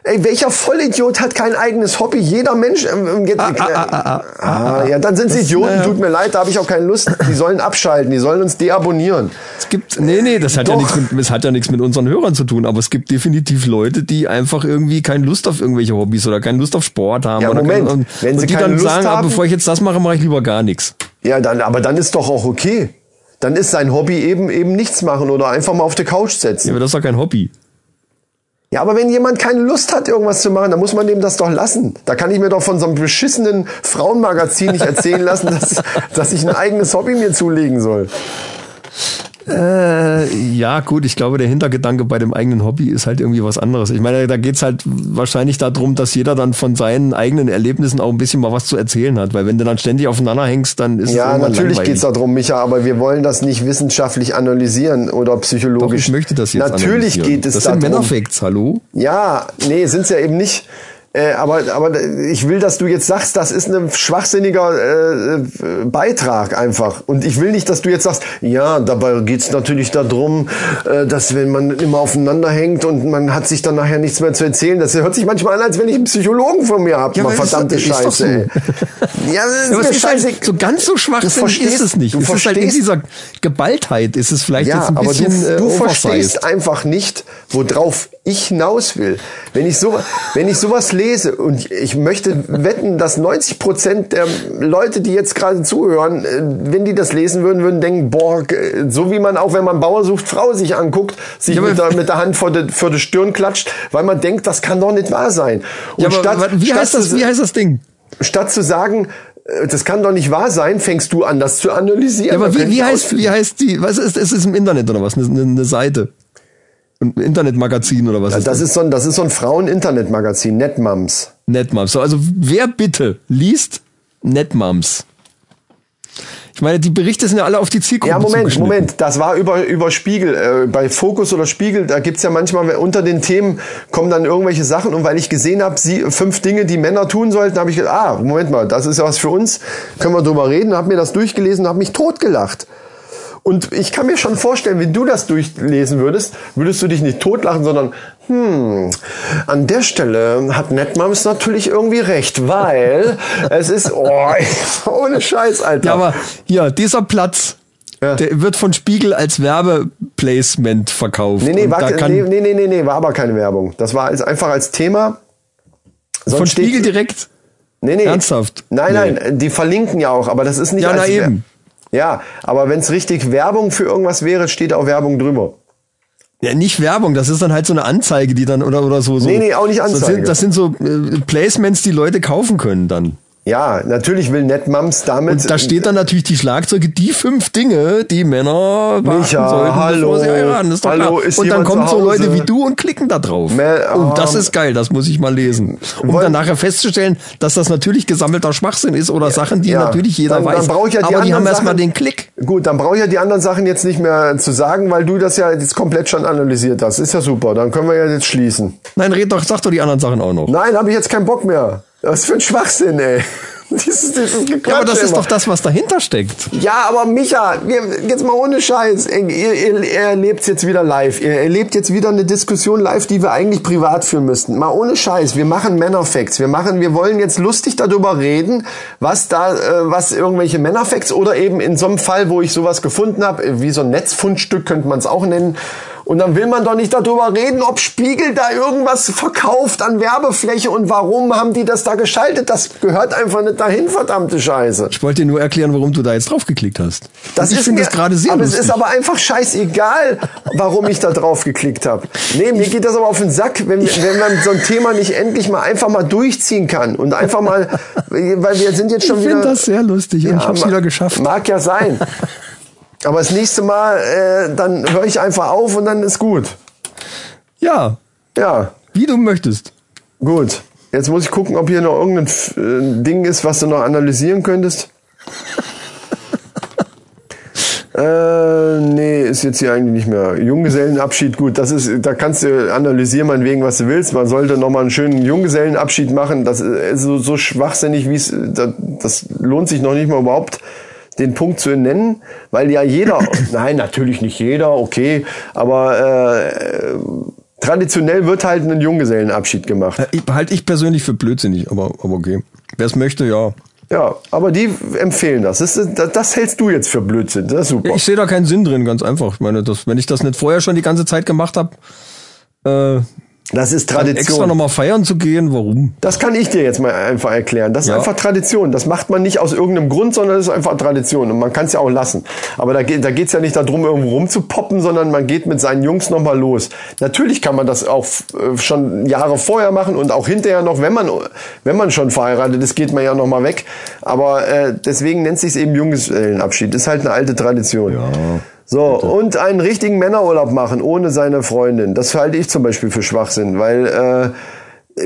Ey, welcher Vollidiot hat kein eigenes Hobby? Jeder Mensch. Ähm, ähm, geht, ah, ah, ah, ja, dann sind sie Idioten. Tut mir leid, da habe ich auch keine Lust. Die sollen abschalten, die sollen uns deabonnieren. Es gibt, nee, nee, das hat ja nichts mit, das hat ja nichts mit unseren Hörern zu tun, aber es gibt definitiv Leute, die einfach irgendwie keine Lust auf irgendwelche Hobbys oder keine Lust auf Sport haben. Ja, Moment. Und, Wenn sie und die keine dann Lust sagen, ah, haben- bevor ich jetzt das mache, mache ich lieber gar nichts. Ja, dann, aber dann ist doch auch okay. dann ist sein Hobby eben eben nichts machen oder einfach mal auf der Couch setzen. Ja, aber das ist doch kein Hobby. Ja, aber wenn jemand keine Lust hat, irgendwas zu machen, dann muss man dem das doch lassen. Da kann ich mir doch von so einem beschissenen Frauenmagazin nicht erzählen lassen, dass, dass ich ein eigenes Hobby mir zulegen soll. Äh, ja, gut, ich glaube, der Hintergedanke bei dem eigenen Hobby ist halt irgendwie was anderes. Ich meine, da geht's halt wahrscheinlich darum, dass jeder dann von seinen eigenen Erlebnissen auch ein bisschen mal was zu erzählen hat. Weil wenn du dann ständig aufeinander hängst, dann ist es Ja, natürlich langweilig. geht's darum, Micha, aber wir wollen das nicht wissenschaftlich analysieren oder Doch, psychologisch. ich möchte das jetzt Natürlich geht es Das darum. sind Männerfacts, hallo? Ja, nee, sind's ja eben nicht. Äh, aber, aber ich will, dass du jetzt sagst, das ist ein schwachsinniger äh, äh, Beitrag einfach. Und ich will nicht, dass du jetzt sagst, ja, dabei geht's natürlich darum, äh, dass wenn man immer aufeinander hängt und man hat sich dann nachher nichts mehr zu erzählen, das hört sich manchmal an, als wenn ich einen Psychologen von mir habe. Ja, Mal aber ist- verdammte ist Scheiße. so. ey. Ja, das ist Ja, aber es ist halt so ganz so schwachsinnig verstehst- ist es nicht. du es ist halt in verstehst- dieser Geballtheit ist es vielleicht Ja, jetzt ein aber bisschen du, äh, du verstehst einfach nicht, worauf ich hinaus will. Wenn ich so, wenn ich sowas lese und ich möchte wetten, dass 90 Prozent der Leute, die jetzt gerade zuhören, äh, wenn die das lesen würden, würden denken, boah, äh, so wie man auch, wenn man Bauer sucht, Frau sich anguckt, sich Ja, aber- mit, der, mit der Hand vor die, vor die Stirn klatscht, weil man denkt, das kann doch nicht wahr sein. Und Ja, aber warte, wie, statt heißt das, zu- wie heißt das Ding? statt zu sagen, äh, das kann doch nicht wahr sein, fängst du an, das zu analysieren. Ja, aber wie, wie, heißt, wie heißt die? Was ist, ist es im Internet oder was? Eine, eine Seite? Ein Internetmagazin oder was? Das ist so ein, das ist so ein Frauen-Internet-Magazin, Netmums. Netmoms. So, also wer bitte liest Netmoms? Ich meine, die Berichte sind ja alle auf die Zielgruppe Ja, Moment. Moment. Das war über, über Spiegel. Äh, bei Fokus oder Spiegel, da gibt's ja manchmal unter den Themen kommen dann irgendwelche Sachen. Und weil ich gesehen habe, fünf Dinge, die Männer tun sollten, habe ich gedacht, ah, Moment mal, das ist ja was für uns. Können wir drüber reden? Habe mir das durchgelesen, habe mich totgelacht. Und ich kann mir schon vorstellen, wenn du das durchlesen würdest, würdest du dich nicht totlachen, sondern hm, an der Stelle hat Netmams natürlich irgendwie recht, weil es ist, oh, ohne Scheiß, Alter. Ja, aber hier, dieser Platz, Ja. der wird von Spiegel als Werbeplacement verkauft. Nee, nee, war, nee, nee, nee, nee, nee, war aber keine Werbung. Das war als, einfach als Thema. Sonst von steht- Spiegel direkt. Nee, nee. Ernsthaft? Nein, Nee. nein, die verlinken ja auch, aber das ist nicht Ja, als na eben. Ja, aber wenn es richtig Werbung für irgendwas wäre, steht auch Werbung drüber. Ja, nicht Werbung, das ist dann halt so eine Anzeige, die dann oder oder so. so Nee, nee, auch nicht Das Anzeige. sind, das sind so äh, Placements, die Leute kaufen können dann. Ja, natürlich will Netmams damit. Und da steht dann natürlich die Schlagzeuge, die fünf Dinge, die Männer beachten Micha, sollten, hallo. bevor sie heiraten. Ist doch Hallo, ist und dann kommen so Leute wie du und klicken da drauf. Mel- oh, das ähm, ist geil, das muss ich mal lesen. Um wollen- dann nachher festzustellen, dass das natürlich gesammelter Schwachsinn ist oder Sachen, die ja. natürlich jeder Dann- dann weiß. brauche ich ja die Aber die anderen haben erstmal Sachen- den Klick. Gut, dann brauche ich ja die anderen Sachen jetzt nicht mehr zu sagen, weil du das ja jetzt komplett schon analysiert hast. Ist ja super. Dann können wir ja jetzt schließen. Nein, red doch, sag doch die anderen Sachen auch noch. Nein, habe ich jetzt keinen Bock mehr. Was für ein Schwachsinn, ey. Dieses, dieses ja, aber das ist immer. doch das, was dahinter steckt. Ja, aber Micha, jetzt mal ohne Scheiß. Ihr, ihr, ihr erlebt jetzt wieder live. Ihr erlebt jetzt wieder eine Diskussion live, die wir eigentlich privat führen müssten. Mal ohne Scheiß. Wir machen Männerfacts. Wir machen, wir wollen jetzt lustig darüber reden, was da, äh, was irgendwelche Männerfacts oder eben in so einem Fall, wo ich sowas gefunden habe, wie so ein Netzfundstück könnte man es auch nennen. Und dann will man doch nicht darüber reden, ob Spiegel da irgendwas verkauft an Werbefläche und warum haben die das da geschaltet. Das gehört einfach nicht dahin, verdammte Scheiße. Ich wollte dir nur erklären, warum du da jetzt draufgeklickt hast. Das Und ich ist finde das gerade sehr aber lustig. es ist aber einfach scheißegal, warum ich da drauf geklickt habe. Nee, mir geht das aber auf den Sack, wenn, wenn man so ein Thema nicht endlich mal einfach mal durchziehen kann und einfach mal, weil wir sind jetzt schon ich wieder. finde das sehr lustig und ich habe es wieder geschafft. Mag ja sein. Aber das nächste Mal, äh, dann höre ich einfach auf und dann ist gut. Ja, Ja, wie du möchtest. gut. Jetzt muss ich gucken, ob hier noch irgendein äh, Ding ist, was du noch analysieren könntest. Äh, nee, ist jetzt hier eigentlich nicht mehr. Junggesellenabschied, gut, das ist, da kannst du analysieren, meinetwegen, was du willst. Man sollte nochmal einen schönen Junggesellenabschied machen. Das ist so, so schwachsinnig, wie es, das, das lohnt sich noch nicht mal überhaupt, den Punkt zu nennen, weil ja jeder, nein, natürlich nicht jeder, okay, aber äh, traditionell wird halt ein Junggesellenabschied gemacht. Äh, ich- Halte ich persönlich für blödsinnig, aber, aber okay. Wer es möchte, ja. Ja, aber die empfehlen das. Das, das, das hältst du jetzt für Blödsinn. Das ist super. Ich sehe da keinen Sinn drin, ganz einfach. Ich meine, das, wenn ich das nicht vorher schon die ganze Zeit gemacht habe, äh, Das ist Extra Tradition. nochmal feiern zu gehen, warum? Das kann ich dir jetzt mal einfach erklären. Das ist Ja. einfach Tradition. Das macht man nicht aus irgendeinem Grund, sondern das ist einfach Tradition. Und man kann es ja auch lassen. Aber da, geht- da geht's ja nicht darum, irgendwo rumzupoppen, sondern man geht mit seinen Jungs nochmal los. Natürlich kann man das auch äh, schon Jahre vorher machen und auch hinterher noch, wenn man, wenn man schon verheiratet ist, geht man ja nochmal weg. Aber äh, deswegen nennt sich eben Junggesellenabschied. Ist halt eine alte Tradition. So, und einen richtigen Männerurlaub machen, ohne seine Freundin. Das halte ich zum Beispiel für Schwachsinn, weil, äh,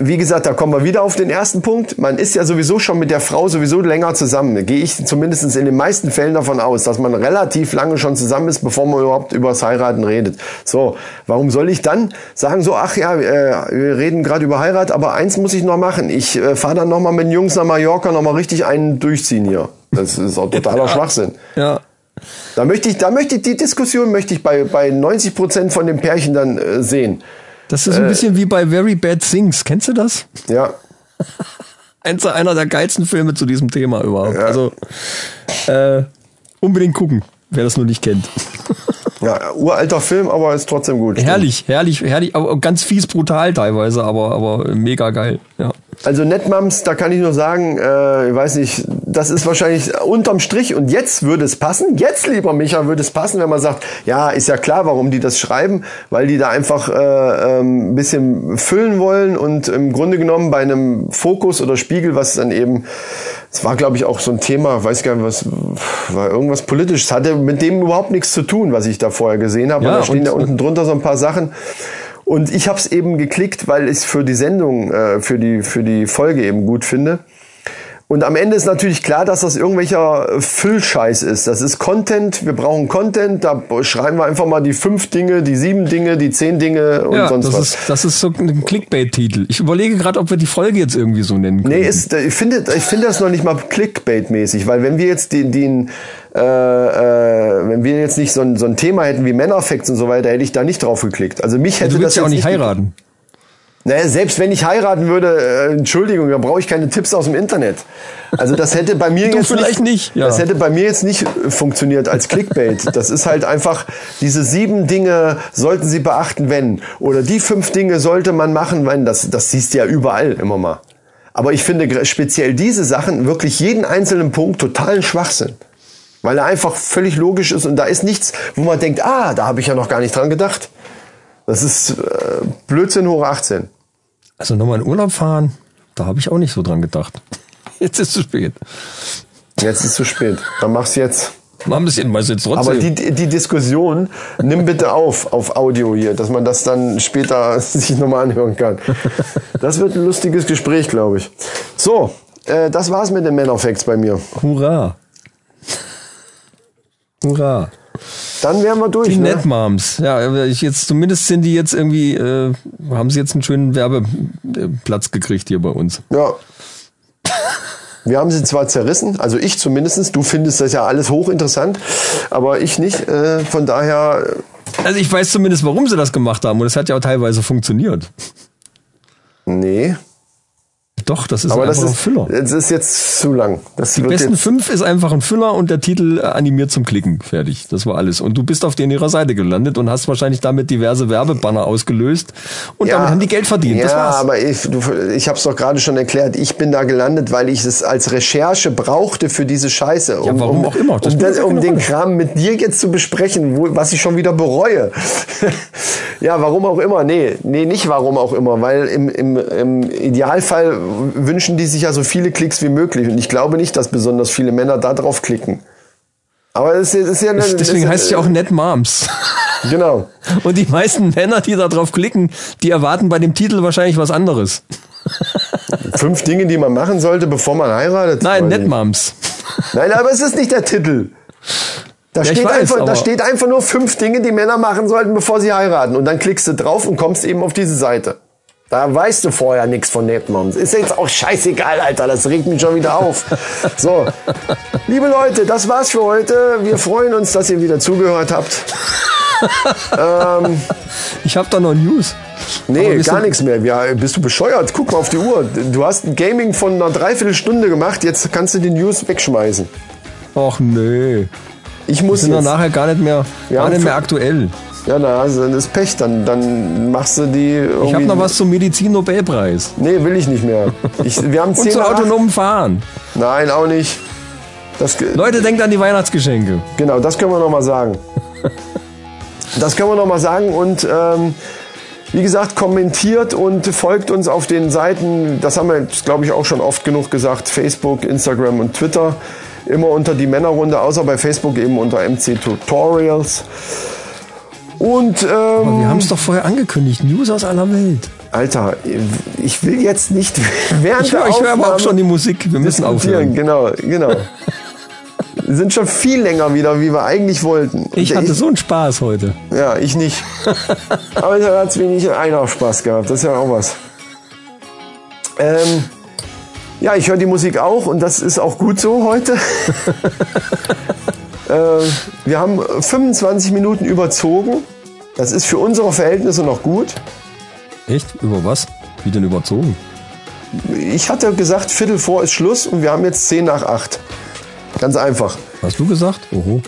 wie gesagt, da kommen wir wieder auf den ersten Punkt. Man ist ja sowieso schon mit der Frau sowieso länger zusammen. Da Gehe ich zumindest in den meisten Fällen davon aus, dass man relativ lange schon zusammen ist, bevor man überhaupt über das Heiraten redet. So, warum soll ich dann sagen so, ach ja, äh, wir reden gerade über Heirat, aber eins muss ich noch machen. Ich äh, fahre dann nochmal mit den Jungs nach Mallorca nochmal richtig einen durchziehen hier. Das ist auch totaler Schwachsinn. Ja. Da möchte ich, da möchte ich, die Diskussion möchte ich bei, bei 90 Prozent von den Pärchen dann äh, sehen. Das ist ein bisschen wie bei Very Bad Things. Kennst du das? Ja. Eins einer der geilsten Filme zu diesem Thema überhaupt. Also äh, unbedingt gucken, wer das nur nicht kennt. Ja, uralter Film, aber ist trotzdem gut. herrlich, herrlich, herrlich, aber ganz fies brutal teilweise, aber aber mega geil. Ja. Also Netmams, da kann ich nur sagen, äh, ich weiß nicht, das ist wahrscheinlich unterm Strich und jetzt würde es passen, jetzt lieber Micha würde es passen, wenn man sagt, ja, ist ja klar, warum die das schreiben, weil die da einfach äh, ähm, ein bisschen füllen wollen und im Grunde genommen bei einem Fokus oder Spiegel, was dann eben, es war glaube ich auch so ein Thema, weiß gar nicht was, war irgendwas politisches, hatte mit dem überhaupt nichts zu tun, was ich da vorher gesehen habe, Ja, und da stehen und- da unten drunter so ein paar Sachen. Und ich habe es eben geklickt, weil ich es für die Sendung, äh, für, die, für die Folge eben gut finde. Und am Ende ist natürlich klar, dass das irgendwelcher Füllscheiß ist. Das ist Content, wir brauchen Content, da schreiben wir einfach mal die fünf Dinge, die sieben Dinge, die zehn Dinge und ja, sonst das was. ist das ist so ein Clickbait-Titel. Ich überlege gerade, ob wir die Folge jetzt irgendwie so nennen können. Nee, ist, ich finde, ich finde das noch nicht mal Clickbait-mäßig, weil wenn wir jetzt den, den äh, äh, wenn wir jetzt nicht so ein, so ein Thema hätten wie Männerfacts und so weiter, hätte ich da nicht drauf geklickt. Also mich hätte du das willst ja auch nicht heiraten. Naja, selbst wenn ich heiraten würde, äh, Entschuldigung, dann brauche ich keine Tipps aus dem Internet. Also das hätte bei mir jetzt vielleicht nicht, ja. Das hätte bei mir jetzt nicht äh, funktioniert als Clickbait. Das ist halt einfach diese sieben Dinge sollten Sie beachten, wenn oder die fünf Dinge sollte man machen, wenn. Das das siehst du ja überall immer mal. Aber ich finde speziell diese Sachen wirklich jeden einzelnen Punkt totalen Schwachsinn. Weil er einfach völlig logisch ist und da ist nichts, wo man denkt, ah, da habe ich ja noch gar nicht dran gedacht. Das ist äh, Blödsinn hoch 18. Also nochmal in Urlaub fahren, da habe ich auch nicht so dran gedacht. Jetzt ist es zu spät. Jetzt ist zu spät. Dann mach's jetzt. Mal ein bisschen, jetzt trotzdem. Aber die, die Diskussion nimm bitte auf, auf Audio hier, dass man das dann später sich nochmal anhören kann. Das wird ein lustiges Gespräch, glaube ich. So, äh, das war's mit den Männerfacts bei mir. Hurra. Hurra. Dann wären wir durch. Die Ne? Netmoms. Ja, ich jetzt, zumindest sind die jetzt irgendwie, äh, haben sie jetzt einen schönen Werbeplatz gekriegt hier bei uns. Ja. Wir haben sie zwar zerrissen, also ich zumindestens. Du findest das ja alles hochinteressant, aber ich nicht. Äh, von daher, äh, Also ich weiß zumindest, warum sie das gemacht haben und es hat ja auch teilweise funktioniert. nee. Doch, das ist Aber das einfach ein ist, Füller. das ist jetzt zu lang. Das Die besten fünf ist einfach ein Füller und der Titel äh, animiert zum Klicken. Fertig. Das war alles. Und du bist auf denen ihrer Seite gelandet und hast wahrscheinlich damit diverse Werbebanner ausgelöst. Und damit haben die Geld verdient. Ja, das war's. aber ich, du, ich habe es doch gerade schon erklärt. Ich bin da gelandet, weil ich es als Recherche brauchte für diese Scheiße. Um, warum um, auch immer. Das um, das, ja um den. Kram mit dir jetzt zu besprechen, wo, was ich schon wieder bereue. ja, warum auch immer. Nee, nee, nicht warum auch immer. Weil im, im, im Idealfall wünschen die sich ja so viele Klicks wie möglich. Und ich glaube nicht, dass besonders viele Männer da drauf klicken. Aber es ist, ist ja... Deswegen das ist- heißt es ja auch Net Moms. Genau. Und die meisten Männer, die da drauf klicken, die erwarten bei dem Titel wahrscheinlich was anderes. Fünf Dinge, die man machen sollte, bevor man heiratet. Nein, Net. Moms. Nein, aber es ist nicht der Titel. Da, Ja, steht weiß, einfach, da steht einfach nur fünf Dinge, die Männer machen sollten, bevor sie heiraten. Und dann klickst du drauf und kommst eben auf diese Seite. Da weißt du vorher nichts von Netmoms. Ist jetzt auch scheißegal, Alter. Das regt mich schon wieder auf. So, liebe Leute, das war's für heute. Wir freuen uns, dass ihr wieder zugehört habt. Ich habe da noch News. Nee, gar nichts mehr. Ja, bist du bescheuert? Guck mal auf die Uhr. Du hast ein Gaming von einer Dreiviertelstunde gemacht. Jetzt kannst du die News wegschmeißen. Och nee. Ich muss Sind wir jetzt. nachher gar nicht mehr, gar nicht mehr aktuell. Ja, na, also dann ist Pech. Dann, dann machst du die irgendwie... Ich habe noch was zum Medizin-Nobelpreis. Nee, will ich nicht mehr. Ich, wir haben Und 10 zu nach acht. autonomen Fahren. Nein, auch nicht. Das, Leute, denkt an die Weihnachtsgeschenke. Genau, das können wir noch mal sagen. Das können wir noch mal sagen und ähm, wie gesagt, kommentiert und folgt uns auf den Seiten, das haben wir jetzt, glaube ich, auch schon oft genug gesagt, Facebook, Instagram und Twitter. Immer unter die Männerrunde, außer bei Facebook eben unter MC Tutorials. Und Aber ähm, wir haben es doch vorher angekündigt. News aus aller Welt. Alter, ich will jetzt nicht während Ich höre der ich hör aber auch schon die Musik. Wir müssen aufhören. Genau, genau. Wir sind schon viel länger wieder, wie wir eigentlich wollten. Ich Und hatte so einen Spaß heute. Ja, ich nicht. Aber da hat es wenig einer Spaß gehabt. Das ist ja auch was. Ähm, ja, ich höre die Musik auch und das ist auch gut so heute. Äh, wir haben 25 Minuten überzogen. Das ist für unsere Verhältnisse noch gut. Echt? Über was? Wie denn überzogen? Ich hatte gesagt, Viertel vor ist Schluss und wir haben jetzt 10 nach 8. Ganz einfach. Hast du gesagt? Oho.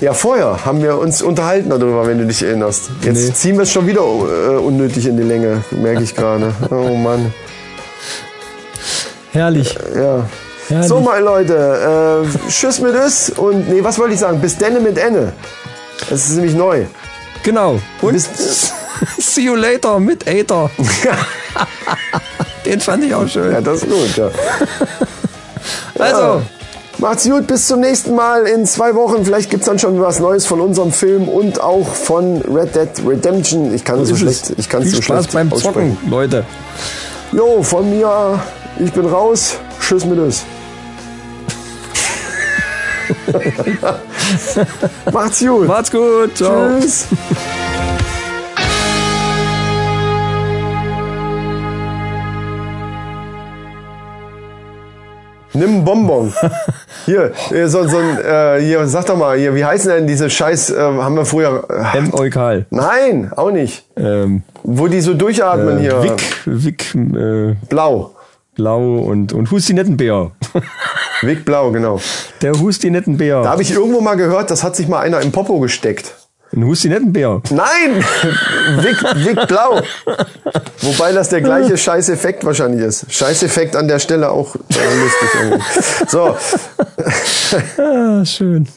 Ja, vorher haben wir uns unterhalten darüber, wenn du dich erinnerst. Jetzt Nee. ziehen wir es schon wieder äh, unnötig in die Länge, merke ich gerade. Oh Mann. Herrlich. Ja. Herrlich. So, meine Leute, äh, tschüss mit es und nee, was wollte ich sagen? Bis denne mit Enne. Das ist nämlich neu. Genau. Und Bis, see you later mit Aether. Den fand ich auch schön. ja, das ist gut, ja. Also, Macht's gut, bis zum nächsten Mal in zwei Wochen. Vielleicht gibt's dann schon was Neues von unserem Film und auch von Red Dead Redemption. Ich kann es so schlecht, ich kann es Viel so Spaß schlecht beim. Zocken, Leute. Jo, von mir, ich bin raus. Tschüss mit es. Macht's gut. Macht's gut. Ciao. Tschüss. Nimm einen Bonbon. Hier, äh, so, so ein, äh, hier, sag doch mal, hier, wie heißen denn diese Scheiß, äh, haben wir früher, äh, M. Eukal. nein, auch nicht. Ähm, Wo die so durchatmen hier. Wick, Wick, äh, Blau. Blau und, und Hustinettenbär. Wick Blau, genau. Der Hustinettenbär. Da habe ich irgendwo mal gehört, das hat sich mal einer im Popo gesteckt. Ein Hustinettenbär. Nein! Wick, Wick Blau. Wobei das der gleiche Scheißeffekt wahrscheinlich ist. Scheißeffekt an der Stelle auch äh, lustig. irgendwie. So, Ah, schön.